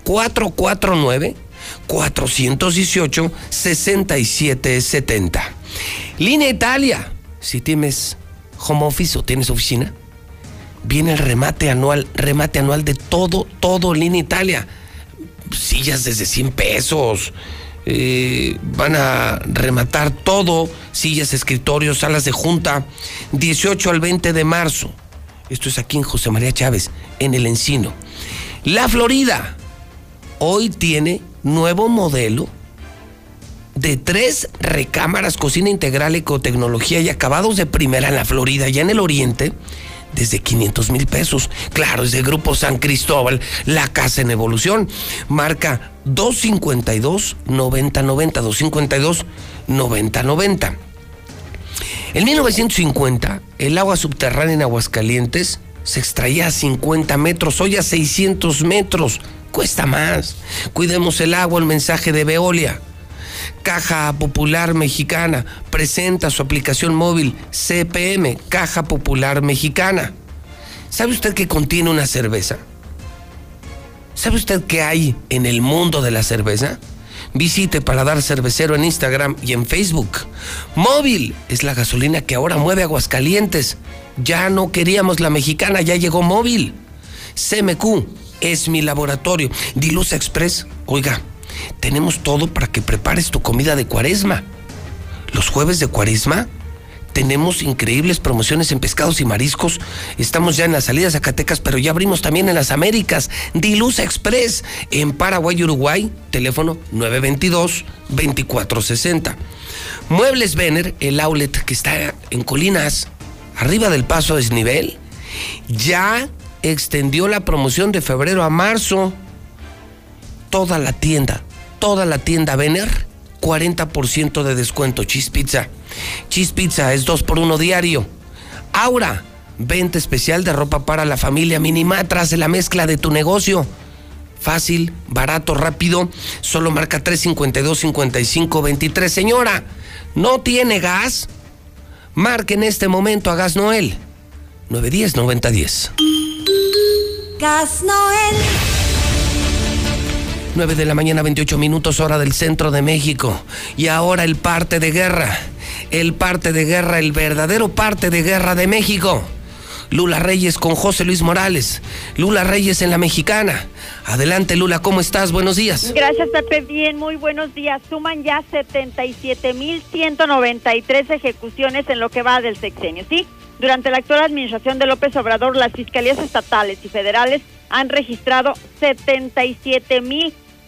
449-418-6770. Línea Italia. Si tienes home office o tienes oficina, viene el remate anual, remate anual de todo, todo Línea Italia. Sillas desde 100 pesos. Eh, van a rematar todo, sillas, escritorios, salas de junta, 18 al 20 de marzo. Esto es aquí en José María Chávez, en el Encino. La Florida hoy tiene nuevo modelo de tres recámaras, cocina integral, ecotecnología y acabados de primera en la Florida, ya en el oriente, desde 500 mil pesos. Claro, es de Grupo San Cristóbal, la casa en evolución. Marca 252 9090, 252 9090. En 1950, el agua subterránea en Aguascalientes se extraía a 50 metros, hoy a 600 metros. Cuesta más. Cuidemos el agua, el mensaje de Veolia. Caja Popular Mexicana presenta su aplicación móvil CPM, Caja Popular Mexicana. ¿Sabe usted qué contiene una cerveza? ¿Sabe usted qué hay en el mundo de la cerveza? Visite Paladar Cervecero en Instagram y en Facebook. Móvil es la gasolina que ahora mueve Aguascalientes. Ya no queríamos la mexicana, ya llegó móvil. CMQ es mi laboratorio. Dilusa Express, oiga, tenemos todo para que prepares tu comida de cuaresma. Los jueves de cuaresma tenemos increíbles promociones en pescados y mariscos. Estamos ya en las salidas Zacatecas, pero ya abrimos también en las Américas. Dilusa Express en Paraguay, Uruguay, teléfono 922-2460. Muebles Vener, el outlet que está en Colinas, arriba del paso desnivel, ya extendió la promoción de febrero a marzo. Toda la tienda, toda la tienda Vener, 40% de descuento. Cheese Pizza. Pizza es 2 por 1 diario. Aura, venta especial de ropa para la familia. Minimatra hace la mezcla de tu negocio. Fácil, barato, rápido. Solo marca 352 55 23. Señora, ¿no tiene gas? Marque en este momento a Gas Noel. 910-9010. Gas Noel. 9 de la mañana, 28 minutos, hora del centro de México. Y ahora el parte de guerra. El parte de guerra, el verdadero parte de guerra de México. Lula Reyes con José Luis Morales. Lula Reyes en la mexicana. Adelante, Lula, ¿cómo estás? Buenos días. Gracias, Pepe. Bien, muy buenos días. Suman ya 77.193 ejecuciones en lo que va del sexenio, ¿sí? Durante la actual administración de López Obrador, las fiscalías estatales y federales han registrado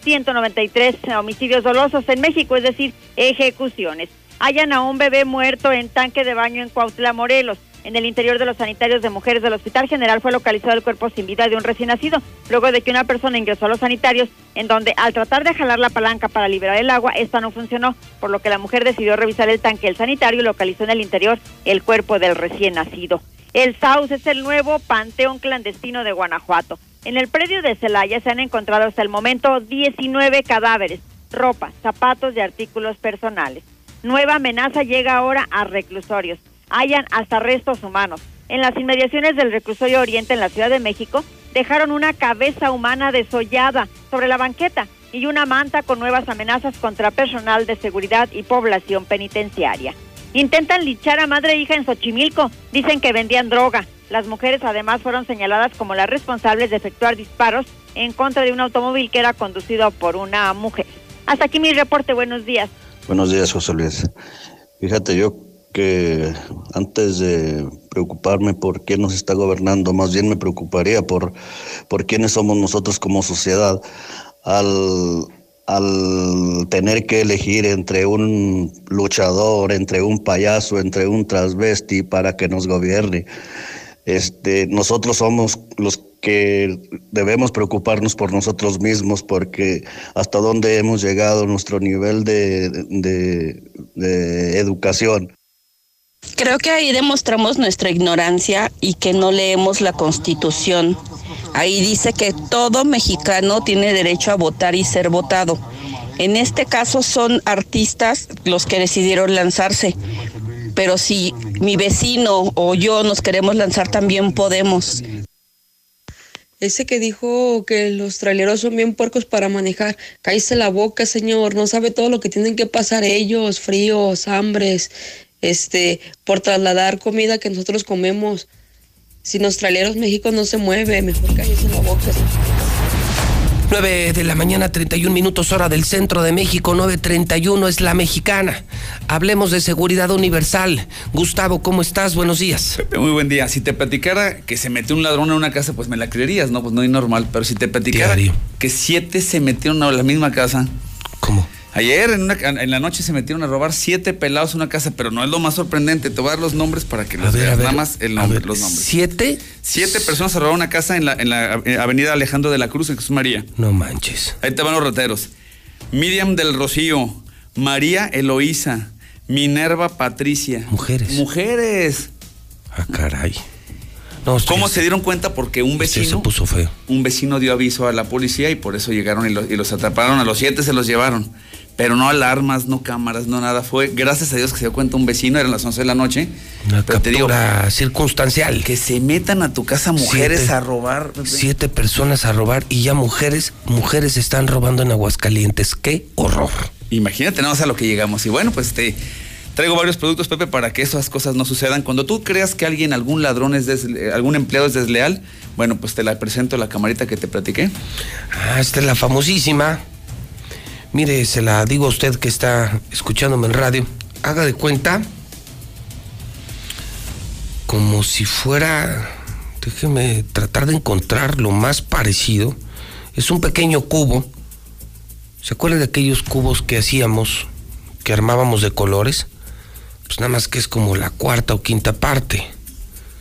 77.193 homicidios dolosos en México, es decir, ejecuciones. Hayan a un bebé muerto en tanque de baño en Cuautla, Morelos. En el interior de los sanitarios de mujeres del Hospital General fue localizado el cuerpo sin vida de un recién nacido, luego de que una persona ingresó a los sanitarios, en donde al tratar de jalar la palanca para liberar el agua, esta no funcionó, por lo que la mujer decidió revisar el tanque del sanitario y localizó en el interior el cuerpo del recién nacido. El SAUS es el nuevo panteón clandestino de Guanajuato. En el predio de Celaya se han encontrado hasta el momento 19 cadáveres, ropa, zapatos y artículos personales. Nueva amenaza llega ahora a reclusorios hayan hasta restos humanos. En las inmediaciones del reclusorio Oriente en la Ciudad de México, dejaron una cabeza humana desollada sobre la banqueta y una manta con nuevas amenazas contra personal de seguridad y población penitenciaria. Intentan lichar a madre e hija en Xochimilco. Dicen que vendían droga. Las mujeres además fueron señaladas como las responsables de efectuar disparos en contra de un automóvil que era conducido por una mujer. Hasta aquí mi reporte. Buenos días. Buenos días, José Luis. Fíjate, yo que antes de preocuparme por quién nos está gobernando, más bien me preocuparía por, por quiénes somos nosotros como sociedad al, al tener que elegir entre un luchador, entre un payaso, entre un transvesti para que nos gobierne. Este, nosotros somos los que debemos preocuparnos por nosotros mismos porque hasta dónde hemos llegado nuestro nivel de, de, de educación Creo que ahí demostramos nuestra ignorancia y que no leemos la constitución. Ahí dice que todo mexicano tiene derecho a votar y ser votado. En este caso son artistas los que decidieron lanzarse, pero si mi vecino o yo nos queremos lanzar también podemos. Ese que dijo que los traileros son bien puercos para manejar, cállese la boca, señor, no sabe todo lo que tienen que pasar ellos, fríos, hambres, este, por trasladar comida que nosotros comemos. Si los traileros México no se mueve, mejor cállese la boca. 9 de la mañana, 31 minutos hora del centro de México, 9.31 es la mexicana. Hablemos de seguridad universal. Gustavo, ¿cómo estás? Buenos días. muy buen día. Si te platicara que se metió un ladrón en una casa, pues me la creerías, ¿no? Pues no es normal. Pero si te platicara que siete se metieron a la misma casa. ¿Cómo? Ayer en, la noche se metieron a robar siete pelados en una casa, pero no es lo más sorprendente. Te voy a dar los nombres para que los veas. Nada más el nombre, los nombres. ¿Siete? Siete personas a robar una casa en la, en la eh, avenida Alejandro de la Cruz en Jesús María. No manches. Ahí te van los rateros. Miriam del Rocío, María Eloísa, Minerva Patricia. Mujeres. Mujeres. Ah, caray. ¿Cómo se dieron cuenta? Porque un vecino. se puso feo. Un vecino dio aviso a la policía y por eso llegaron y los, y los atraparon. A los siete se los llevaron pero no alarmas, no cámaras, no nada. Fue gracias a Dios que se dio cuenta un vecino, eran las 11 de la noche. Una captura circunstancial. Que se metan a tu casa mujeres a robar. Siete personas a robar y ya mujeres, mujeres están robando en Aguascalientes. ¡Qué horror! Imagínate nada más a lo que llegamos. Y bueno, pues te traigo varios productos, Pepe, para que esas cosas no sucedan. Cuando tú creas que alguien, algún ladrón es algún empleado es desleal, bueno, pues te la presento la camarita que te platiqué. Ah, esta es la famosísima. Mire, se la digo a usted que está escuchándome en radio. Haga de cuenta como si fuera, déjeme tratar de encontrar lo más parecido. Es un pequeño cubo. ¿Se acuerda de aquellos cubos que hacíamos, que armábamos de colores? Pues nada más que es como la cuarta o quinta parte.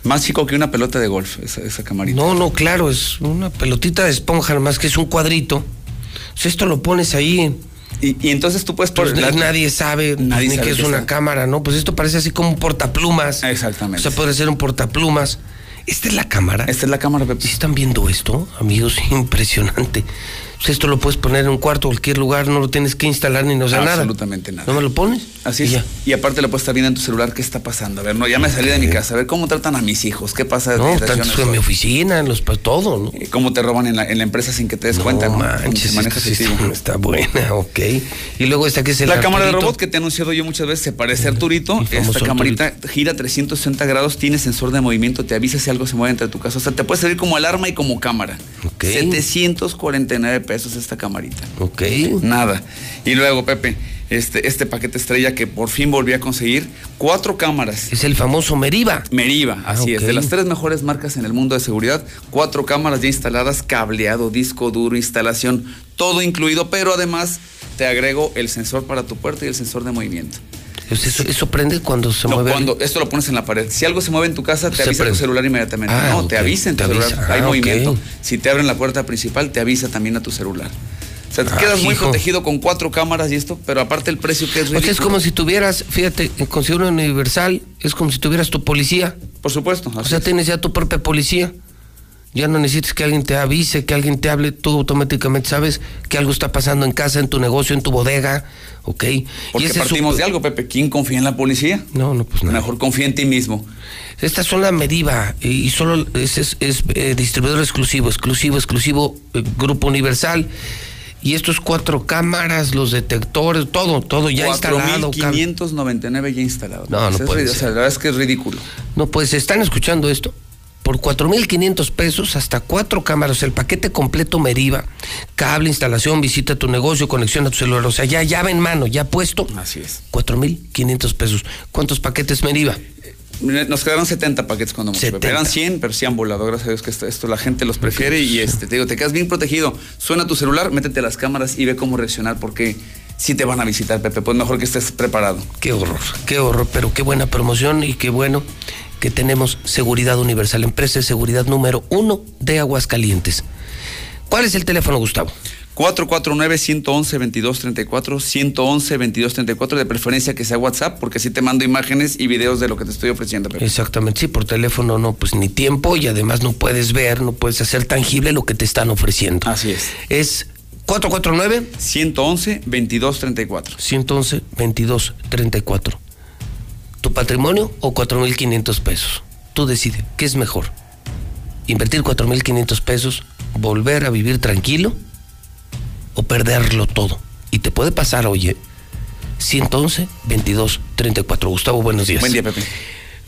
Más chico que una pelota de golf, esa, esa camarita. No, no, claro, es una pelotita de esponja, nada más que es un cuadrito si esto lo pones ahí. Y, entonces tú puedes pues nadie sabe nadie ni que es una cámara, ¿no? Pues esto parece así como un portaplumas. Exactamente. O sea, puede ser un portaplumas. Esta es la cámara. Esta es la cámara, Pepe. ¿Sí están viendo esto, amigos? Impresionante. Pues esto lo puedes poner en un cuarto, cualquier lugar, no lo tienes que instalar ni no sea nada. Absolutamente nada. ¿No me lo pones? Así es. Y aparte le puedes estar viendo en tu celular qué está pasando. A ver, no, ya me salí de mi casa. A ver cómo tratan a mis hijos. ¿Qué pasa? No, tanto en mi oficina, en los pa- todo, ¿no? eh, ¿Cómo te roban en la, en la empresa sin que te des cuenta? ¿no? manches, sí efectivo. está, buena, ok. Y luego esta que es el La cámara de Arturito. robot que te he anunciado yo muchas veces se parece a Arturito. Esta camarita gira 360 grados, tiene sensor de movimiento, te avisa si algo se mueve entre tu casa. O sea, te puede servir como alarma y como cámara. 749 pesos esta camarita. Ok. Nada. Y luego, Pepe, este, este paquete estrella que por fin volví a conseguir, cuatro cámaras. Es el famoso Meriva. Meriva, así ok. es. De las tres mejores marcas en el mundo de seguridad, cuatro cámaras ya instaladas, cableado, disco duro, instalación, todo incluido, pero además te agrego el sensor para tu puerta y el sensor de movimiento. Eso, eso prende cuando se No, mueve. cuando esto lo pones en la pared. Si algo se mueve en tu casa, te Se avisa tu prende. celular inmediatamente. Ah, no, ok. te avisa en tu celular. avisa. Hay Ah, ok. movimiento. Si te abren la puerta principal, te avisa también a tu celular. O sea, te Ah, quedas muy hijo. protegido con cuatro cámaras y esto, pero aparte el precio que es O sea, es ridículo. como si tuvieras, fíjate, con Seguro Universal, es como si tuvieras tu policía. Por supuesto. O sea, tienes ya tu propia policía. Ya no necesitas que alguien te avise, que alguien te hable, tú automáticamente sabes que algo está pasando en casa, en tu negocio, en tu bodega, ¿ok? Porque es partimos su- de algo, Pepe. ¿Quién confía en la policía? No, no, pues nada. Mejor confía en ti mismo. Estas son la Mediva y y solo es, es- es, eh, distribuidor exclusivo, exclusivo, exclusivo, eh, Grupo Universal. Y estos cuatro cámaras, los detectores, todo, todo ya instalado. cal- 4.599 ya instalados. No, no O sea, es puede o sea, la verdad es que es ridículo. No, pues están escuchando esto. Por 4.500 pesos, hasta cuatro cámaras, el paquete completo Meriva, cable, instalación, visita a tu negocio, conexión a tu celular, o sea, ya llave en mano, ya puesto. Así es. 4.500 pesos. ¿Cuántos paquetes Meriva? Mira, Nos quedaron 70 paquetes cuando mucho. Pepe. 70. Eran 100, pero sí han volado. Gracias a Dios que esto, esto la gente los prefiere y este, te digo, te quedas bien protegido. Suena tu celular, métete a las cámaras y ve cómo reaccionar porque sí te van a visitar, Pepe. Pues mejor que estés preparado. Qué horror, qué horror, pero qué buena promoción y qué bueno que tenemos Seguridad Universal, empresa de seguridad número uno de Aguascalientes. ¿Cuál es el teléfono, Gustavo? 449-111-2234, 111-2234, de preferencia que sea WhatsApp, porque así te mando imágenes y videos de lo que te estoy ofreciendo, Pepe. Exactamente, sí, por teléfono no, pues ni tiempo y además no puedes ver, no puedes hacer tangible lo que te están ofreciendo. Así es. Es 449 111-2234. 111 2234. ¿Tu patrimonio o 4.500 pesos? Tú decides, ¿qué es mejor? ¿Invertir 4.500 pesos, volver a vivir tranquilo o perderlo todo? Y te puede pasar, oye, 111 2234. Gustavo, buenos días. Buen día, Pepe.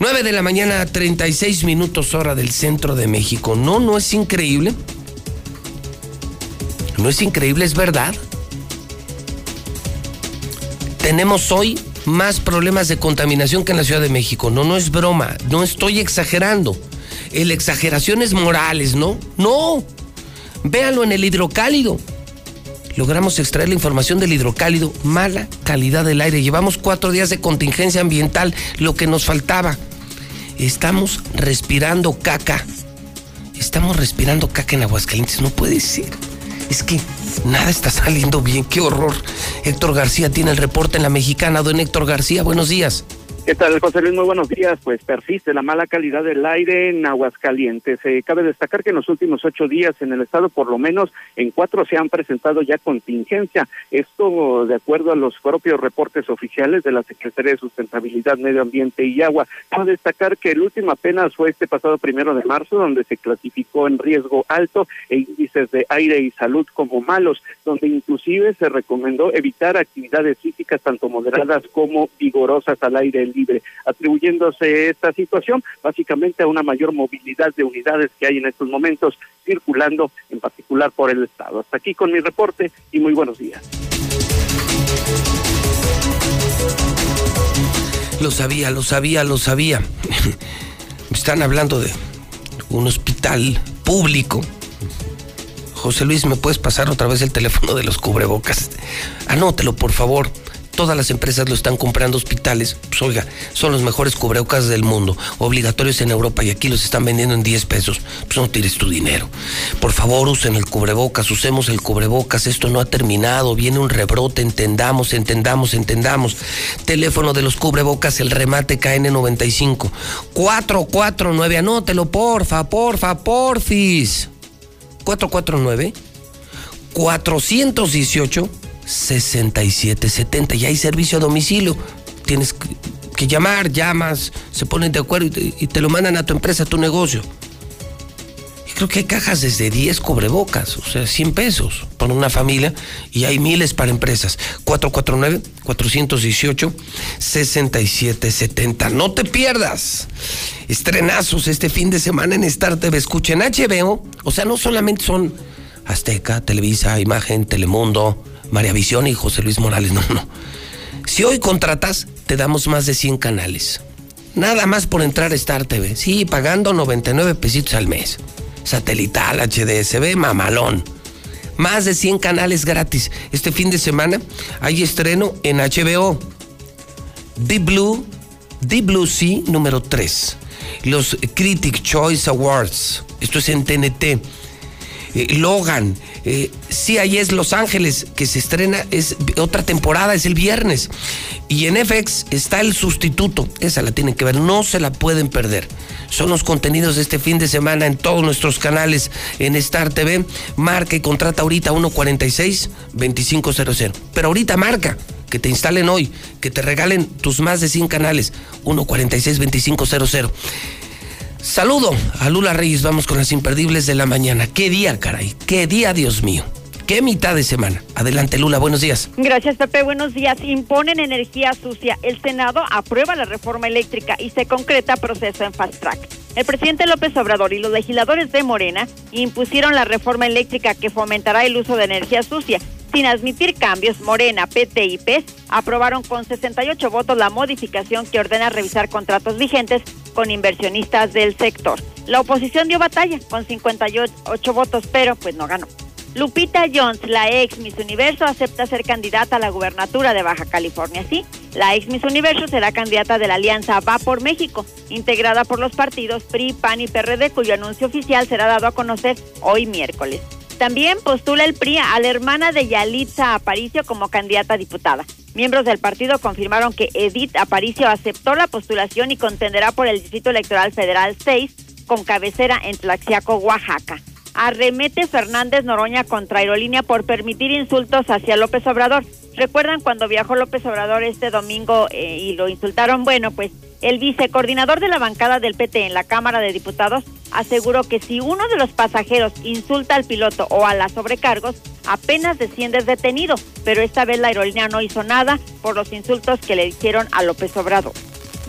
9 de la mañana, 36 minutos hora del centro de México. No, no es increíble. No es increíble, es verdad. Tenemos hoy más problemas de contaminación que en la Ciudad de México. No, no es broma, no estoy exagerando. El exageración es morales, ¿no? No. Véanlo en el hidrocálido. Logramos extraer la información del hidrocálido, mala calidad del aire. Llevamos cuatro días de contingencia ambiental, lo que nos faltaba. Estamos respirando caca. Estamos respirando caca en Aguascalientes, no puede ser. Es que nada está saliendo bien, qué horror. Héctor García tiene el reporte en la mexicana. Don Héctor García, buenos días. ¿Qué tal, José Luis? Muy buenos días. Pues persiste la mala calidad del aire en Aguascalientes. Eh, cabe destacar que en los últimos ocho días en el estado, por lo menos en cuatro se han presentado ya contingencia. Esto de acuerdo a los propios reportes oficiales de la Secretaría de Sustentabilidad, Medio Ambiente y Agua. Cabe destacar que el último apenas fue este pasado primero de marzo, donde se clasificó en riesgo alto e índices de aire y salud como malos, donde inclusive se recomendó evitar actividades físicas tanto moderadas como vigorosas al aire libre, atribuyéndose esta situación básicamente a una mayor movilidad de unidades que hay en estos momentos circulando, en particular por el Estado. Hasta aquí con mi reporte y muy buenos días. Lo sabía, lo sabía, lo sabía. Están hablando de un hospital público. José Luis, ¿me puedes pasar otra vez el teléfono de los cubrebocas? Anótelo, por favor. Todas las empresas lo están comprando hospitales. Pues oiga, son los mejores cubrebocas del mundo, obligatorios en Europa y aquí los están vendiendo en 10 pesos. Pues no tires tu dinero. Por favor, usen el cubrebocas, usemos el cubrebocas. Esto no ha terminado, viene un rebrote, entendamos, entendamos, entendamos. Teléfono de los cubrebocas, el remate KN95. 449, anótelo, porfa, porfa, porfis. 449 418 6770 y hay servicio a domicilio. Tienes que- llamar, llamas, se ponen de acuerdo y te, lo mandan a tu empresa, a tu negocio. Y creo que hay cajas desde 10 cubrebocas, o sea, 100 pesos para una familia y hay miles para empresas. 449-418-6770. No te pierdas. Estrenazos este fin de semana en Star TV. Escuchen HBO. O sea, no solamente son Azteca, Televisa, Imagen, Telemundo, María Visión y José Luis Morales. No, no. Si hoy contratas, te damos más de 100 canales. Nada más por entrar a Star TV. Sí, pagando 99 pesitos al mes. Satelital, HDSB, mamalón. Más de 100 canales gratis. Este fin de semana hay estreno en HBO. Deep Blue, Deep Blue Sea número 3. Los Critic Choice Awards. Esto es en TNT. Eh, Logan, eh, CIS Los Ángeles, que se estrena, es otra temporada, es el viernes. Y en FX está el sustituto, esa la tienen que ver, no se la pueden perder. Son los contenidos de este fin de semana en todos nuestros canales en Star TV. Marca y contrata ahorita 146-2500. Pero ahorita marca, que te instalen hoy, que te regalen tus más de 100 canales, 146-2500. Saludo a Lula Reyes, vamos con las imperdibles de la mañana. Qué día, caray, qué día, Dios mío. Qué mitad de semana. Adelante, Lula, buenos días. Gracias, Pepe. Buenos días. Imponen energía sucia. El Senado aprueba la reforma eléctrica y se concreta proceso en fast track. El presidente López Obrador y los legisladores de Morena impusieron la reforma eléctrica que fomentará el uso de energía sucia. Sin admitir cambios, Morena, PT y PES aprobaron con 68 votos la modificación que ordena revisar contratos vigentes con inversionistas del sector. La oposición dio batalla con 58 votos, pero pues no ganó. Lupita Jones, la ex Miss Universo, acepta ser candidata a la gubernatura de Baja California. Sí, la ex Miss Universo será candidata de la alianza Va por México, integrada por los partidos PRI, PAN y PRD, cuyo anuncio oficial será dado a conocer hoy miércoles. También postula el PRI a la hermana de Yalitza Aparicio como candidata a diputada. Miembros del partido confirmaron que Edith Aparicio aceptó la postulación y contenderá por el Distrito Electoral Federal 6 con cabecera en Tlaxiaco, Oaxaca. Arremete Fernández Noroña contra Aerolínea por permitir insultos hacia López Obrador. ¿Recuerdan cuando viajó López Obrador este domingo eh, y lo insultaron? Bueno, pues el vicecoordinador de la bancada del PT en la Cámara de Diputados aseguró que si uno de los pasajeros insulta al piloto o a las sobrecargos, apenas desciende detenido, pero esta vez la aerolínea no hizo nada por los insultos que le hicieron a López Obrador.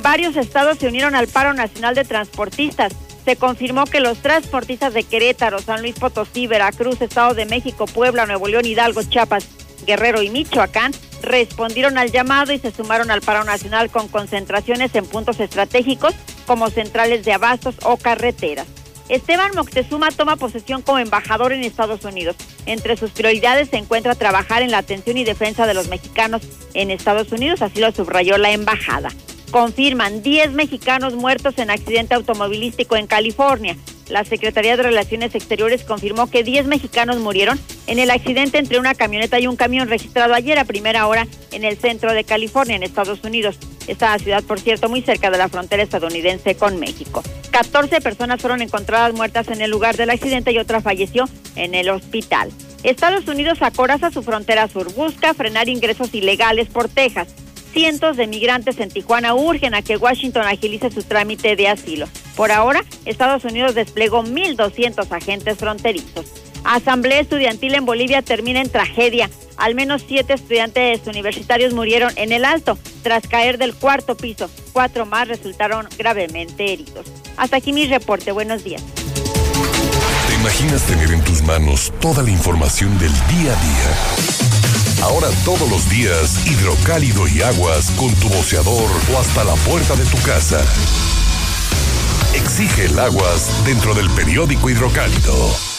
Varios estados se unieron al paro nacional de transportistas. Se confirmó que los transportistas de Querétaro, San Luis Potosí, Veracruz, Estado de México, Puebla, Nuevo León, Hidalgo, Chiapas, Guerrero y Michoacán respondieron al llamado y se sumaron al paro nacional con concentraciones en puntos estratégicos como centrales de abastos o carreteras. Esteban Moctezuma toma posesión como embajador en Estados Unidos. Entre sus prioridades se encuentra trabajar en la atención y defensa de los mexicanos en Estados Unidos, así lo subrayó la embajada. Confirman 10 mexicanos muertos en accidente automovilístico en California. La Secretaría de Relaciones Exteriores confirmó que 10 mexicanos murieron en el accidente entre una camioneta y un camión registrado ayer a primera hora en el centro de California, en Estados Unidos. Esta ciudad, por cierto, muy cerca de la frontera estadounidense con México. 14 personas fueron encontradas muertas en el lugar del accidente y otra falleció en el hospital. Estados Unidos acoraza su frontera sur, busca frenar ingresos ilegales por Texas. Cientos de migrantes en Tijuana urgen a que Washington agilice su trámite de asilo. Por ahora, Estados Unidos desplegó 1.200 agentes fronterizos. Asamblea estudiantil en Bolivia termina en tragedia. Al menos siete estudiantes universitarios murieron en el alto tras caer del cuarto piso. Cuatro más resultaron gravemente heridos. Hasta aquí mi reporte. Buenos días. ¿Te imaginas tener en tus manos toda la información del día a día? Ahora todos los días, hidrocálido y aguas con tu boceador o hasta la puerta de tu casa. Exige el aguas dentro del periódico hidrocálido.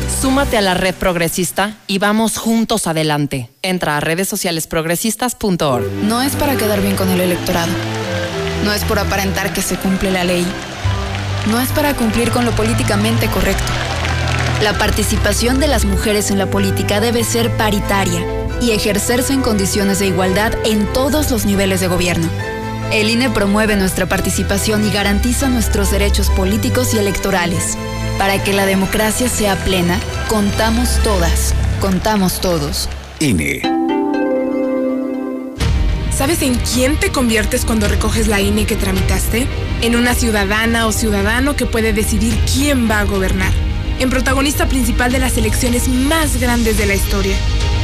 súmate a la red progresista y vamos juntos adelante. Entra a redes sociales progresistas.org. No es para quedar bien con el electorado. No es por aparentar que se cumple la ley. No es para cumplir con lo políticamente correcto. La participación de las mujeres en la política debe ser paritaria y ejercerse en condiciones de igualdad en todos los niveles de gobierno. El INE promueve nuestra participación y garantiza nuestros derechos políticos y electorales. Para que la democracia sea plena, contamos todas, contamos todos. INE. ¿Sabes en quién te conviertes cuando recoges la INE que tramitaste? En una ciudadana o ciudadano que puede decidir quién va a gobernar. En protagonista principal de las elecciones más grandes de la historia.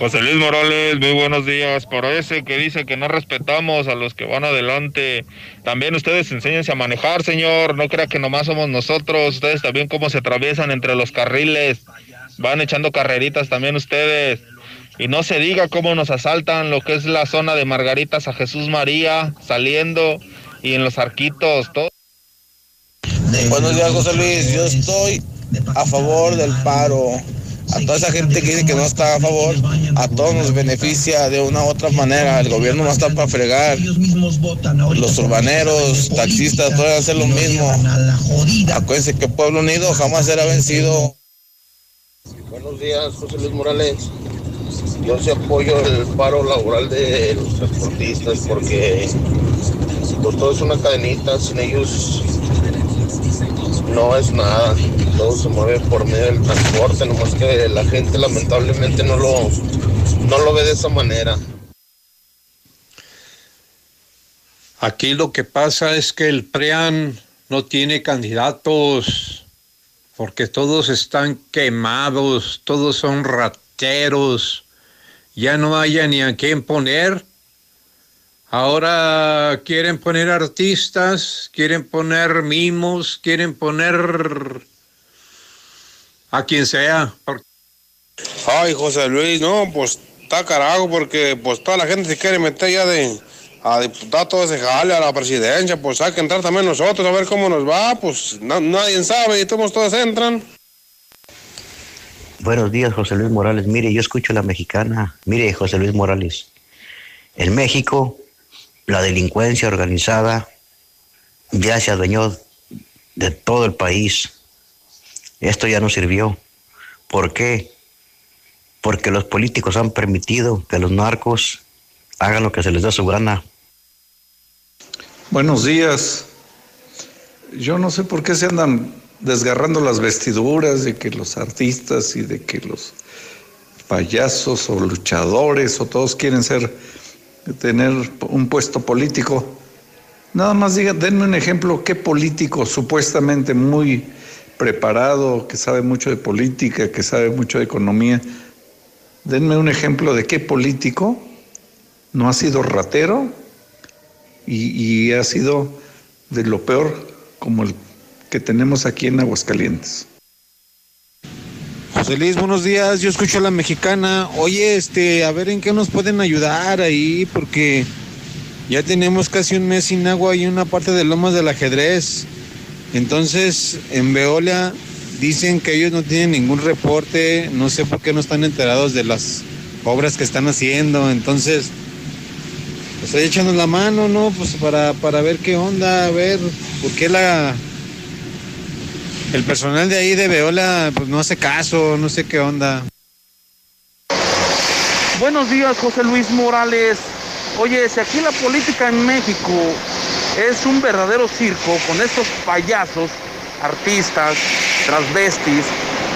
José Luis Morales, muy buenos días. Por ese que dice que no respetamos a los que van adelante, también ustedes enséñense a manejar, señor. No crea que nomás somos nosotros. Ustedes también cómo se atraviesan entre los carriles. Van echando carreritas también ustedes. Y no se diga cómo nos asaltan lo que es la zona de Margaritas a Jesús María, saliendo y en los arquitos, todo. Buenos días, José Luis. Yo estoy a favor del paro. A toda esa gente que dice que no está a favor, a todos nos beneficia de una u otra manera. El gobierno no está para fregar. Los urbaneros, taxistas, pueden hacer lo mismo. Acuérdense que Pueblo Unido jamás será vencido. Buenos días, José Luis Morales. Yo sí apoyo el paro laboral de los transportistas porque pues, todo es una cadenita, sin ellos no es nada. Todo se mueve por medio del transporte, nomás que la gente lamentablemente no lo, no lo ve de esa manera. Aquí lo que pasa es que el PREAN no tiene candidatos porque todos están quemados, todos son rateros, ya no haya ni a quién poner. Ahora quieren poner artistas, quieren poner mimos, quieren poner a quien sea. Ay, José Luis, no, pues está carajo porque pues toda la gente se quiere meter ya de a diputado todo ese jale a la presidencia, pues hay que entrar también nosotros a ver cómo nos va, pues na- nadie sabe y todos todos entran. Buenos días, José Luis Morales. Mire, yo escucho la mexicana. Mire, José Luis Morales. En México, la delincuencia organizada ya se adueñó de todo el país. Esto ya no sirvió. ¿Por qué? porque los políticos han permitido que los narcos hagan lo que se les da su gana. Buenos días. Yo no sé por qué se andan desgarrando las vestiduras de que los artistas y de que los payasos o luchadores o todos quieren ser tener un puesto político. Nada más digan, denme un ejemplo, qué político supuestamente muy preparado, que sabe mucho de política, que sabe mucho de economía, denme un ejemplo de qué político no ha sido ratero y, ha sido de lo peor como el que tenemos aquí en Aguascalientes. José Luis, buenos días. Yo escucho a la mexicana. Oye, este, a ver en qué nos pueden ayudar ahí, porque ya tenemos casi un mes sin agua y una parte de lomas del ajedrez. Entonces, en Veolia dicen que ellos no tienen ningún reporte. No sé por qué no están enterados de las obras que están haciendo. Entonces, pues echando la mano, ¿no? Pues para, para ver qué onda, a ver por qué la el personal de ahí de Veola pues no hace caso, no sé qué onda. Buenos días, José Luis Morales. Oye, si aquí la política en México es un verdadero circo con estos payasos, artistas, transvestis,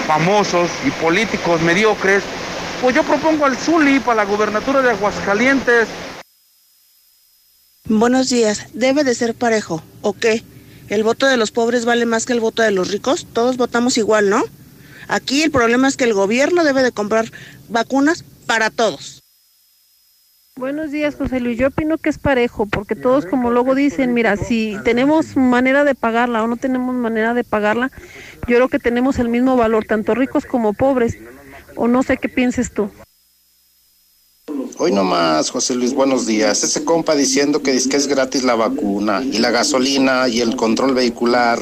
famosos y políticos mediocres, pues yo propongo al Zuli para la gubernatura de Aguascalientes. Buenos días, debe de ser parejo, ¿o qué? ¿El voto de los pobres vale más que el voto de los ricos? Todos votamos igual, ¿no? Aquí el problema es que el gobierno debe de comprar vacunas para todos. Buenos días, José Luis. Yo opino que es parejo, porque todos, como luego dicen, mira, si tenemos manera de pagarla o no tenemos manera de pagarla, yo creo que tenemos el mismo valor, tanto ricos como pobres. O no sé qué pienses tú. Hoy nomás, José Luis, buenos días. Ese compa diciendo que dice que es gratis la vacuna y la gasolina y el control vehicular.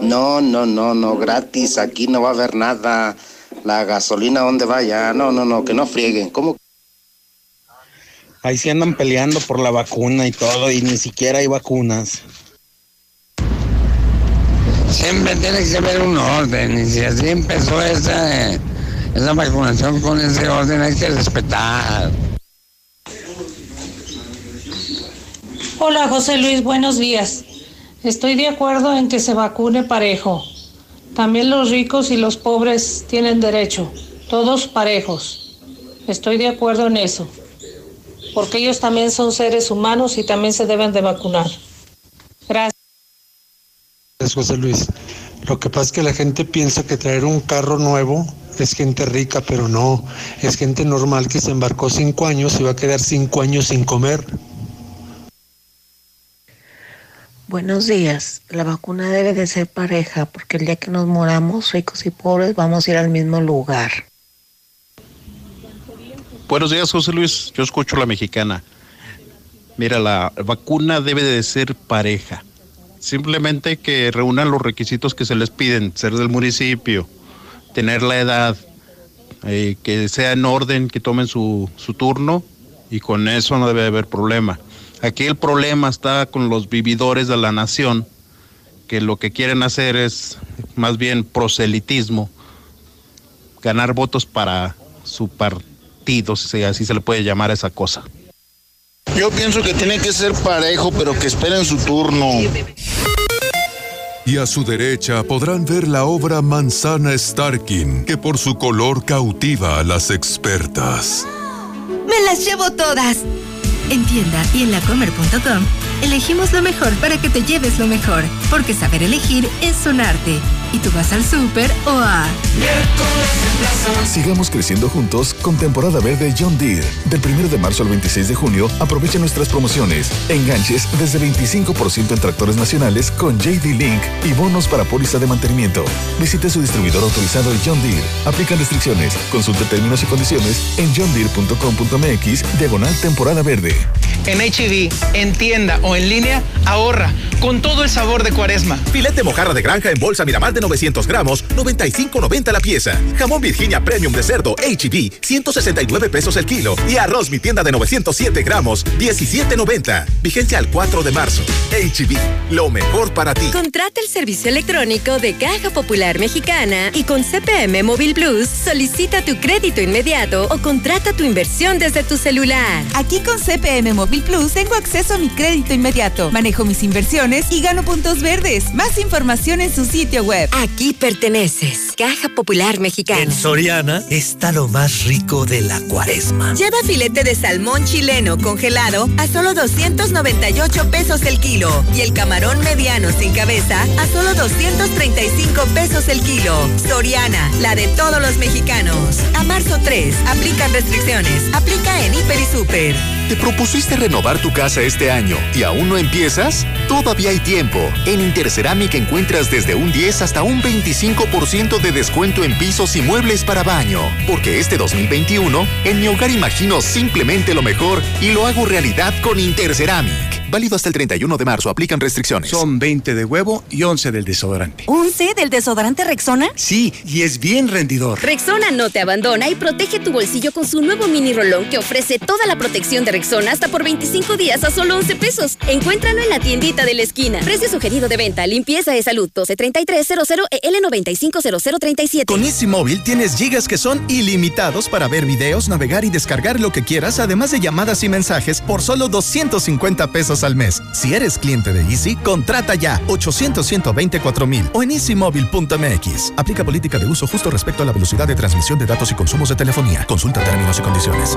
No, no, no, no, gratis. Aquí no va a haber nada. La gasolina, ¿dónde vaya? No, no, no, que no frieguen. ¿Cómo? Ahí sí andan peleando por la vacuna y todo, y ni siquiera hay vacunas. Siempre tiene que haber un orden, y si así empezó esa, esa vacunación con ese orden, hay que respetar. Hola José Luis, buenos días. Estoy de acuerdo en que se vacune parejo. También los ricos y los pobres tienen derecho, todos parejos. Estoy de acuerdo en eso, porque ellos también son seres humanos y también se deben de vacunar. Gracias. Gracias, José Luis. Lo que pasa es que la gente piensa que traer un carro nuevo es gente rica, pero no, es gente normal que se embarcó cinco años y va a quedar cinco años sin comer. Buenos días. La vacuna debe de ser pareja porque el día que nos moramos, ricos y pobres, vamos a ir al mismo lugar. Buenos días, José Luis. Yo escucho la mexicana. Mira, la vacuna debe de ser pareja. Simplemente que reúnan los requisitos que se les piden, ser del municipio, tener la edad, eh, que sea en orden, que tomen su, su turno y con eso no debe haber problema. Aquí el problema está con los vividores de la nación, que lo que quieren hacer es más bien proselitismo, ganar votos para su partido, si así se le puede llamar a esa cosa. Yo pienso que tiene que ser parejo, pero que esperen su turno. Y a su derecha podrán ver la obra Manzana Starkin, que por su color cautiva a las expertas. ¡Me las llevo todas! En tienda y en lacomer.com elegimos lo mejor para que te lleves lo mejor, porque saber elegir es un arte. Y tú vas al súper o a... Sigamos creciendo juntos con temporada verde John Deere. Del 1 de marzo al 26 de junio, aprovecha nuestras promociones. Enganches desde 25% en tractores nacionales con JD Link y bonos para póliza de mantenimiento. Visite su distribuidor autorizado John Deere. Aplican restricciones. Consulte términos y condiciones en johndeere.com.mx diagonal temporada verde. En HB, en tienda o o en línea, ahorra con todo el sabor de cuaresma. Filete mojarra de granja en bolsa Miramar de 900 gramos, 95.90 la pieza. Jamón Virginia Premium de cerdo HB, 169 pesos el kilo. Y arroz mi tienda de 907 gramos, 17.90. Vigencia al 4 de marzo. HB, lo mejor para ti. Contrata el servicio electrónico de Caja Popular Mexicana y con CPM Móvil Plus solicita tu crédito inmediato o contrata tu inversión desde tu celular. Aquí con CPM Móvil Plus tengo acceso a mi crédito inmediato. Manejo mis inversiones y gano puntos verdes. Más información en su sitio web. Aquí perteneces. Caja Popular Mexicana. En Soriana está lo más rico de la cuaresma. Lleva filete de salmón chileno congelado a solo 298 pesos el kilo y el camarón mediano sin cabeza a solo 235 pesos el kilo. Soriana, la de todos los mexicanos. A marzo 3, aplican restricciones. Aplica en Hiper y Super. ¿Te propusiste renovar tu casa este año y aún no empiezas? Todavía hay tiempo. En Interceramic encuentras desde un 10 hasta un 25% de descuento en pisos y muebles para baño. Porque este 2021, en mi hogar imagino simplemente lo mejor y lo hago realidad con Interceramic. Válido hasta el 31 de marzo. Aplican restricciones. Son 20 de huevo y 11 del desodorante. ¿11 del desodorante Rexona? Sí, y es bien rendidor. Rexona no te abandona y protege tu bolsillo con su nuevo mini rolón que ofrece toda la protección de Rexona hasta por 25 días a solo 11 pesos. Encuéntralo en la tiendita de la esquina. Precio sugerido de venta. Limpieza de salud 123300 EL950037. Con Easy Móvil tienes gigas que son ilimitados para ver videos, navegar y descargar lo que quieras, además de llamadas y mensajes por solo 250 pesos al mes. Si eres cliente de Easy, contrata ya 800 mil o en easymóvil.mx. Aplica política de uso justo respecto a la velocidad de transmisión de datos y consumos de telefonía. Consulta términos y condiciones.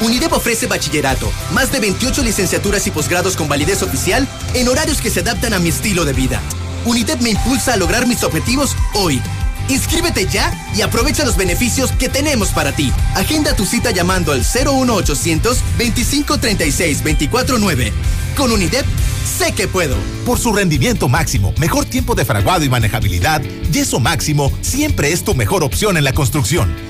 UNIDEP ofrece bachillerato, más de 28 licenciaturas y posgrados con validez oficial en horarios que se adaptan a mi estilo de vida. UNIDEP me impulsa a lograr mis objetivos hoy. Inscríbete ya y aprovecha los beneficios que tenemos para ti. Agenda tu cita llamando al 01800 2536 249. Con UNIDEP, sé que puedo. Por su rendimiento máximo, mejor tiempo de fraguado y manejabilidad, Yeso Máximo siempre es tu mejor opción en la construcción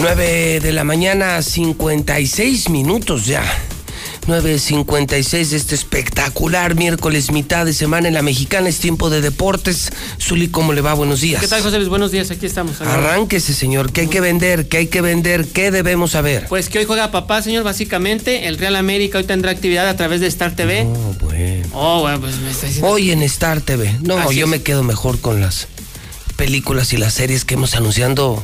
Nueve de la mañana, 56 minutos ya. 9.56 de este espectacular miércoles, mitad de semana en la mexicana, es tiempo de deportes. Zuli, ¿cómo le va? Buenos días. ¿Qué tal, José Luis? Buenos días, aquí estamos. Arránquese, señor. ¿Qué hay que vender? ¿Qué hay que vender? ¿Qué debemos saber? Pues que hoy juega papá, señor, básicamente. El Real América hoy tendrá actividad a través de Star TV. Oh, bueno. Oh, bueno, pues me está diciendo. Hoy en Star TV. No, Así yo es. me quedo mejor con las películas y las series que hemos anunciando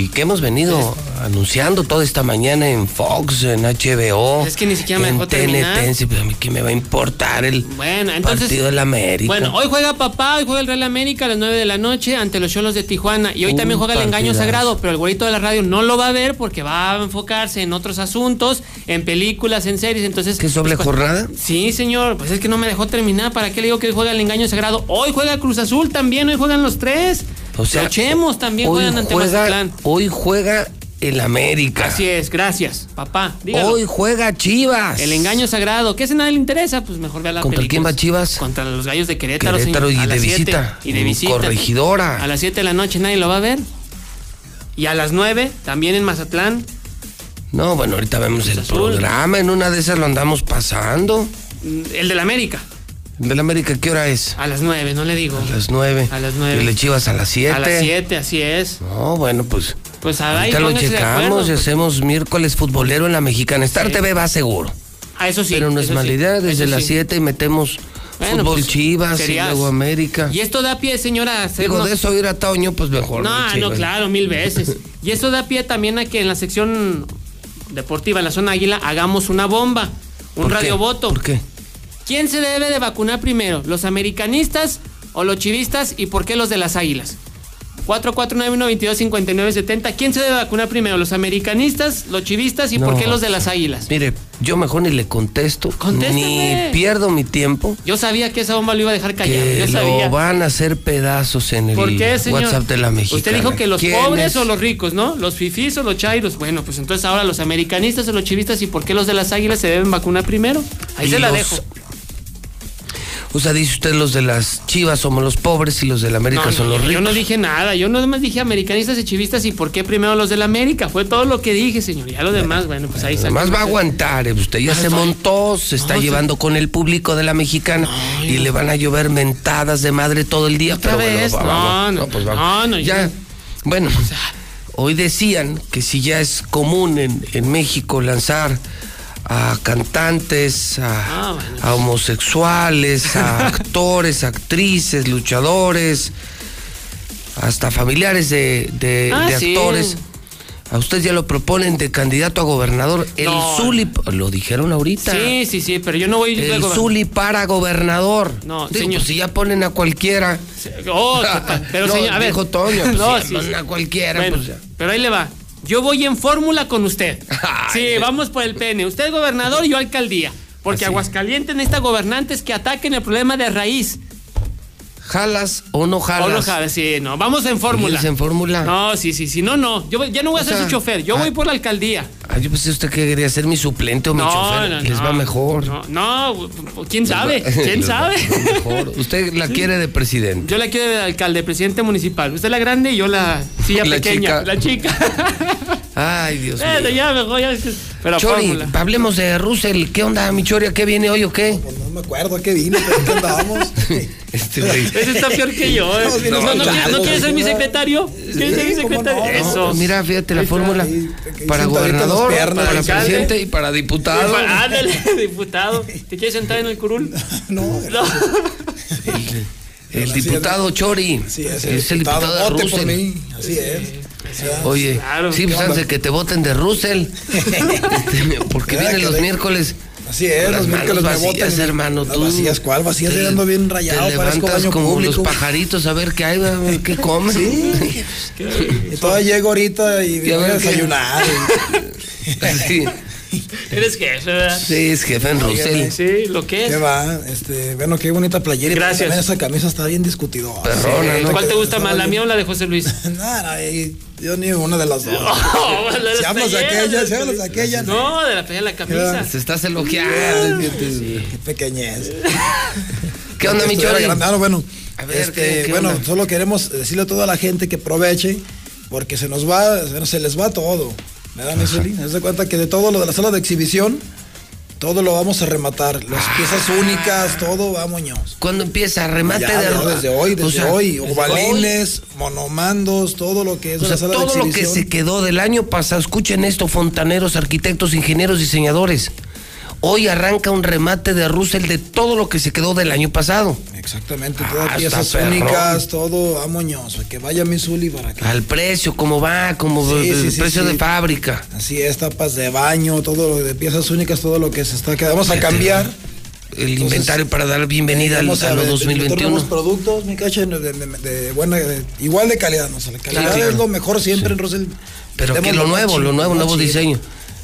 y que hemos venido anunciando toda esta mañana en Fox, en HBO. Es que ni siquiera me en dejó. TNT, pero a mí qué me va a importar el Bueno, entonces. partido del América. Bueno, hoy juega papá, hoy juega el Real América a las 9 de la noche ante los Cholos de Tijuana. Y hoy Un también juega el engaño partidazo. sagrado, pero el güerito de la radio no lo va a ver porque va a enfocarse en otros asuntos, en películas, en series. Entonces. ¿Qué doble pues, jornada? Sí, señor. Pues es que no me dejó terminar. ¿Para qué le digo que hoy juega el engaño sagrado? Hoy juega Cruz Azul también, hoy juegan los tres. O sea, Chemos también hoy juegan ante juega, Mazatlán. hoy juega el América. Así es, gracias, papá. Dígalo. Hoy juega Chivas. El engaño sagrado. ¿Qué si nadie le interesa? Pues mejor vea la ¿Contra quién va Chivas? Contra los gallos de Querétaro, Querétaro señor, y a de las siete. visita. Y de visita. corregidora. A las 7 de la noche nadie lo va a ver. Y a las 9 también en Mazatlán. No, bueno, ahorita vemos el Azul. programa. En una de esas lo andamos pasando. Mm, El del América. ¿El del América qué hora es? A las 9, no le digo. A las nueve. A las nueve. Y le Chivas a las siete. A las 7, así es. No, bueno, pues. Pues ahí Ahorita lo checamos acuerdo, y hacemos miércoles futbolero en la mexicana. Star Sí. TV va seguro. Ah, eso sí. Pero no es mala sí, idea. Desde las sí. 7 metemos Bueno, Fútbol pues, Chivas y serías- luego América. Y esto da pie, señora, a Digo, hacernos- de eso ir a Toño, pues mejor. No, no, claro, mil veces. Y eso da pie también a que en la sección deportiva, en la zona águila, hagamos una bomba, un radiovoto. ¿Por qué? ¿Quién se debe de vacunar primero? ¿Los americanistas o los chivistas? ¿Y por qué los de las águilas? 449-122-5970. ¿Quién se debe vacunar primero? ¿Los americanistas, los chivistas y por qué los de las águilas? Mire, yo mejor ni le contesto. Contésteme. Ni pierdo mi tiempo. Yo sabía que esa bomba lo iba a dejar callado. Que Yo sabía. lo van a hacer pedazos en el ¿Por qué, señor? WhatsApp de la mexicana. Usted dijo que los pobres o los ricos, ¿no? Los fifís o los chairos. Bueno, pues entonces ahora los americanistas o los chivistas y por qué los de las águilas se deben vacunar primero. Ahí Y se la los- dejo. O sea, dice usted los de las chivas somos los pobres y los de la América No, son no, los yo ricos. no dije nada. Yo nada más dije americanistas y chivistas y por qué primero los de la América. Fue todo lo que dije, señor. Ya lo demás, bueno, pues ahí Además va a aguantar, eh, usted ya se no, montó, se está no, llevando con el público de la mexicana y le van a llover mentadas de madre todo el día. ¿Otra pero bueno, vez? va- No, va- no, pues va. no, no, ya. yo- Bueno, hoy decían que si ya es común en, en México lanzar a cantantes, a, Ah, bueno. a homosexuales, a actores, actrices, luchadores, hasta familiares de, de- Ah, de sí. actores. A usted ya lo proponen de candidato a gobernador. El No. Zuli, lo dijeron ahorita. Sí, sí, sí, pero yo no voy El Zuli para gobernador. No, Digo, señor. pues si ya ponen a cualquiera. Oh, pero No, señor, a ver. dijo Toño, pues No, si sí, ponen a cualquiera, Bueno, pues ya. Pero ahí le va. Yo voy en fórmula con usted. Sí, vamos por el pene. Usted gobernador y yo alcaldía. Porque. Aguascalientes necesita gobernantes que ataquen el problema de raíz. ¿Jalas o no jalas? O no jalas, sí, no. Vamos en fórmula. ¿Vienes en fórmula? No, sí, sí, sí. No, no. Yo ya no voy a O ser sea, su chofer. Yo ah, voy por la alcaldía. Ah, yo pensé usted que quería ser mi suplente o mi No, chofer. no, Les no. va mejor. No, no, quién sabe. ¿Quién sabe? mejor. Usted la quiere de presidente. Yo la quiero de alcalde, presidente municipal. Usted la grande y yo la silla La pequeña. chica. La chica. Ay, Dios mío. ya mejor, ya. Pero Chori, fórmula. hablemos de Russell. ¿Qué onda, mi Chori? ¿A qué viene hoy o qué? No me acuerdo a qué vine, pero ¿qué andábamos? Este güey. Ese está peor que yo. ¿eh? No, no, no, ¿quiere- ¿no quiere ser mi secretario? ¿Quiere ser mi secretario? no, no, Eso. Pues mira, fíjate la fórmula. ahí, Para gobernador, piernas, para alcalde. presidente y para diputado. Ándale, diputado. ¿Te quieres sentar en el curul? No, No. El diputado Chori. Sí, es es el diputado por Russell. mí, así es. Oye, Claro. sí, pues antes de que te voten de Russell. Este, porque vienen los de- miércoles. Así es, los miércoles me votan. hermano. Tú vacías, ¿cuál? Vacías, te- ando bien rayado, Te parezco levantas como público. los pajaritos a ver qué hay, a ver qué comen. Sí. Y todavía llego ahorita y voy a desayunar. Sí, Eres jefe, ¿verdad? sí, es jefe en Russell. Sí, lo que ¿Qué es. va? Este, bueno, qué bonita playera. y Gracias. también esa camisa está bien discutidora. Perrona, Eh, ¿no? ¿Cuál te gusta más, la mía o la de José Luis? No, no, yo ni una de las dos. La de Si las hablas de aquella, si hablas de aquella. No, de la playa de la camisa. Se estás elogiando. Qué pequeñez. ¿Qué onda, mi grande. Ah, no, bueno, A ver, este, ¿qué- qué bueno, onda? solo queremos decirle a toda la gente que aproveche, porque se nos va, se les va todo. ¿Verdad, mi Zuli? Haz de cuenta que de todo lo de la sala de exhibición, todo lo vamos a rematar. Las Ah. piezas únicas, todo va moños. ¿Cuándo empieza? Remate Ya, de desde hoy, desde o sea, hoy. Ovalines, monomandos, todo lo que es O sea, la sala todo de lo que exhibición. se quedó del año pasado, escuchen esto, fontaneros, arquitectos, ingenieros, diseñadores. Hoy arranca un remate de Russell de todo lo que se quedó del año pasado. Exactamente, Ah, todas está piezas únicas, todo a moños. Que vaya mi Zuli para que. Al precio, cómo va, como Sí, el sí, precio sí. de fábrica. Así es, tapas de baño, todo lo de piezas únicas, todo lo que se está quedando. Vamos a cambiar. El inventario para dar bienvenida al, Vamos a, a, lo ver, inventar 2021. nuevos productos, mi cacha, de, de- de buena, de- igual de calidad. ¿no? O sea, la calidad claro. es lo mejor siempre en Rosel. Pero que lo nuevo, lo nuevo, nuevo diseño.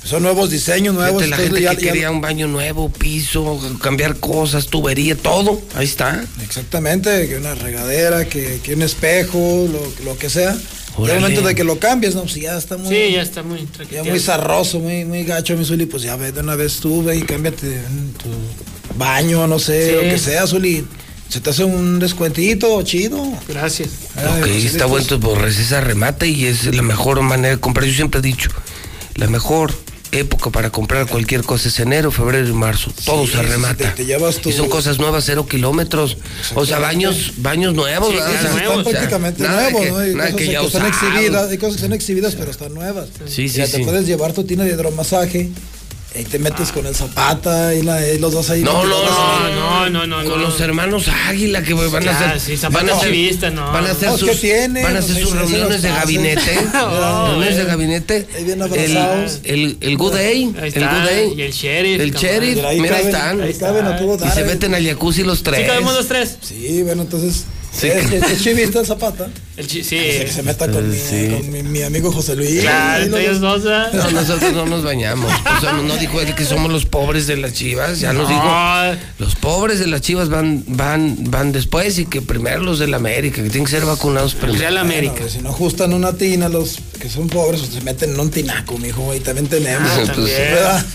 Son nuevos diseños, nuevos. Fíjate, la gente ya- que ya- quería un baño nuevo, piso, cambiar cosas, tubería, todo. Ahí está. Exactamente, que una regadera, que, que un espejo, lo, lo que sea. Y Órale. al momento de que lo cambies, no, si ya está muy, Sí, ya está muy ya muy zarroso, muy, muy gacho, mi Zuli, pues ya ve, de una vez tú ve y cámbiate en tu baño, no sé, Sí. lo que sea, Zuli. Se te hace un descuentito chido. Gracias. Ay, ok, pues, está listos. bueno, pues esa remate y es la mejor manera de comprar. Yo siempre he dicho, la mejor época para comprar cualquier cosa es enero, febrero y marzo. Todo Sí, se remata. te- te llevas tu- Y son cosas nuevas, cero kilómetros. O sea, baños, baños nuevos. Están o sea, prácticamente nuevos, que- ¿no? Hay cosas que están exhibidas, hay cosas que están exhibidas, pero están nuevas. Sí, sí, ya te puedes llevar tu tina de hidromasaje ahí te metes con el Zapata y, la- y los dos ahí. No, no, metidos. no, no, no, Con no. los hermanos Águila que van a Ya, hacer. sí, van a hacer, activista, no. van a hacer No, sus, ¿qué tiene? van a hacer Pues sus reuniones de gabinete. Oh, reuniones de gabinete. Ahí bien El, abrazados. el, el Good Day. Ahí El está, Good Day. y el sheriff, El sheriff. Mira, ahí Mira, ahí caben, están. ahí caben a Y se eh. meten al jacuzzi los tres. Sí, cabemos los tres. Sí, bueno, entonces. Sí. Es, es- es chivista el Zapata. El chi- sí. Que se meta con, mi, Sí. con mi, mi amigo José Luis. Claro, ellos dos. ¿verdad? No, nosotros no nos bañamos. O sea, no dijo él que somos los pobres de las chivas. Ya nos dijo. No, Los pobres de las chivas van, van, van después y que primero los del América, que tienen que ser vacunados el primero. Real América. Bueno, si no ajustan una tina, los que son pobres, pues se meten en un tinaco, mijo, y también tenemos. Ah, Pues, también. ¿verdad?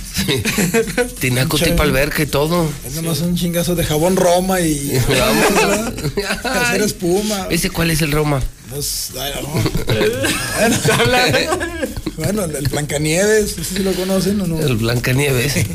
Tinaco tipo alberca y todo. Es nomás un chingazo de jabón Roma y Vamos. hacer espuma. ¿Ese cuál es el Roma? Pues, ay, no. bueno, el, Blancanieves, no sé si lo conocen o no. El Blancanieves.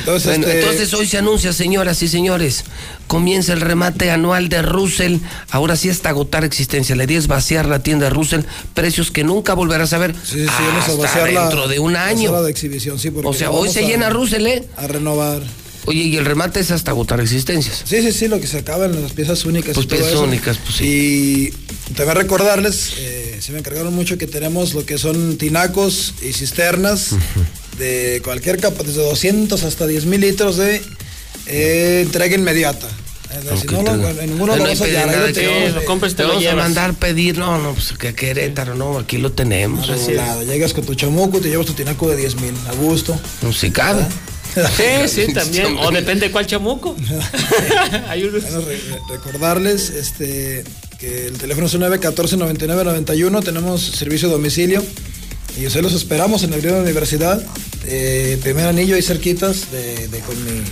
Entonces, Bueno, este, entonces hoy se anuncia, señoras y señores, comienza el remate anual de Russell. Ahora sí hasta agotar existencia. La idea es vaciar la tienda de Russell, precios que nunca volverás a ver sí, sí, vamos a vaciarla- dentro de un año. sala de exhibición, sí, porque O sea, hoy se a- llena Russell, ¿eh? A renovar. Oye, y el remate es hasta agotar existencias. Sí, sí, sí, lo que se acaba en las piezas únicas. Pues y todo piezas eso. únicas, pues sí. Y también recordarles, eh, se me encargaron mucho que tenemos lo que son tinacos y cisternas de cualquier capa, desde 200 hasta 10 mil litros de eh, entrega inmediata. Eh, si no, lo- en ninguno lo no hay vamos a hallar, nada lo lo compras, te Te lo vamos a mandar pedir, no, no, pues que a Querétaro, no, aquí lo tenemos. volada. Llegas con tu chamuco, te llevas tu tinaco de 10 mil, a gusto. No se cabe. Sí, sí, también. O depende de cuál chamuco. Hay unos. Bueno, re- re- recordarles este, que el teléfono es 914-9991, tenemos servicio a domicilio y ustedes los esperamos en el Río de la Universidad, eh, primer anillo ahí cerquitas de, de con mi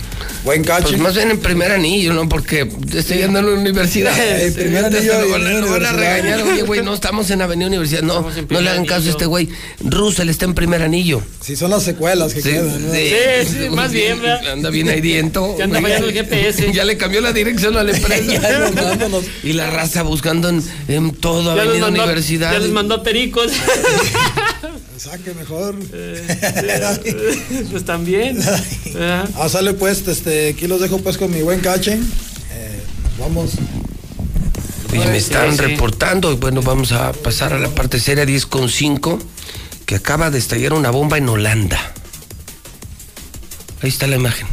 buen cache. Pues más bien en primer anillo, ¿no? Porque estoy yendo a la universidad. El primer anillo Lo van, lo van a universidad. regañar, oye, güey, no estamos en Avenida Universidad. No, no le hagan caso a este güey. Russell está en primer anillo. Si son las secuelas que Sí, quedan. ¿no? sí. Sí, sí, más bien, ¿verdad? Anda bien aidiento. Ya anda fallando el GPS. Ya le cambió la dirección a la empresa. Y la raza buscando en, en todo Ya Avenida mandó, Universidad. ya les mandó a pericos. Saque mejor. pues también. Ah, sale pues, este, aquí los dejo pues con mi buen cache. Eh, vamos. Oye, me están sí. reportando, y bueno, vamos a pasar a la parte seria 10 con 5, que acaba de estallar una bomba en Holanda. Ahí está la imagen.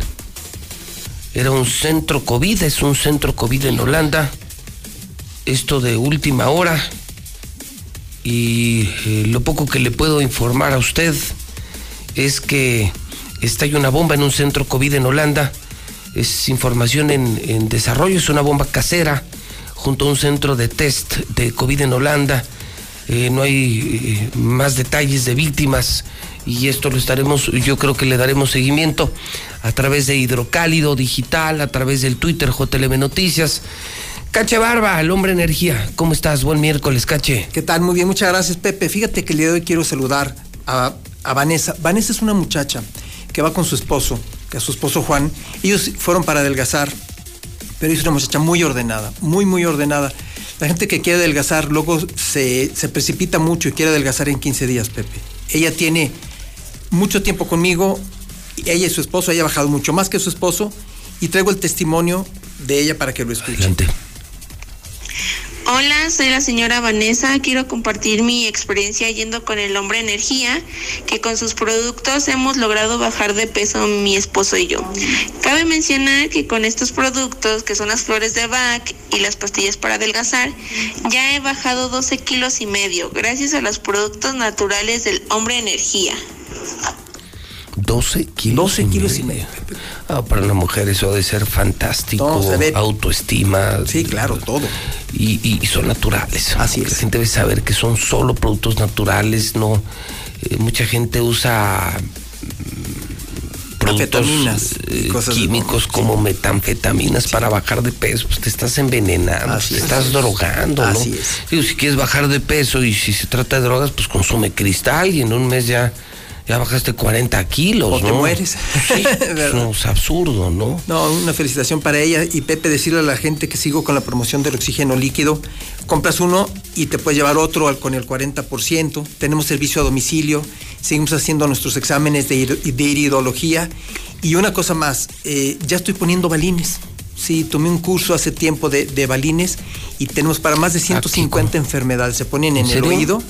Era un centro COVID, es un centro COVID en Holanda. Esto de última hora. Y eh, lo poco que le puedo informar a usted es que estalla una bomba en un centro COVID en Holanda. Es información en, desarrollo, es una bomba casera junto a un centro de test de COVID en Holanda. Eh, no hay eh, más detalles de víctimas y esto lo estaremos, yo creo que le daremos seguimiento a través de Hidrocálido Digital, a través del Twitter JLM Noticias. Cache Barba, el hombre energía, ¿cómo estás? Buen miércoles, Cache. ¿Qué tal? Muy bien, muchas gracias, Pepe. Fíjate que el día de hoy quiero saludar a, a Vanessa. Vanessa es una muchacha que va con su esposo, que a su esposo Juan. Ellos fueron para adelgazar, pero es una muchacha muy ordenada, muy, muy ordenada. La gente que quiere adelgazar luego se, se precipita mucho y quiere adelgazar en 15 días, Pepe. Ella tiene mucho tiempo conmigo, ella y su esposo, ella ha bajado mucho más que su esposo, y traigo el testimonio de ella para que lo escuchen. Adelante. Hola, soy la señora Vanessa. Quiero compartir mi experiencia yendo con el hombre energía, que con sus productos hemos logrado bajar de peso mi esposo y yo. Cabe mencionar que con estos productos, que son las flores de Bach y las pastillas para adelgazar, ya he bajado 12 kilos y medio, gracias a los productos naturales del hombre energía. 12 kilos. 12 kilos y medio. Ah, para una mujer eso ha de ser fantástico. No, se Autoestima. Sí, claro, todo. Y, y- y son naturales. Así La es. gente debe saber que son solo productos naturales, no. eh, mucha gente usa mm, productos eh, de- químicos como metanfetaminas para bajar de peso, pues te estás envenenando, Así te es. estás drogando, ¿no? Así es. Digo, si quieres bajar de peso y si se trata de drogas, pues consume cristal y en un mes ya, Ya bajaste 40 kilos, O te ¿no? mueres. Sí, no, es absurdo, ¿no? No, una felicitación para ella. Y Pepe, decirle a la gente que sigo con la promoción del oxígeno líquido. Compras uno y te puedes llevar otro al- con el 40%. Tenemos servicio a domicilio. Seguimos haciendo nuestros exámenes de, de iridología. Y una cosa más, eh, ya estoy poniendo balines. Sí, tomé un curso hace tiempo de, de balines y tenemos para más de 150 enfermedades. Se ponen en, ¿En el oído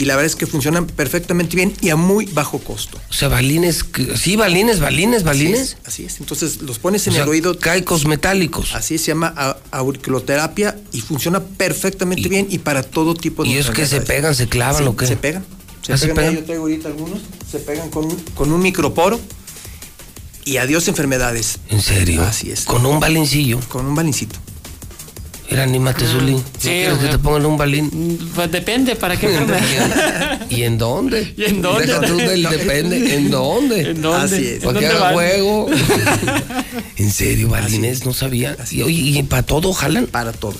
y la verdad es que funcionan perfectamente bien y a muy bajo costo. O sea, balines, sí, balines, balines, balines. Así es, entonces los pones en O sea, el oído. Caicos metálicos. Así es, se llama auriculoterapia y funciona perfectamente bien y para todo tipo de ¿Y es que se pegan, se clavan Sí, o qué? Se pegan. Se ¿Ah, se pegan, mira, Yo traigo ahorita algunos, se pegan con, un- con un microporo y adiós enfermedades. ¿En serio? Así es. Con un balincillo. Con un balincito. Era anímate, Zuli. ¿No sí, quieres que o sea, te pongan un balín? Pues depende, ¿para qué? ¿Y en dónde? ¿Y en dónde? Deja tú del depende. ¿En dónde? ¿En dónde? Así es. ¿Para ¿En que dónde haga juego? ¿En serio, balines? No sabía. Y, oye, ¿y para todo jalan? Para todo.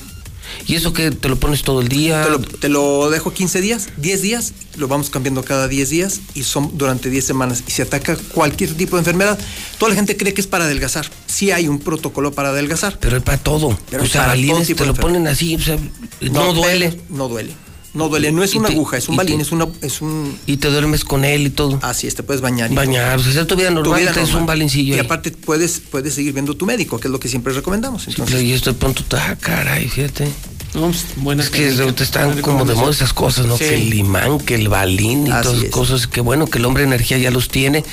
¿Y eso que te lo pones todo el día? Te lo, te lo dejo 15 días, 10 días, lo vamos cambiando cada 10 días y son durante 10 semanas. Y se ataca cualquier tipo de enfermedad. Toda la gente cree que es para adelgazar. Sí hay un protocolo para adelgazar. Pero es para todo. Pero o sea, para todo te lo ponen así, o sea, no, duele. No duele. No duele. No es una te- aguja, es un balín, te- es, una, es un. Y te duermes con él y todo. Así es, te puedes bañar. y Bañar, o sea, tu vida. Tu normal, vida es un balincillo Y ahí. aparte puedes, puedes seguir viendo tu médico, que es lo que siempre recomendamos. Entonces, y esto de pronto, ah, caray, fíjate. No, pues, buena Es que técnica, te están como de moda esas cosas, ¿no? Sí. Que el imán, que el balín y Así todas esas es. cosas. Que bueno, que el hombre energía ya los tiene.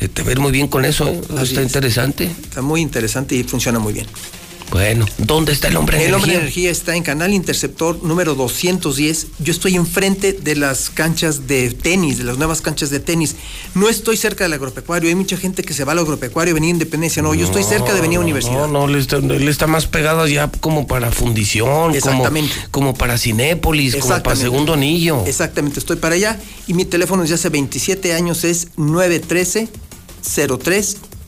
Eh, te ver muy bien con eso, ¿eh? Está es. interesante. está muy interesante y funciona muy bien. Bueno, ¿dónde está el hombre El energía? hombre de energía está en Canal Interceptor número 210. Yo estoy enfrente de las canchas de tenis, de las nuevas canchas de tenis. No estoy cerca del agropecuario. Hay mucha gente que se va al agropecuario, Avenida Independencia. No, yo estoy cerca de Avenida Universidad. No, no, él está, él está más pegado ya como para fundición, como, Exactamente. como para Cinépolis, como para segundo anillo. Exactamente, estoy para allá. Y mi teléfono desde hace 27 años es 913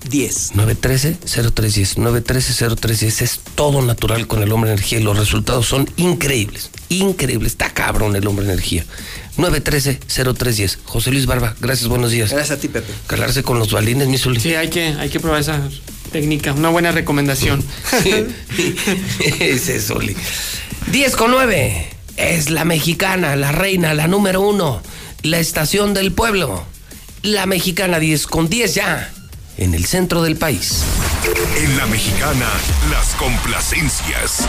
0310. 913-0310. 913-0310. Es todo natural con el hombre energía y los resultados son increíbles. Increíbles. Está cabrón el hombre energía. 913-0310. José Luis Barba, gracias, buenos días. Gracias a ti, Pepe. Calarse con los balines, mi Zuli. Sí, hay que, hay que probar esa técnica. Una buena recomendación. Ese Zuli. 10 con 9. Es la mexicana, la reina, la número uno. La estación del pueblo. La mexicana 10 con 10 ya. En el centro del país. En la mexicana, las complacencias.